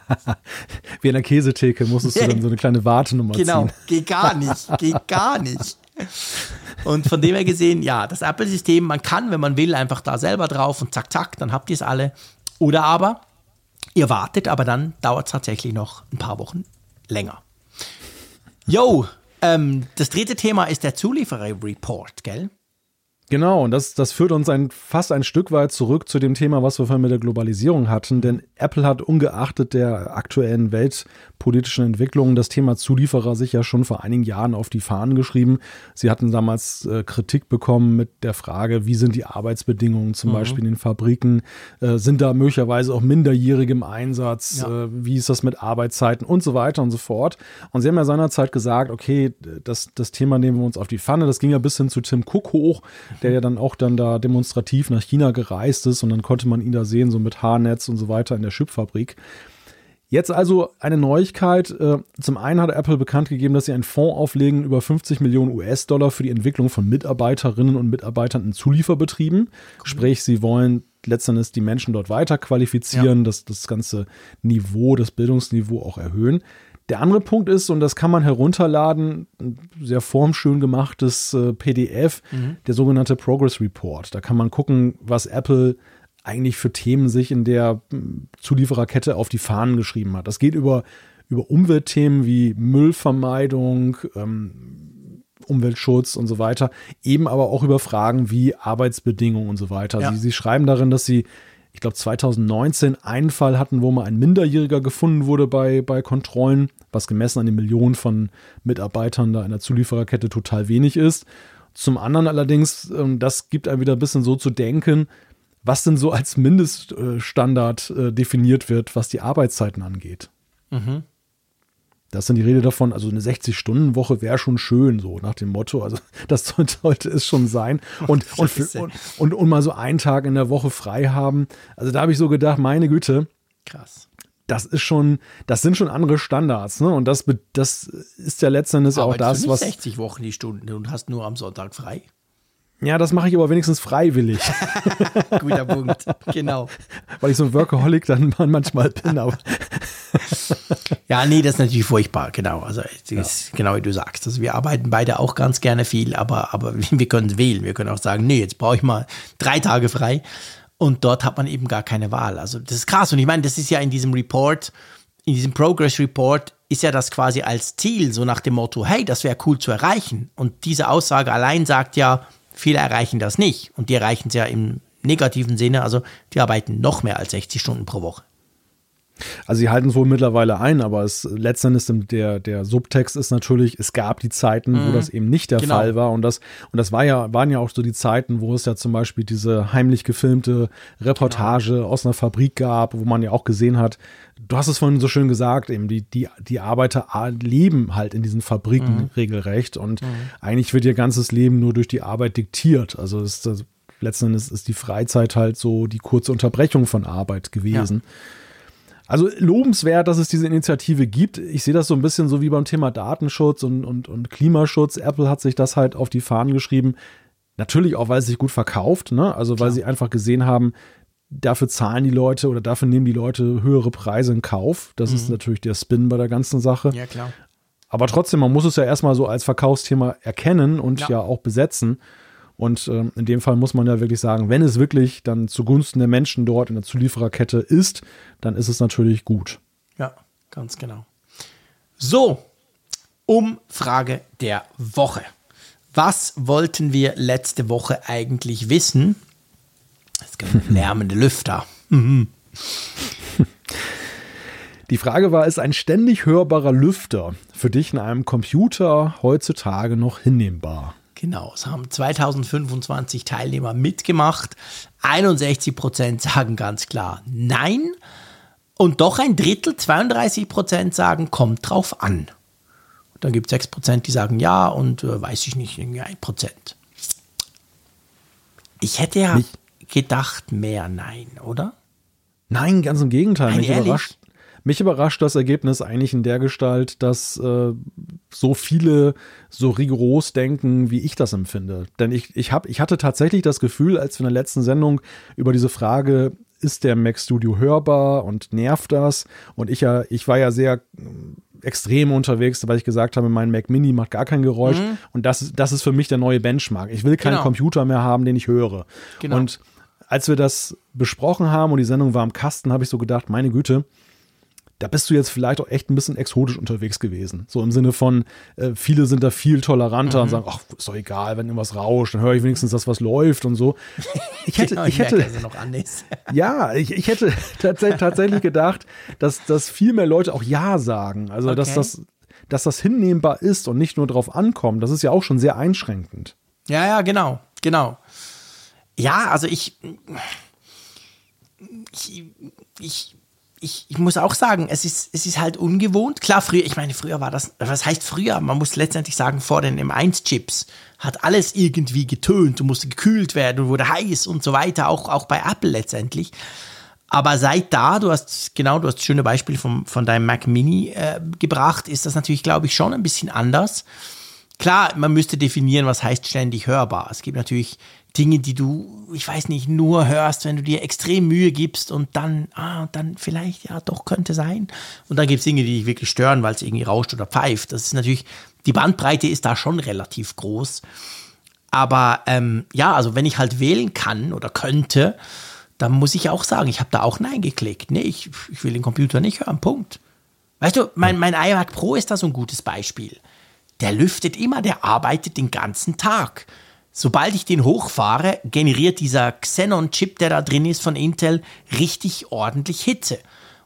Speaker 2: wie in der Käsetheke musstest du dann so eine kleine Wartenummer
Speaker 3: genau,
Speaker 2: ziehen.
Speaker 3: Genau, geht gar nicht, geht gar nicht. Und von dem her gesehen, ja, das Apple-System, man kann, wenn man will, einfach da selber drauf und zack, zack, dann habt ihr es alle. Oder aber, ihr wartet, aber dann dauert es tatsächlich noch ein paar Wochen länger. Yo, ähm, das dritte Thema ist der Zulieferer-Report, gell?
Speaker 2: Genau, und das, das führt uns ein, fast ein Stück weit zurück zu dem Thema, was wir vorhin mit der Globalisierung hatten. Denn Apple hat ungeachtet der aktuellen weltpolitischen Entwicklungen das Thema Zulieferer sich ja schon vor einigen Jahren auf die Fahnen geschrieben. Sie hatten damals äh, Kritik bekommen mit der Frage, wie sind die Arbeitsbedingungen zum mhm. Beispiel in den Fabriken? Äh, sind da möglicherweise auch Minderjährige im Einsatz? Ja. Äh, wie ist das mit Arbeitszeiten und so weiter und so fort? Und sie haben ja seinerzeit gesagt, okay, das, das Thema nehmen wir uns auf die Pfanne. Das ging ja bis hin zu Tim Cook hoch der ja dann auch dann da demonstrativ nach China gereist ist und dann konnte man ihn da sehen, so mit Haarnetz und so weiter in der Chipfabrik. Jetzt also eine Neuigkeit. Äh, zum einen hat Apple bekannt gegeben, dass sie einen Fonds auflegen über 50 Millionen US-Dollar für die Entwicklung von Mitarbeiterinnen und Mitarbeitern in Zulieferbetrieben. Cool. Sprich, sie wollen letztendlich die Menschen dort weiter qualifizieren, ja. das, das ganze Niveau, das Bildungsniveau auch erhöhen. Der andere Punkt ist, und das kann man herunterladen, ein sehr formschön gemachtes äh, PDF, mhm. der sogenannte Progress Report. Da kann man gucken, was Apple eigentlich für Themen sich in der hm, Zuliefererkette auf die Fahnen geschrieben hat. Das geht über, über Umweltthemen wie Müllvermeidung, ähm, Umweltschutz und so weiter, eben aber auch über Fragen wie Arbeitsbedingungen und so weiter. Ja. Sie, sie schreiben darin, dass sie ich glaube 2019 einen Fall hatten, wo mal ein Minderjähriger gefunden wurde bei, bei Kontrollen, was gemessen an den Millionen von Mitarbeitern da in der Zuliefererkette total wenig ist. Zum anderen allerdings, ähm, das gibt einem wieder ein bisschen so zu denken, was denn so als Mindeststandard äh, definiert wird, was die Arbeitszeiten angeht. Mhm. Da ist dann die Rede davon, also eine 60-Stunden-Woche wäre schon schön, so nach dem Motto. Also das sollte es schon sein. Und, und, für, und, und, und, mal so einen Tag in der Woche frei haben. Also da habe ich so gedacht, meine Güte.
Speaker 3: Krass.
Speaker 2: Das ist schon, das sind schon andere Standards, ne? Und das, das ist ja letztendlich auch das, was.
Speaker 3: 60 Wochen die Stunde und hast nur am Sonntag frei.
Speaker 2: Ja, das mache ich aber wenigstens freiwillig.
Speaker 3: Guter Punkt, genau.
Speaker 2: Weil ich so ein Workaholic dann manchmal bin. Aber
Speaker 3: Ja, nee, das ist natürlich furchtbar, genau. Also das ist genau wie du sagst. Also wir arbeiten beide auch ganz gerne viel, aber, aber wir können wählen. Wir können auch sagen, nee, jetzt brauche ich mal drei Tage frei. Und dort hat man eben gar keine Wahl. Also das ist krass. Und ich meine, das ist ja in diesem Report, in diesem Progress Report ist ja das quasi als Ziel, so nach dem Motto, hey, das wäre cool zu erreichen. Und diese Aussage allein sagt ja, viele erreichen das nicht. Und die erreichen es ja im negativen Sinne. Also die arbeiten noch mehr als 60 Stunden pro Woche.
Speaker 2: Also sie halten es wohl mittlerweile ein, aber es letztendlich der, der Subtext ist natürlich, es gab die Zeiten, mhm. wo das eben nicht der genau. Fall war. Und das, und das war ja, waren ja auch so die Zeiten, wo es ja zum Beispiel diese heimlich gefilmte Reportage genau. aus einer Fabrik gab, wo man ja auch gesehen hat, du hast es vorhin so schön gesagt, eben die, die, die Arbeiter leben halt in diesen Fabriken mhm. regelrecht und mhm. eigentlich wird ihr ganzes Leben nur durch die Arbeit diktiert. Also ist das, letzten Endes ist die Freizeit halt so die kurze Unterbrechung von Arbeit gewesen. Ja. Also lobenswert, dass es diese Initiative gibt. Ich sehe das so ein bisschen so wie beim Thema Datenschutz und, und, und Klimaschutz. Apple hat sich das halt auf die Fahnen geschrieben. Natürlich auch, weil es sich gut verkauft, ne? Also weil sie einfach gesehen haben, dafür zahlen die Leute oder dafür nehmen die Leute höhere Preise in Kauf. Das mhm. ist natürlich der Spin bei der ganzen Sache.
Speaker 3: Ja, klar.
Speaker 2: Aber trotzdem, man muss es ja erstmal so als Verkaufsthema erkennen und ja, ja auch besetzen. Und äh, in dem Fall muss man ja wirklich sagen, wenn es wirklich dann zugunsten der Menschen dort in der Zuliefererkette ist, dann ist es natürlich gut.
Speaker 3: Ja, ganz genau. So, Umfrage der Woche. Was wollten wir letzte Woche eigentlich wissen? Es gibt lärmende Lüfter. Mhm.
Speaker 2: Die Frage war, ist ein ständig hörbarer Lüfter für dich in einem Computer heutzutage noch hinnehmbar?
Speaker 3: Genau, es haben 2025 Teilnehmer mitgemacht. 61 Prozent sagen ganz klar Nein. Und doch ein Drittel, 32 Prozent sagen, kommt drauf an. Und dann gibt es 6 Prozent, die sagen ja und äh, weiß ich nicht, irgendwie 1 Prozent. Ich hätte ja nicht. gedacht, mehr Nein, oder?
Speaker 2: Nein, ganz im Gegenteil. Nein, mich ehrlich? überrascht, mich überrascht das Ergebnis eigentlich in der Gestalt, dass äh, so viele so rigoros denken, wie ich das empfinde. Denn ich, ich, hab, ich hatte tatsächlich das Gefühl, als wir in der letzten Sendung über diese Frage, ist der Mac Studio hörbar und nervt das? Und ich ja, ich war ja sehr äh, extrem unterwegs, weil ich gesagt habe, mein Mac Mini macht gar kein Geräusch. Mhm. Und das, das ist für mich der neue Benchmark. Ich will keinen genau. Computer mehr haben, den ich höre. Genau. Und als wir das besprochen haben und die Sendung war im Kasten, habe ich so gedacht, meine Güte, da bist du jetzt vielleicht auch echt ein bisschen exotisch unterwegs gewesen. So im Sinne von, äh, viele sind da viel toleranter mhm. und sagen, ach, ist doch egal, wenn irgendwas rauscht, dann höre ich wenigstens das, was läuft und so. Ich hätte, genau, ich, ich hätte, ja, ich, ich hätte tatsächlich, tatsächlich gedacht, dass, dass viel mehr Leute auch Ja sagen. Also, okay. dass das, dass das hinnehmbar ist und nicht nur drauf ankommt. Das ist ja auch schon sehr einschränkend.
Speaker 3: Ja, ja, genau, genau. Ja, also ich, ich, ich ich, ich muss auch sagen, es ist, es ist halt ungewohnt. Klar, früher, ich meine, früher war das, was heißt früher? Man muss letztendlich sagen, vor den M1-Chips hat alles irgendwie getönt und musste gekühlt werden und wurde heiß und so weiter, auch, auch bei Apple letztendlich. Aber seit da, du hast, genau, du hast schöne Beispiele vom, von deinem Mac Mini äh, gebracht, ist das natürlich, glaube ich, schon ein bisschen anders. Klar, man müsste definieren, was heißt ständig hörbar. Es gibt natürlich Dinge, die du, ich weiß nicht, nur hörst, wenn du dir extrem Mühe gibst und dann, ah, dann vielleicht, ja, doch könnte sein. Und dann gibt es Dinge, die dich wirklich stören, weil es irgendwie rauscht oder pfeift. Das ist natürlich, die Bandbreite ist da schon relativ groß. Aber ähm, ja, also wenn ich halt wählen kann oder könnte, dann muss ich auch sagen, ich habe da auch Nein geklickt. Nee, ich, ich will den Computer nicht hören, Punkt. Weißt du, mein, mein iMac Pro ist da so ein gutes Beispiel. Der lüftet immer, der arbeitet den ganzen Tag. Sobald ich den hochfahre, generiert dieser Xenon-Chip, der da drin ist von Intel, richtig ordentlich Hitze.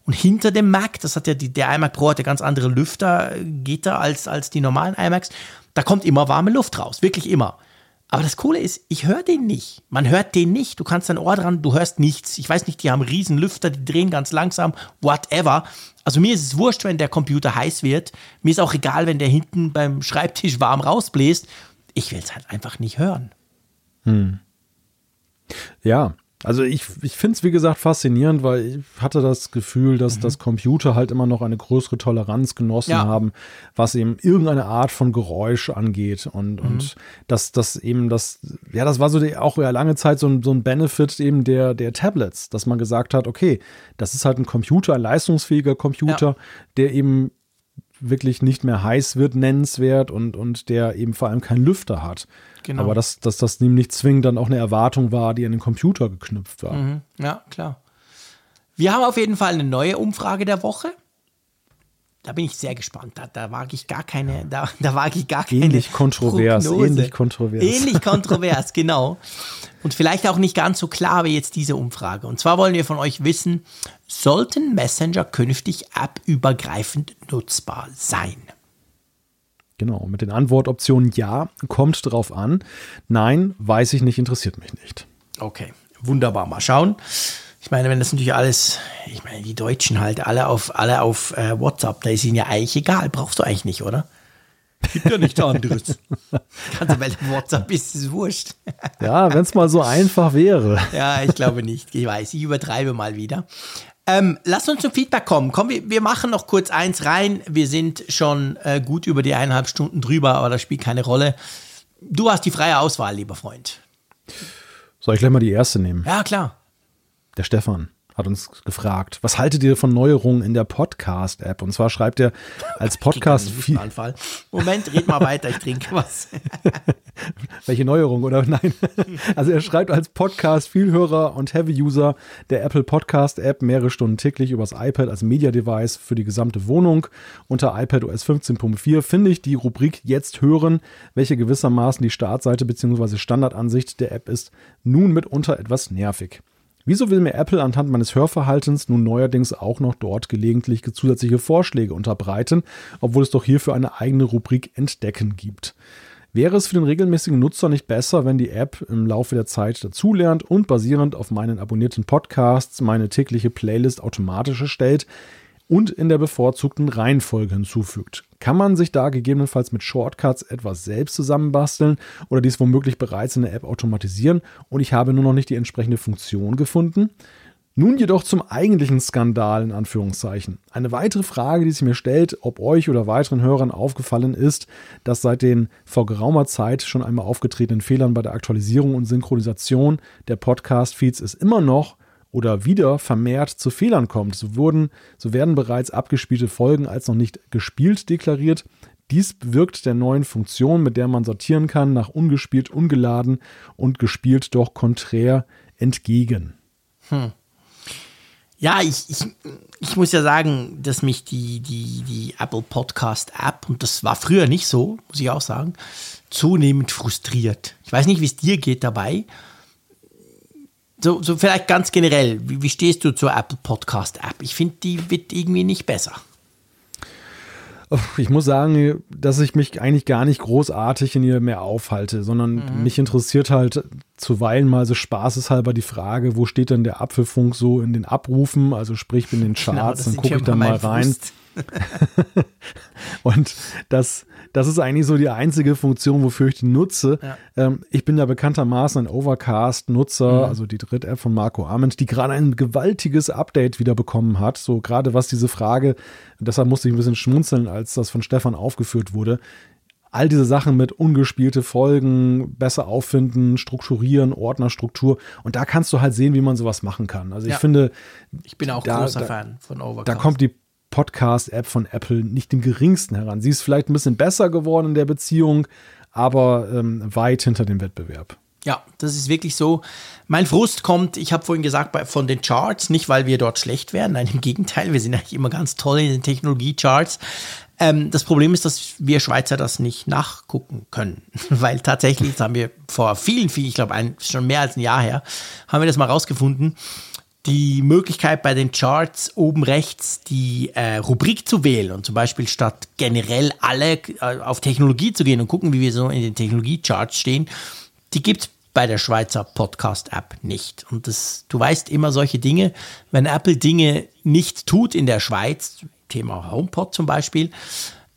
Speaker 3: Und hinter dem Mac, das hat ja die, der iMac Pro hat ja ganz andere Lüftergitter als, als die normalen iMacs, da kommt immer warme Luft raus, wirklich immer. Aber das Coole ist, ich höre den nicht. Man hört den nicht. Du kannst dein Ohr dran, du hörst nichts. Ich weiß nicht, die haben riesen Lüfter, die drehen ganz langsam, whatever. Also mir ist es wurscht, wenn der Computer heiß wird. Mir ist auch egal, wenn der hinten beim Schreibtisch warm rausbläst ich will es halt einfach nicht hören.
Speaker 2: Hm. Ja, Also ich, ich finde es, wie gesagt, faszinierend, weil ich hatte das Gefühl, dass mhm. das Computer halt immer noch eine größere Toleranz genossen ja. haben, was eben irgendeine Art von Geräusch angeht. Und, mhm. und dass das eben das, ja, das war so die, auch ja lange Zeit so ein, so ein Benefit eben der, der Tablets, dass man gesagt hat, okay, das ist halt ein Computer, ein leistungsfähiger Computer, ja. der eben wirklich nicht mehr heiß wird, nennenswert und, und der eben vor allem keinen Lüfter hat. Genau. Aber dass, dass das nämlich zwingend dann auch eine Erwartung war, die an den Computer geknüpft war.
Speaker 3: Mhm. Ja, klar. Wir haben auf jeden Fall eine neue Umfrage der Woche. Da bin ich sehr gespannt. Da, da wage ich gar keine, da, da wage ich gar keine.
Speaker 2: Ähnlich kontrovers, Prognose. ähnlich kontrovers.
Speaker 3: Ähnlich kontrovers, genau. Und vielleicht auch nicht ganz so klar wie jetzt diese Umfrage. Und zwar wollen wir von euch wissen, sollten Messenger künftig appübergreifend nutzbar sein?
Speaker 2: Genau, mit den Antwortoptionen ja, kommt drauf an. Nein, weiß ich nicht, interessiert mich nicht.
Speaker 3: Okay, wunderbar. Mal schauen. Ich meine, wenn das natürlich alles, ich meine, die Deutschen halt alle auf, alle auf äh, WhatsApp, da ist ihnen ja eigentlich egal, brauchst du eigentlich nicht, oder? Gibt ja nichts anderes. Ganze Welt WhatsApp ist es wurscht.
Speaker 2: ja, wenn es mal so einfach wäre.
Speaker 3: ja, ich glaube nicht. Ich weiß, ich übertreibe mal wieder. Ähm, lass uns zum Feedback kommen. Komm, wir, wir, machen noch kurz eins rein. Wir sind schon äh, gut über die eineinhalb Stunden drüber, aber das spielt keine Rolle. Du hast die freie Auswahl, lieber Freund.
Speaker 2: Soll ich gleich mal die erste nehmen?
Speaker 3: Ja, klar.
Speaker 2: Der Stefan hat uns gefragt, was haltet ihr von Neuerungen in der Podcast-App? Und zwar schreibt er als Podcast viel.
Speaker 3: Moment, red mal weiter, ich trinke was.
Speaker 2: Welche Neuerung oder nein? Also er schreibt als Podcast Vielhörer und Heavy-User der Apple Podcast-App mehrere Stunden täglich übers iPad als Media-Device für die gesamte Wohnung. Unter iPad OS 15.4 finde ich die Rubrik Jetzt hören, welche gewissermaßen die Startseite bzw. Standardansicht der App ist, nun mitunter etwas nervig. Wieso will mir Apple anhand meines Hörverhaltens nun neuerdings auch noch dort gelegentlich zusätzliche Vorschläge unterbreiten, obwohl es doch hierfür eine eigene Rubrik Entdecken gibt? Wäre es für den regelmäßigen Nutzer nicht besser, wenn die App im Laufe der Zeit dazulernt und basierend auf meinen abonnierten Podcasts meine tägliche Playlist automatisch erstellt, und in der bevorzugten Reihenfolge hinzufügt. Kann man sich da gegebenenfalls mit Shortcuts etwas selbst zusammenbasteln oder dies womöglich bereits in der App automatisieren und ich habe nur noch nicht die entsprechende Funktion gefunden? Nun jedoch zum eigentlichen Skandal in Anführungszeichen. Eine weitere Frage, die sich mir stellt, ob euch oder weiteren Hörern aufgefallen ist, dass seit den vor geraumer Zeit schon einmal aufgetretenen Fehlern bei der Aktualisierung und Synchronisation der Podcast-Feeds es immer noch oder wieder vermehrt zu Fehlern kommt. So, wurden, so werden bereits abgespielte Folgen als noch nicht gespielt deklariert. Dies wirkt der neuen Funktion, mit der man sortieren kann, nach ungespielt, ungeladen und gespielt doch konträr entgegen. Hm.
Speaker 3: Ja, ich, ich, ich muss ja sagen, dass mich die, die, die Apple Podcast App, und das war früher nicht so, muss ich auch sagen, zunehmend frustriert. Ich weiß nicht, wie es dir geht dabei, so, so vielleicht ganz generell, wie, wie stehst du zur Apple Podcast App? Ich finde, die wird irgendwie nicht besser.
Speaker 2: Ich muss sagen, dass ich mich eigentlich gar nicht großartig in ihr mehr aufhalte, sondern mhm. mich interessiert halt zuweilen mal so spaßeshalber die Frage, wo steht denn der Apfelfunk so in den Abrufen, also sprich in den genau, Charts, genau, dann gucke ich da mal rein. Und das, das ist eigentlich so die einzige Funktion, wofür ich die nutze. Ja. Ähm, ich bin ja bekanntermaßen ein Overcast-Nutzer, mhm. also die Dritt-App von Marco Arment, die gerade ein gewaltiges Update wieder bekommen hat. So gerade was diese Frage, deshalb musste ich ein bisschen schmunzeln, als das von Stefan aufgeführt wurde all diese Sachen mit ungespielte Folgen besser auffinden, strukturieren, Ordnerstruktur. Und da kannst du halt sehen, wie man sowas machen kann. Also ich ja. finde.
Speaker 3: Ich bin auch da, großer da, Fan von Overcast.
Speaker 2: Da kommt die Podcast-App von Apple nicht im geringsten heran. Sie ist vielleicht ein bisschen besser geworden in der Beziehung, aber ähm, weit hinter dem Wettbewerb.
Speaker 3: Ja, das ist wirklich so. Mein Frust kommt, ich habe vorhin gesagt, von den Charts, nicht weil wir dort schlecht wären, nein, im Gegenteil, wir sind eigentlich immer ganz toll in den Technologie-Charts. Ähm, das Problem ist, dass wir Schweizer das nicht nachgucken können, weil tatsächlich, das haben wir vor vielen, vielen, ich glaube schon mehr als ein Jahr her, haben wir das mal rausgefunden, die Möglichkeit bei den Charts oben rechts die äh, Rubrik zu wählen und zum Beispiel statt generell alle äh, auf Technologie zu gehen und gucken, wie wir so in den Technologie-Charts stehen, die gibt es bei der Schweizer Podcast-App nicht. Und das, du weißt immer solche Dinge, wenn Apple Dinge nicht tut in der Schweiz, Thema HomePod zum Beispiel,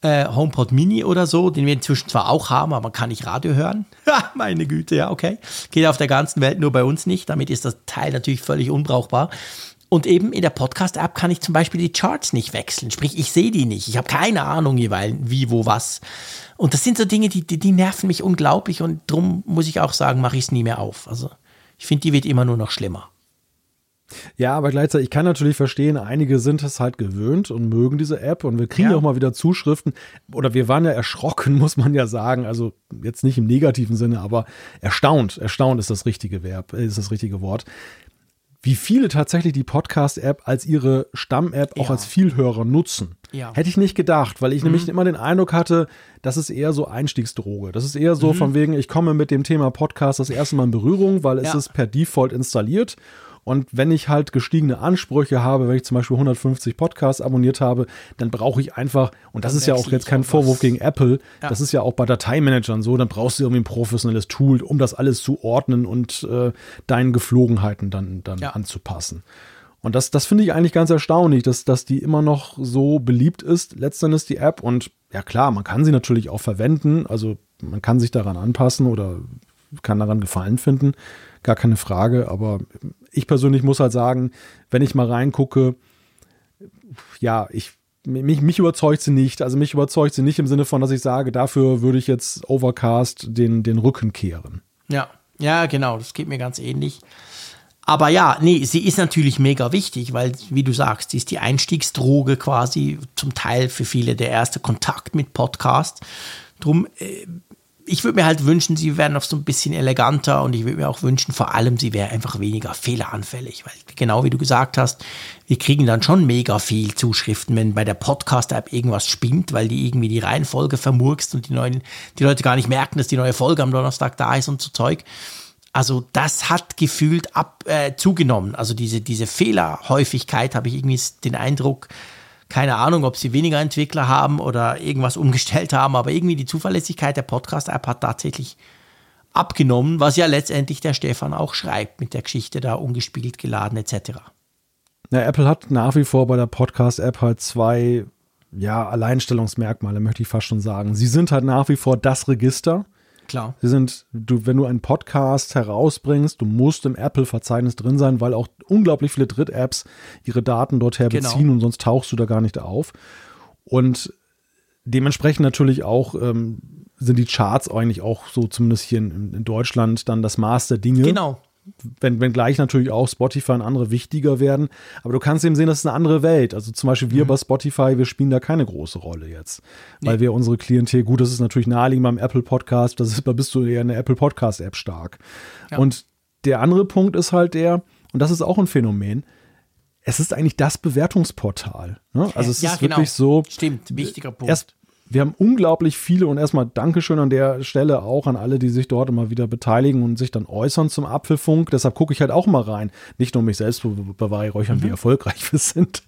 Speaker 3: äh, HomePod Mini oder so, den wir inzwischen zwar auch haben, aber man kann nicht Radio hören. Meine Güte, ja, okay. Geht auf der ganzen Welt, nur bei uns nicht. Damit ist das Teil natürlich völlig unbrauchbar. Und eben in der Podcast-App kann ich zum Beispiel die Charts nicht wechseln. Sprich, ich sehe die nicht. Ich habe keine Ahnung jeweils, wie, wo, was. Und das sind so Dinge, die, die, die nerven mich unglaublich. Und darum muss ich auch sagen, mache ich es nie mehr auf. Also ich finde, die wird immer nur noch schlimmer.
Speaker 2: Ja, aber gleichzeitig, ich kann natürlich verstehen, einige sind es halt gewöhnt und mögen diese App und wir kriegen ja. auch mal wieder Zuschriften oder wir waren ja erschrocken, muss man ja sagen, also jetzt nicht im negativen Sinne, aber erstaunt, erstaunt ist das richtige Verb, ist das richtige Wort, wie viele tatsächlich die Podcast-App als ihre Stamm-App auch ja. als Vielhörer nutzen. Ja. Hätte ich nicht gedacht, weil ich mhm. nämlich immer den Eindruck hatte, das ist eher so Einstiegsdroge. Das ist eher so mhm. von wegen, ich komme mit dem Thema Podcast das erste Mal in Berührung, weil es ja. ist per Default installiert und wenn ich halt gestiegene Ansprüche habe, wenn ich zum Beispiel 150 Podcasts abonniert habe, dann brauche ich einfach, und das dann ist ja auch jetzt kein Vorwurf was. gegen Apple, ja. das ist ja auch bei Dateimanagern so, dann brauchst du irgendwie ein professionelles Tool, um das alles zu ordnen und äh, deinen Geflogenheiten dann, dann ja. anzupassen. Und das, das finde ich eigentlich ganz erstaunlich, dass, dass die immer noch so beliebt ist, letztendlich die App. Und ja klar, man kann sie natürlich auch verwenden, also man kann sich daran anpassen oder kann daran Gefallen finden, gar keine Frage. Aber ich persönlich muss halt sagen, wenn ich mal reingucke, ja, ich, mich, mich überzeugt sie nicht. Also mich überzeugt sie nicht im Sinne von, dass ich sage, dafür würde ich jetzt Overcast den, den Rücken kehren.
Speaker 3: Ja, ja, genau, das geht mir ganz ähnlich. Aber ja, nee, sie ist natürlich mega wichtig, weil, wie du sagst, sie ist die Einstiegsdroge quasi, zum Teil für viele der erste Kontakt mit Podcast. Drum äh, ich würde mir halt wünschen, sie wären noch so ein bisschen eleganter und ich würde mir auch wünschen, vor allem, sie wäre einfach weniger fehleranfällig, weil genau wie du gesagt hast, wir kriegen dann schon mega viel Zuschriften, wenn bei der Podcast-App irgendwas spinnt, weil die irgendwie die Reihenfolge vermurkst und die, neuen, die Leute gar nicht merken, dass die neue Folge am Donnerstag da ist und so Zeug. Also das hat gefühlt ab, äh, zugenommen. Also diese, diese Fehlerhäufigkeit habe ich irgendwie den Eindruck, keine Ahnung, ob sie weniger Entwickler haben oder irgendwas umgestellt haben, aber irgendwie die Zuverlässigkeit der Podcast-App hat tatsächlich abgenommen, was ja letztendlich der Stefan auch schreibt mit der Geschichte da ungespielt geladen etc.
Speaker 2: Ja, Apple hat nach wie vor bei der Podcast-App halt zwei ja, Alleinstellungsmerkmale, möchte ich fast schon sagen. Sie sind halt nach wie vor das Register,
Speaker 3: Klar.
Speaker 2: Sie sind, du, wenn du einen Podcast herausbringst, du musst im Apple-Verzeichnis drin sein, weil auch unglaublich viele Dritt-Apps ihre Daten dorthin genau. beziehen und sonst tauchst du da gar nicht auf. Und dementsprechend natürlich auch ähm, sind die Charts eigentlich auch so, zumindest hier in, in Deutschland, dann das Maß der Dinge.
Speaker 3: Genau
Speaker 2: wenn, wenn gleich natürlich auch Spotify und andere wichtiger werden. Aber du kannst eben sehen, das ist eine andere Welt. Also zum Beispiel wir mhm. bei Spotify, wir spielen da keine große Rolle jetzt. Weil nee. wir unsere Klientel, gut, das ist natürlich naheliegend beim Apple Podcast, das ist, da bist du eher in der Apple Podcast App stark. Ja. Und der andere Punkt ist halt der, und das ist auch ein Phänomen, es ist eigentlich das Bewertungsportal. Ne? Also es ja, ist genau. wirklich so.
Speaker 3: Stimmt, wichtiger Punkt.
Speaker 2: Erst, wir haben unglaublich viele und erstmal Dankeschön an der Stelle auch an alle, die sich dort immer wieder beteiligen und sich dann äußern zum Apfelfunk. Deshalb gucke ich halt auch mal rein. Nicht nur um mich selbst beweihräuchern, mhm. wie erfolgreich wir sind,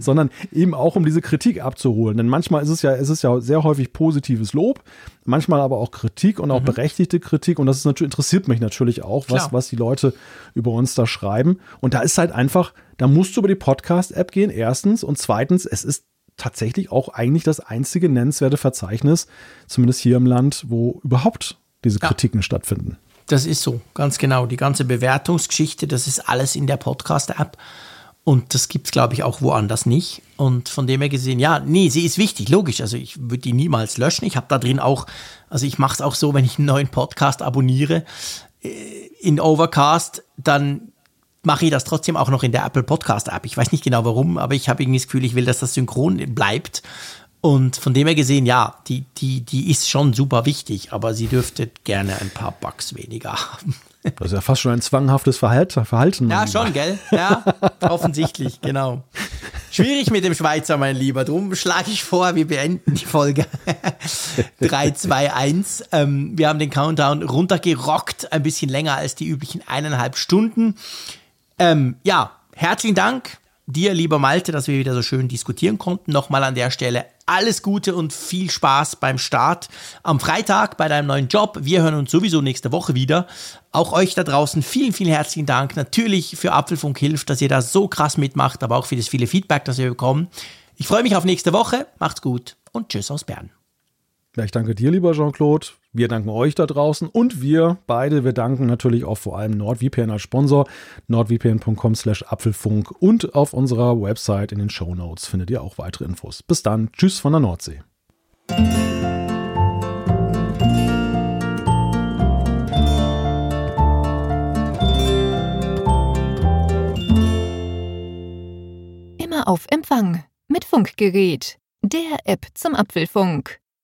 Speaker 2: sondern eben auch um diese Kritik abzuholen. Denn manchmal ist es ja, ist es ja sehr häufig positives Lob, manchmal aber auch Kritik und auch mhm. berechtigte Kritik. Und das ist natürlich, interessiert mich natürlich auch, was, was die Leute über uns da schreiben. Und da ist halt einfach, da musst du über die Podcast-App gehen, erstens. Und zweitens, es ist tatsächlich auch eigentlich das einzige nennenswerte Verzeichnis, zumindest hier im Land, wo überhaupt diese Kritiken ja. stattfinden.
Speaker 3: Das ist so, ganz genau. Die ganze Bewertungsgeschichte, das ist alles in der Podcast-App. Und das gibt es, glaube ich, auch woanders nicht. Und von dem her gesehen, ja, nee, sie ist wichtig, logisch. Also ich würde die niemals löschen. Ich habe da drin auch, also ich mache es auch so, wenn ich einen neuen Podcast abonniere äh, in Overcast, dann mache ich das trotzdem auch noch in der Apple Podcast App. Ich weiß nicht genau warum, aber ich habe irgendwie das Gefühl, ich will, dass das synchron bleibt. Und von dem her gesehen, ja, die, die, die ist schon super wichtig, aber sie dürfte gerne ein paar Bugs weniger haben.
Speaker 2: Das ist ja fast schon ein zwanghaftes Verhalten.
Speaker 3: Ja, schon, gell? Ja, offensichtlich, genau. Schwierig mit dem Schweizer, mein Lieber. Drum schlage ich vor, wir beenden die Folge 3, 2, 1. Ähm, wir haben den Countdown runtergerockt, ein bisschen länger als die üblichen eineinhalb Stunden. Ähm, ja, herzlichen Dank dir, lieber Malte, dass wir wieder so schön diskutieren konnten. Nochmal an der Stelle alles Gute und viel Spaß beim Start am Freitag bei deinem neuen Job. Wir hören uns sowieso nächste Woche wieder. Auch euch da draußen vielen, vielen herzlichen Dank. Natürlich für Apfelfunk hilft, dass ihr da so krass mitmacht, aber auch für das viele Feedback, das wir bekommen. Ich freue mich auf nächste Woche. Macht's gut und tschüss aus Bern.
Speaker 2: Ja, ich danke dir, lieber Jean-Claude. Wir danken euch da draußen und wir beide, wir danken natürlich auch vor allem NordVPN als Sponsor. nordvpn.com slash Apfelfunk und auf unserer Website in den Show Notes findet ihr auch weitere Infos. Bis dann. Tschüss von der Nordsee.
Speaker 1: Immer auf Empfang mit Funkgerät, der App zum Apfelfunk.